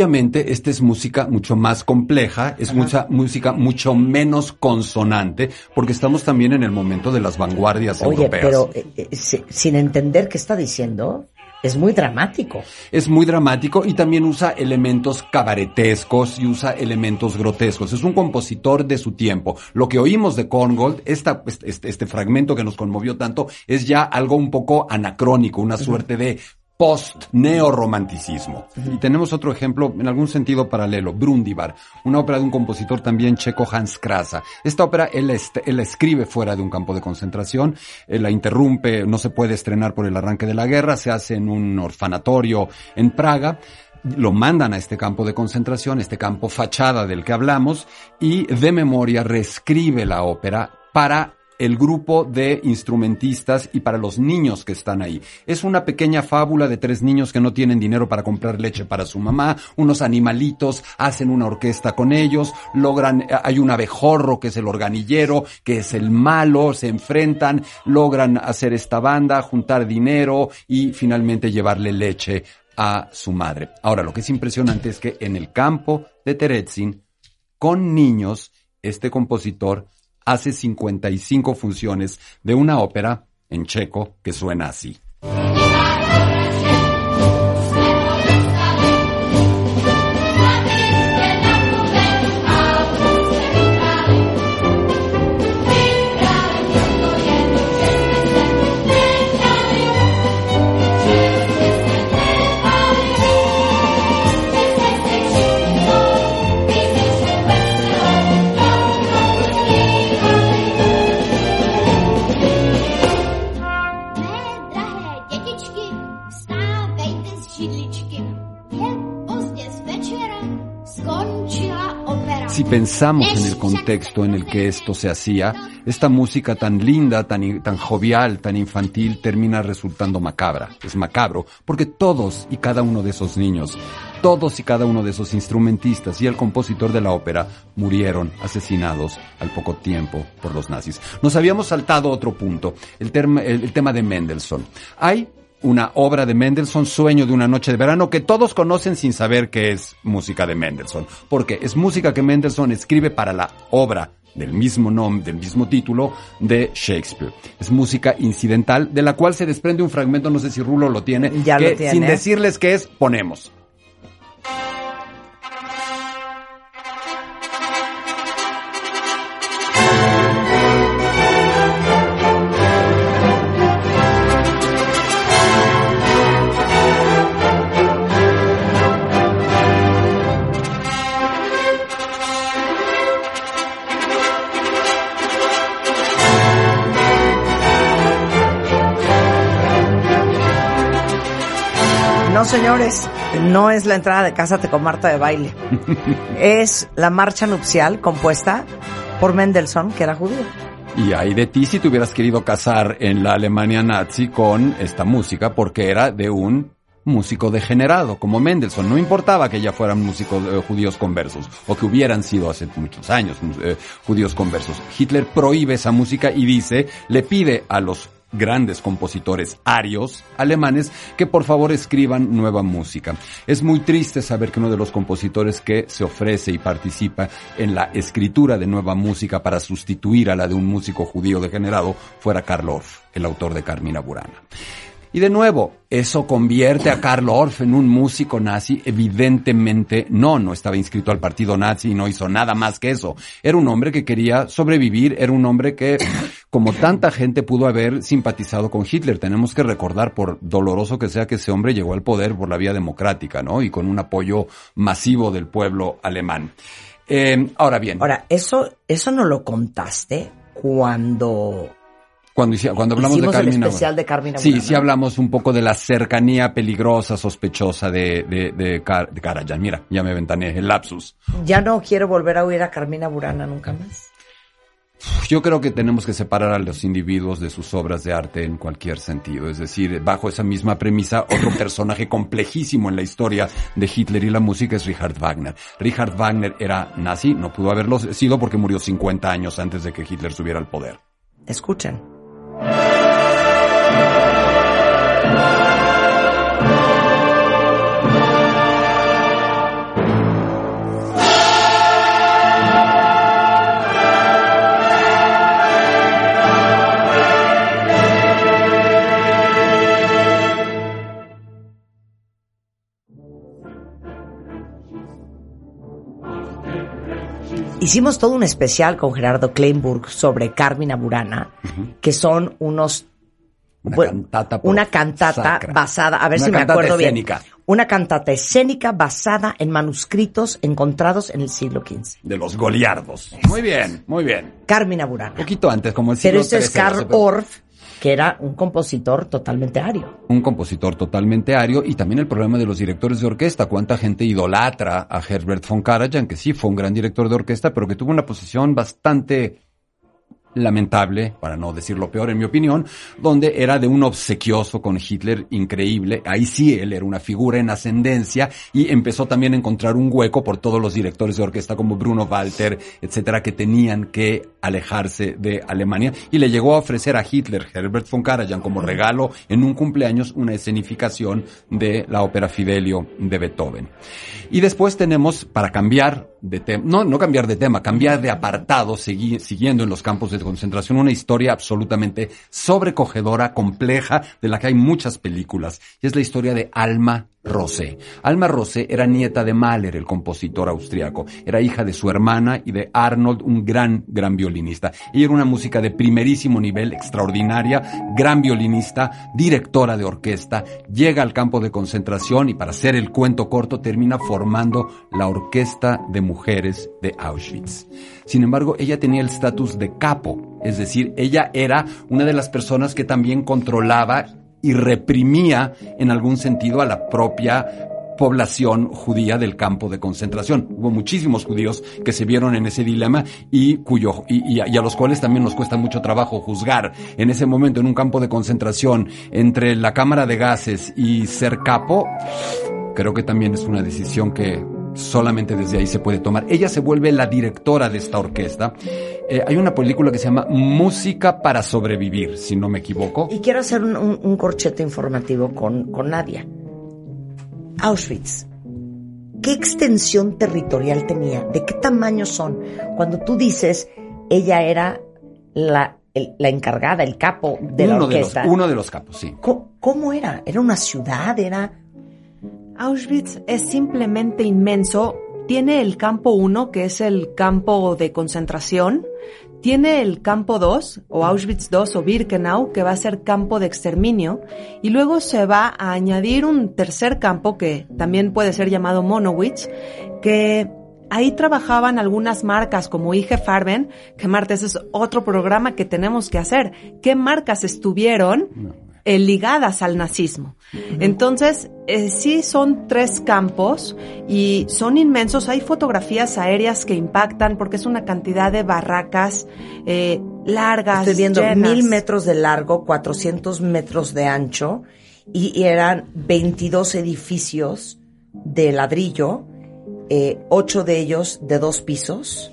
Obviamente, esta es música mucho más compleja, es mucha música mucho menos consonante, porque estamos también en el momento de las vanguardias Oye, europeas. pero eh, eh, si- sin entender qué está diciendo, es muy dramático. Es muy dramático y también usa elementos cabaretescos y usa elementos grotescos. Es un compositor de su tiempo. Lo que oímos de Korngold, esta, este, este fragmento que nos conmovió tanto, es ya algo un poco anacrónico, una suerte de post-neorromanticismo. Y tenemos otro ejemplo, en algún sentido paralelo, Brundibar, una ópera de un compositor también checo, Hans Krasa. Esta ópera él, él escribe fuera de un campo de concentración, él la interrumpe, no se puede estrenar por el arranque de la guerra, se hace en un orfanatorio en Praga, lo mandan a este campo de concentración, este campo fachada del que hablamos, y de memoria reescribe la ópera para el grupo de instrumentistas y para los niños que están ahí. Es una pequeña fábula de tres niños que no tienen dinero para comprar leche para su mamá, unos animalitos hacen una orquesta con ellos, logran, hay un abejorro que es el organillero, que es el malo, se enfrentan, logran hacer esta banda, juntar dinero y finalmente llevarle leche a su madre. Ahora, lo que es impresionante es que en el campo de Terezin, con niños, este compositor hace 55 funciones de una ópera en checo que suena así. Si pensamos en el contexto en el que esto se hacía, esta música tan linda, tan, tan jovial, tan infantil, termina resultando macabra. Es macabro porque todos y cada uno de esos niños, todos y cada uno de esos instrumentistas y el compositor de la ópera murieron asesinados al poco tiempo por los nazis. Nos habíamos saltado otro punto, el, el- el tema de Mendelssohn. Hay una obra de Mendelssohn, Sueño de una noche de verano, que todos conocen sin saber que es música de Mendelssohn. Porque es música que Mendelssohn escribe para la obra del mismo nombre, del mismo título de Shakespeare. Es música incidental de la cual se desprende un fragmento, no sé si Rulo lo tiene, Ya lo que tiene. sin decirles qué es, ponemos. Señores, no es la entrada de Cásate con Marta de baile. es la marcha nupcial compuesta por Mendelssohn, que era judío. Y hay de ti si te hubieras querido casar en la Alemania nazi con esta música, porque era de un músico degenerado, como Mendelssohn. No importaba que ya fueran músicos eh, judíos conversos, o que hubieran sido hace muchos años eh, judíos conversos. Hitler prohíbe esa música y dice, le pide a los grandes compositores arios alemanes que por favor escriban nueva música. Es muy triste saber que uno de los compositores que se ofrece y participa en la escritura de nueva música para sustituir a la de un músico judío degenerado fuera Karl Orff, el autor de Carmina Burana. Y de nuevo, ¿eso convierte a Karl Orff en un músico nazi? Evidentemente no, no estaba inscrito al partido nazi y no hizo nada más que eso. Era un hombre que quería sobrevivir, era un hombre que, como tanta gente, pudo haber simpatizado con Hitler. Tenemos que recordar, por doloroso que sea, que ese hombre llegó al poder por la vía democrática, ¿no? Y con un apoyo masivo del pueblo alemán. Eh, ahora bien. Ahora, eso, eso no lo contaste cuando cuando, cuando hablamos Hicimos de Carmina. el especial de Carmina Sí, sí hablamos un poco de la cercanía peligrosa, sospechosa de, de, de, Car- de Karajan. Mira, ya me ventaneé el lapsus. Ya no quiero volver a oír a Carmina Burana nunca más. Yo creo que tenemos que separar a los individuos de sus obras de arte en cualquier sentido. Es decir, bajo esa misma premisa, otro personaje complejísimo en la historia de Hitler y la música es Richard Wagner. Richard Wagner era nazi, no pudo haberlo sido porque murió 50 años antes de que Hitler subiera al poder. Escuchen. Bye. Hicimos todo un especial con Gerardo Kleinburg sobre Carmina Burana, que son unos Una bueno, cantata una cantata sacra. basada, a ver Una si me acuerdo escénica. bien, una cantata escénica basada en manuscritos encontrados en el siglo XV. De los goliardos. Muy bien, muy bien. Carmina Burana. poquito antes, como el Pero siglo ese es pero- Orff, que era un compositor totalmente ario. un compositor totalmente ario y también el problema de los directores de orquesta. Cuánta gente idolatra a Herbert von Karajan, que sí fue un gran director de orquesta, pero que tuvo una posición bastante lamentable, para no decir lo peor en mi opinión, donde era de un obsequioso con Hitler increíble. Ahí sí él era una figura en ascendencia y empezó también a encontrar un hueco por todos los directores de orquesta como Bruno Walter, etcétera, que tenían que alejarse de Alemania y le llegó a ofrecer a Hitler, Herbert von Karajan, como regalo en un cumpleaños una escenificación de la ópera Fidelio de Beethoven. Y después tenemos, para cambiar de tema, no, no cambiar de tema, cambiar de apartado, siguiendo en los campos de concentración, una historia absolutamente sobrecogedora, compleja, de la que hay muchas películas. Y es la historia de Alma Rosé. Alma Rosé era nieta de Mahler, el compositor austriaco. Era hija de su hermana y de Arnold, un gran, gran violinista. Ella era una música de primerísimo nivel, extraordinaria, gran violinista, directora de orquesta, llega al campo de concentración y para hacer el cuento corto termina formando la Orquesta de Mujeres de Auschwitz. Sin embargo, ella tenía el estatus de capo, es decir, ella era una de las personas que también controlaba y reprimía en algún sentido a la propia población judía del campo de concentración. Hubo muchísimos judíos que se vieron en ese dilema y cuyo y, y a, y a los cuales también nos cuesta mucho trabajo juzgar en ese momento en un campo de concentración entre la cámara de gases y ser capo. Creo que también es una decisión que solamente desde ahí se puede tomar. Ella se vuelve la directora de esta orquesta. Eh, hay una película que se llama Música para sobrevivir, si no me equivoco. Y quiero hacer un, un- un corchete informativo con, con Nadia. Auschwitz. ¿Qué extensión territorial tenía? ¿De qué tamaño son? Cuando tú dices, ella era la, el- la encargada, el capo de la uno, de los, orquesta. uno de los capos, sí. ¿Cómo, cómo era? ¿Era una ciudad? ¿Era...? Auschwitz es simplemente inmenso. Tiene el campo 1, que es el campo de concentración. Tiene el campo 2, o Auschwitz 2, o Birkenau, que va a ser campo de exterminio. Y luego se va a añadir un tercer campo, que también puede ser llamado Monowitz, que ahí trabajaban algunas marcas como IG Farben, que Marta, ese es otro programa que tenemos que hacer. ¿Qué marcas estuvieron eh, ligadas al nazismo. Entonces, eh, sí son tres campos y son inmensos. Hay fotografías aéreas que impactan porque es una cantidad de barracas eh, largas. Estoy viendo llenas. mil metros de largo, 400 metros de ancho y, eran 22 edificios de ladrillo, eh, ocho de ellos de dos pisos.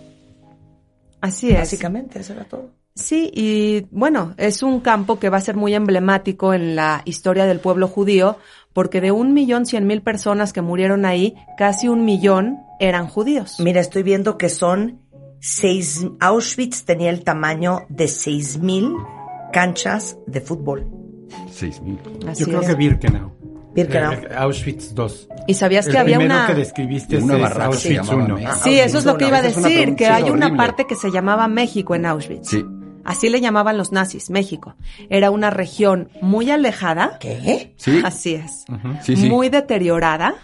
Así es. Básicamente, eso era todo. Sí, y bueno, es un campo que va a ser muy emblemático en la historia del pueblo judío, porque de un millón cien mil personas que murieron ahí, casi un millón eran judíos. Mira, estoy viendo que son seis, Auschwitz tenía el tamaño de seis mil canchas de fútbol. Seis mil. Así Yo creo es. que Birkenau. Birkenau. Eh, Auschwitz 2. ¿Y sabías El que había primero una... que describiste Una es barraca Auschwitz llamaba 1. México. Sí, eso es lo que iba a decir, que hay una parte que se llamaba México en Auschwitz. Sí. Así le llamaban los nazis, México. Era una región muy alejada. ¿Qué? Sí. Así es. Sí, sí. Muy deteriorada,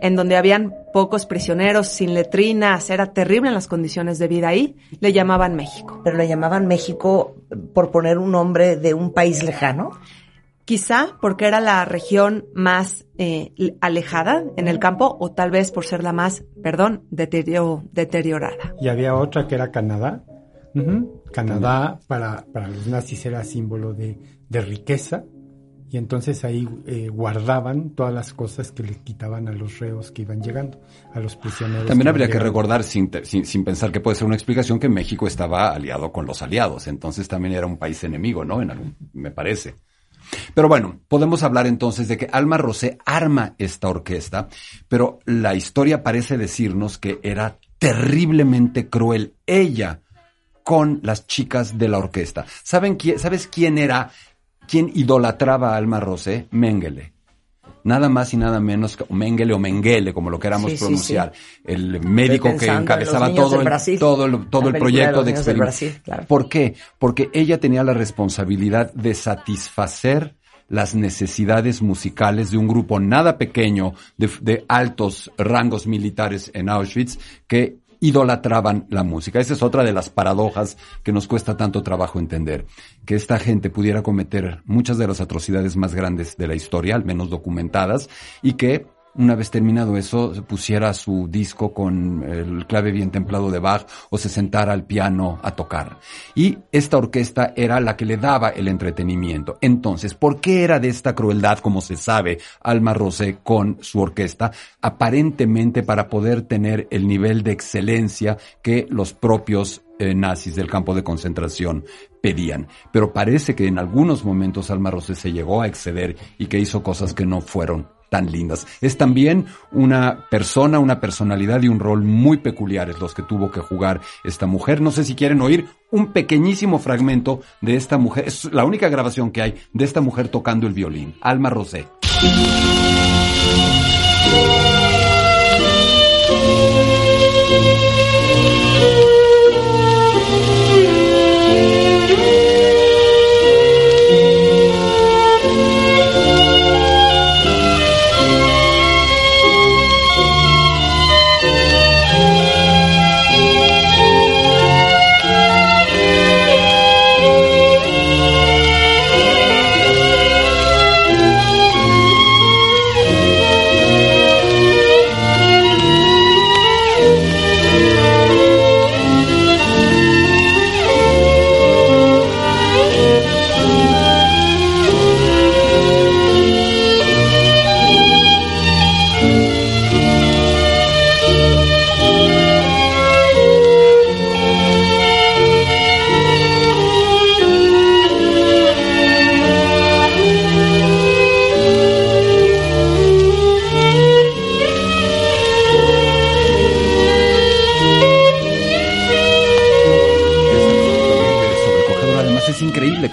en donde habían pocos prisioneros, sin letrinas, era terrible en las condiciones de vida ahí. Le llamaban México. Pero le llamaban México por poner un nombre de un país lejano. Quizá porque era la región más eh, alejada en el campo o tal vez por ser la más, perdón, deterio- deteriorada. Y había otra que era Canadá. Canadá para, para los nazis era símbolo de, de riqueza. Y entonces ahí eh, guardaban todas las cosas que les quitaban a los reos que iban llegando, a los prisioneros. También habría que recordar, sin, sin, sin pensar que puede ser una explicación, que México estaba aliado con los aliados. Entonces también era un país enemigo, ¿no? En algún- me parece. Pero bueno, podemos hablar entonces de que Alma Rosé arma esta orquesta, pero la historia parece decirnos que era terriblemente cruel ella con las chicas de la orquesta. ¿Saben quién, ¿Sabes quién era, quién idolatraba a Alma Rosé? Mengele. Nada más y nada menos que Mengele o Mengele, como lo queramos Sí, sí, pronunciar. El médico que en encabezaba todo Brasil. todo el, todo el de proyecto de experimento. Brasil, claro. ¿Por qué? Porque ella tenía la responsabilidad de satisfacer las necesidades musicales de un grupo nada pequeño de, de altos rangos militares en Auschwitz que idolatraban la música. Esa es otra de las paradojas que nos cuesta tanto trabajo entender. Que esta gente pudiera cometer muchas de las atrocidades más grandes de la historia, al menos documentadas, y que una vez terminado eso, pusiera su disco con el clave bien templado de Bach o se sentara al piano a tocar. Y esta orquesta era la que le daba el entretenimiento. Entonces, ¿por qué era de esta crueldad, como se sabe, Alma Rosé con su orquesta? Aparentemente para poder tener el nivel de excelencia que los propios eh, nazis del campo de concentración pedían. Pero parece que en algunos momentos Alma Rosé se llegó a exceder y que hizo cosas que no fueron tan lindas. Es también una persona, una personalidad y un rol muy peculiares los que tuvo que jugar esta mujer. No sé si quieren oír un pequeñísimo fragmento de esta mujer. Es la única grabación que hay de esta mujer tocando el violín. Alma Rosé.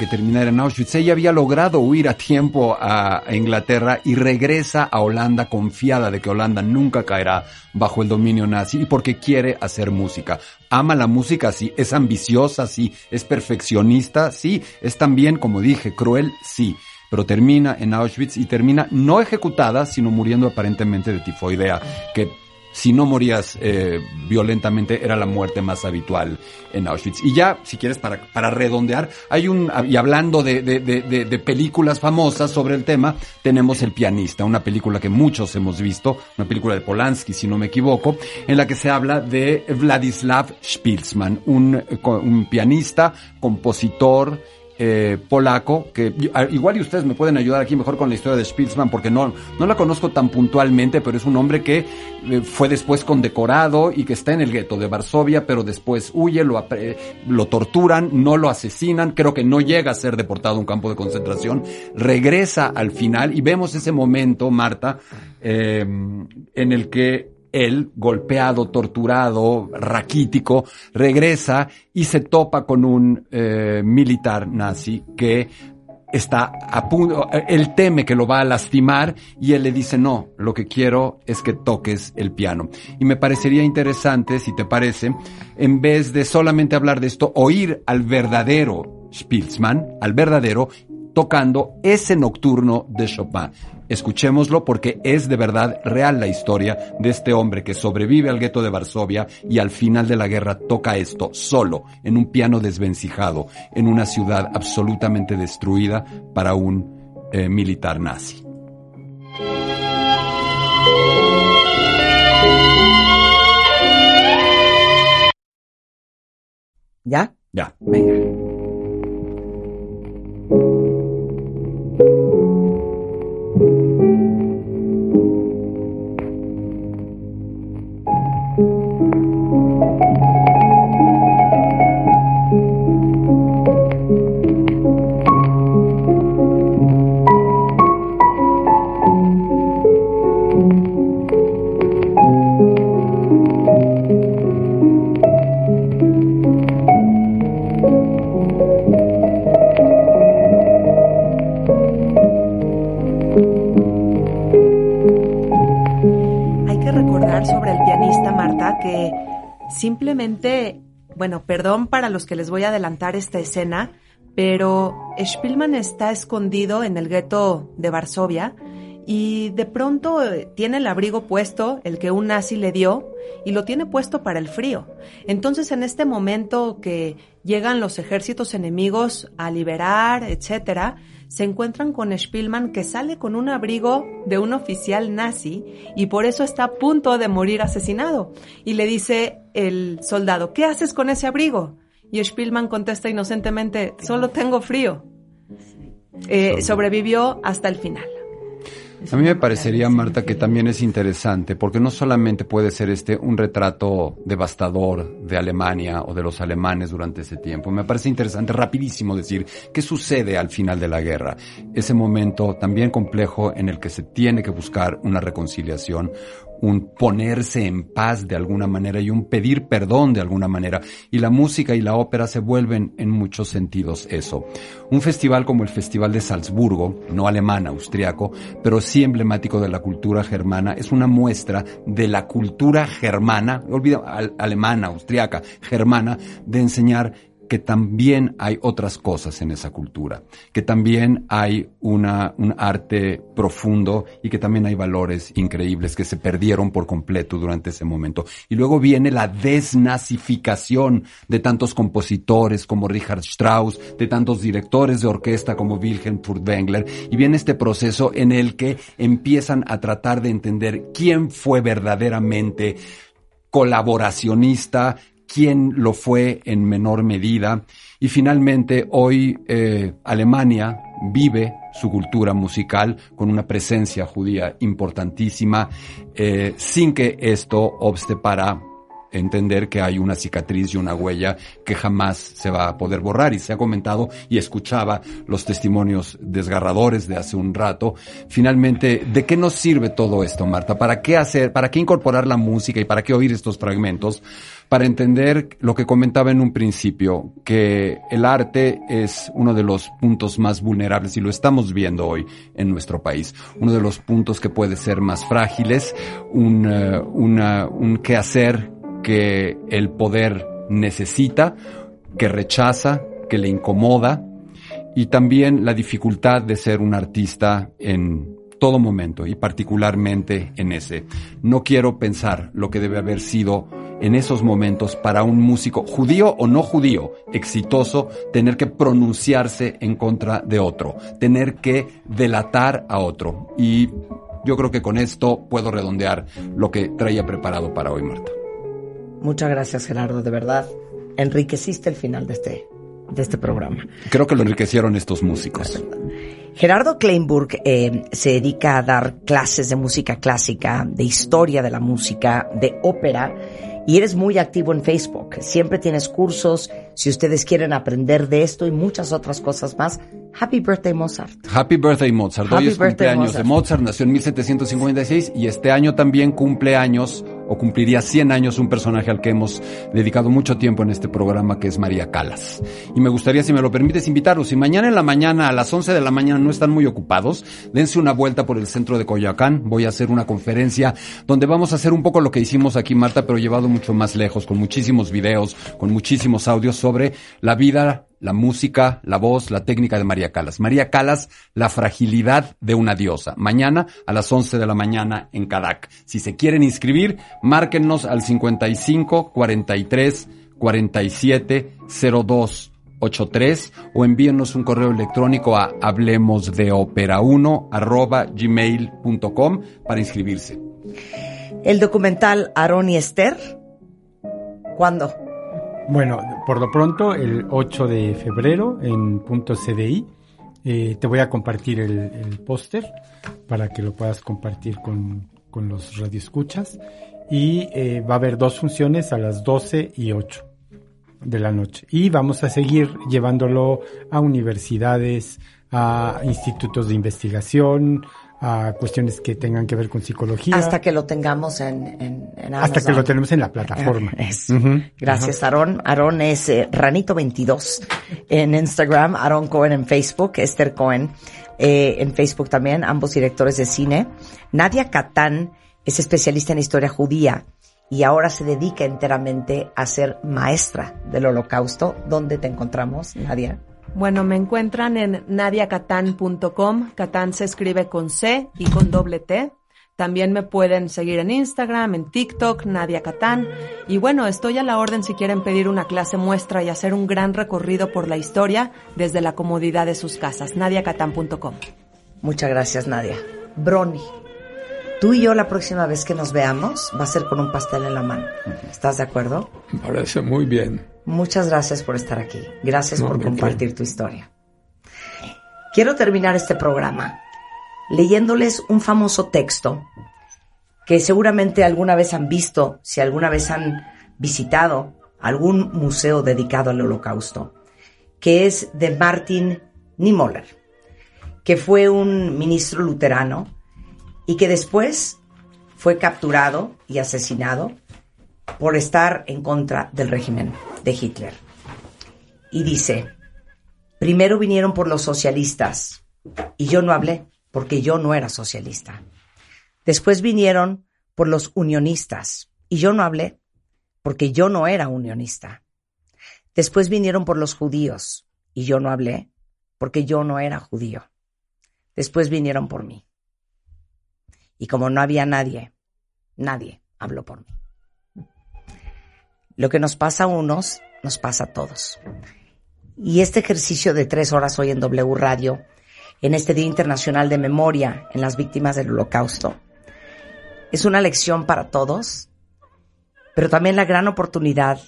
Que terminara en Auschwitz. Ella había logrado huir a tiempo a, Inglaterra y regresa a Holanda confiada de que Holanda nunca caerá bajo el dominio nazi y porque quiere hacer música. Ama la música, sí. Es ambiciosa, sí. Es perfeccionista, sí. Es también, como dije, cruel, sí. Pero termina en Auschwitz y termina no ejecutada, sino muriendo aparentemente de tifoidea, que si no morías eh, violentamente, era la muerte más habitual en Auschwitz. Y ya, si quieres, para, para redondear, hay un, y hablando de, de, de, películas famosas sobre el tema, tenemos El pianista, una película que muchos hemos visto, una película de Polanski, si no me equivoco, en la que se habla de Vladislav Spilsman, un, un pianista, compositor, eh, polaco, que igual y ustedes me pueden ayudar aquí mejor con la historia de Spielman, porque no, no la conozco tan puntualmente, pero es un hombre que eh, fue después condecorado y que está en el gueto de Varsovia, pero después huye, lo, lo torturan, no lo asesinan, creo que no llega a ser deportado a un campo de concentración, regresa al final y vemos ese momento, Marta, eh, en el que él, golpeado, torturado, raquítico, regresa y se topa con un eh, militar nazi que está a punto, él teme que lo va a lastimar y él le dice, no, lo que quiero es que toques el piano. Y me parecería interesante, si te parece, en vez de solamente hablar de esto, oír al verdadero Spielman, al verdadero, tocando ese nocturno de Chopin. Escuchémoslo porque es de verdad real la historia de este hombre que sobrevive al gueto de Varsovia y al final de la guerra toca esto solo, en un piano desvencijado, en una ciudad absolutamente destruida para un eh, militar nazi. ¿Ya? Ya. Venga. Bueno, perdón para los que les voy a adelantar esta escena, pero Spielman está escondido en el gueto de Varsovia y de pronto eh, tiene el abrigo puesto, el que un nazi le dio, y lo tiene puesto para el frío. Entonces, en este momento que llegan los ejércitos enemigos a liberar, etcétera, se encuentran con Spielman que sale con un abrigo de un oficial nazi y por eso está a punto de morir asesinado. Y le dice el soldado, ¿qué haces con ese abrigo? Y Spielman contesta inocentemente, solo tengo frío. Eh, sobrevivió hasta el final. A mí me parecería, Marta, que también es interesante, porque no solamente puede ser este un retrato devastador de Alemania o de los alemanes durante ese tiempo. Me parece interesante, rapidísimo decir, qué sucede al final de la guerra. Ese momento también complejo en el que se tiene que buscar una reconciliación, un ponerse en paz de alguna manera y un pedir perdón de alguna manera. Y la música y la ópera se vuelven en muchos sentidos eso. Un festival como el Festival de Salzburgo, no alemán, austriaco, pero sí emblemático de la cultura germana, es una muestra de la cultura germana, olvida, al, alemana, austriaca, germana, de enseñar que también hay otras cosas en esa cultura, que también hay una, un arte profundo y que también hay valores increíbles que se perdieron por completo durante ese momento. Y luego viene la desnazificación de tantos compositores como Richard Strauss, de tantos directores de orquesta como Wilhelm Furtwängler, y viene este proceso en el que empiezan a tratar de entender quién fue verdaderamente colaboracionista, quién lo fue en menor medida. Y finalmente, hoy eh, Alemania vive su cultura musical con una presencia judía importantísima, eh, sin que esto obste para entender que hay una cicatriz y una huella que jamás se va a poder borrar. Y se ha comentado y escuchaba los testimonios desgarradores de hace un rato. Finalmente, ¿de qué nos sirve todo esto, Marta? ¿Para qué hacer, para qué incorporar la música y para qué oír estos fragmentos? Para entender lo que comentaba en un principio, que el arte es uno de los puntos más vulnerables y lo estamos viendo hoy en nuestro país. Uno de los puntos que puede ser más frágiles, un, uh, una, un quehacer que el poder necesita, que rechaza, que le incomoda y también la dificultad de ser un artista en todo momento y particularmente en ese. No quiero pensar lo que debe haber sido en esos momentos para un músico judío o no judío exitoso tener que pronunciarse en contra de otro, tener que delatar a otro. Y yo creo que con esto puedo redondear lo que traía preparado para hoy, Marta. Muchas gracias, Gerardo, de verdad. Enriqueciste el final de este, de este programa. Creo que lo enriquecieron estos músicos. Gerardo Kleinburg eh, se dedica a dar clases de música clásica, de historia de la música, de ópera y eres muy activo en Facebook. Siempre tienes cursos. Si ustedes quieren aprender de esto y muchas otras cosas más, Happy Birthday Mozart. Happy Birthday Mozart. Happy Hoy es birthday, cumpleaños de Mozart. Mozart. Nació en 1756 y este año también cumple años o cumpliría 100 años un personaje al que hemos dedicado mucho tiempo en este programa que es María Calas. Y me gustaría, si me lo permites, invitarlos. Si mañana en la mañana, a las 11 de la mañana, no están muy ocupados, dense una vuelta por el centro de Coyoacán. Voy a hacer una conferencia donde vamos a hacer un poco lo que hicimos aquí, Marta, pero llevado mucho más lejos, con muchísimos videos, con muchísimos audios sobre la vida, la música, la voz, la técnica de María Calas. María Calas, la fragilidad de una diosa. Mañana a las 11 de la mañana en Cadac. Si se quieren inscribir, márquennos al 55 43 47 02 83 o envíennos un correo electrónico a hablemosdeopera1 arroba gmail.com para inscribirse. El documental Aarón y Esther. ¿Cuándo? Bueno, por lo pronto, el 8 de febrero en punto CDI. eh, te voy a compartir el, el póster para que lo puedas compartir con, con los radioescuchas. Y eh, va a haber dos funciones a las 12 y 8 de la noche. Y vamos a seguir llevándolo a universidades, a institutos de investigación, a cuestiones que tengan que ver con psicología. Hasta que lo tengamos en, en, en Hasta que Amazon. lo tenemos en la plataforma. Eso. Ujú. Gracias, Ajá. Aarón. Aarón es eh, Ranito22 en Instagram, Aarón Cohen en Facebook, Esther Cohen eh, en Facebook también, ambos directores de cine. Nadia Catán es especialista en historia judía y ahora se dedica enteramente a ser maestra del holocausto. ¿Dónde te encontramos, Nadia? Bueno, me encuentran en nadiacatán.com. Catán se escribe con C y con doble T. También me pueden seguir en Instagram, en TikTok, Nadia Catán. Y bueno, estoy a la orden si quieren pedir una clase muestra y hacer un gran recorrido por la historia desde la comodidad de sus casas. nadiacatán.com. Muchas gracias, Nadia. Brony, tú y yo la próxima vez que nos veamos va a ser con un pastel en la mano. ¿Estás de acuerdo? Me parece muy bien. Muchas gracias por estar aquí. Gracias No, por compartir tu historia. Quiero terminar este programa leyéndoles un famoso texto que seguramente alguna vez han visto, si alguna vez han visitado algún museo dedicado al holocausto, que es de Martin Niemöller, que fue un ministro luterano y que después fue capturado y asesinado por estar en contra del régimen de Hitler. Y dice, primero vinieron por los socialistas y yo no hablé porque yo no era socialista. Después vinieron por los unionistas y yo no hablé porque yo no era unionista. Después vinieron por los judíos y yo no hablé porque yo no era judío. Después vinieron por mí. Y como no había nadie, nadie habló por mí. Lo que nos pasa a unos, nos pasa a todos. Y este ejercicio de tres horas hoy en W Radio, en este Día Internacional de Memoria en las Víctimas del Holocausto, es una lección para todos, pero también la gran oportunidad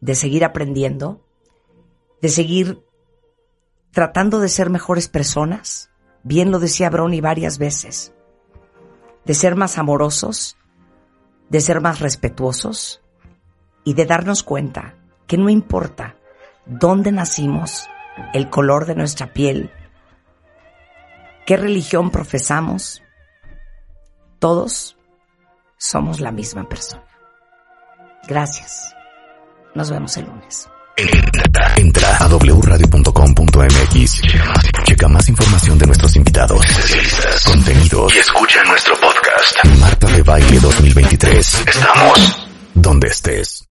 de seguir aprendiendo, de seguir tratando de ser mejores personas, bien lo decía Brony varias veces, de ser más amorosos, de ser más respetuosos y de darnos cuenta que no importa dónde nacimos, el color de nuestra piel, qué religión profesamos, todos somos la misma persona. Gracias. Nos vemos el lunes. Entra a wradio.com.mx. Checa más información de nuestros invitados, especialistas, contenidos y escucha nuestro podcast. Marta de Baile 2023. Estamos donde estés.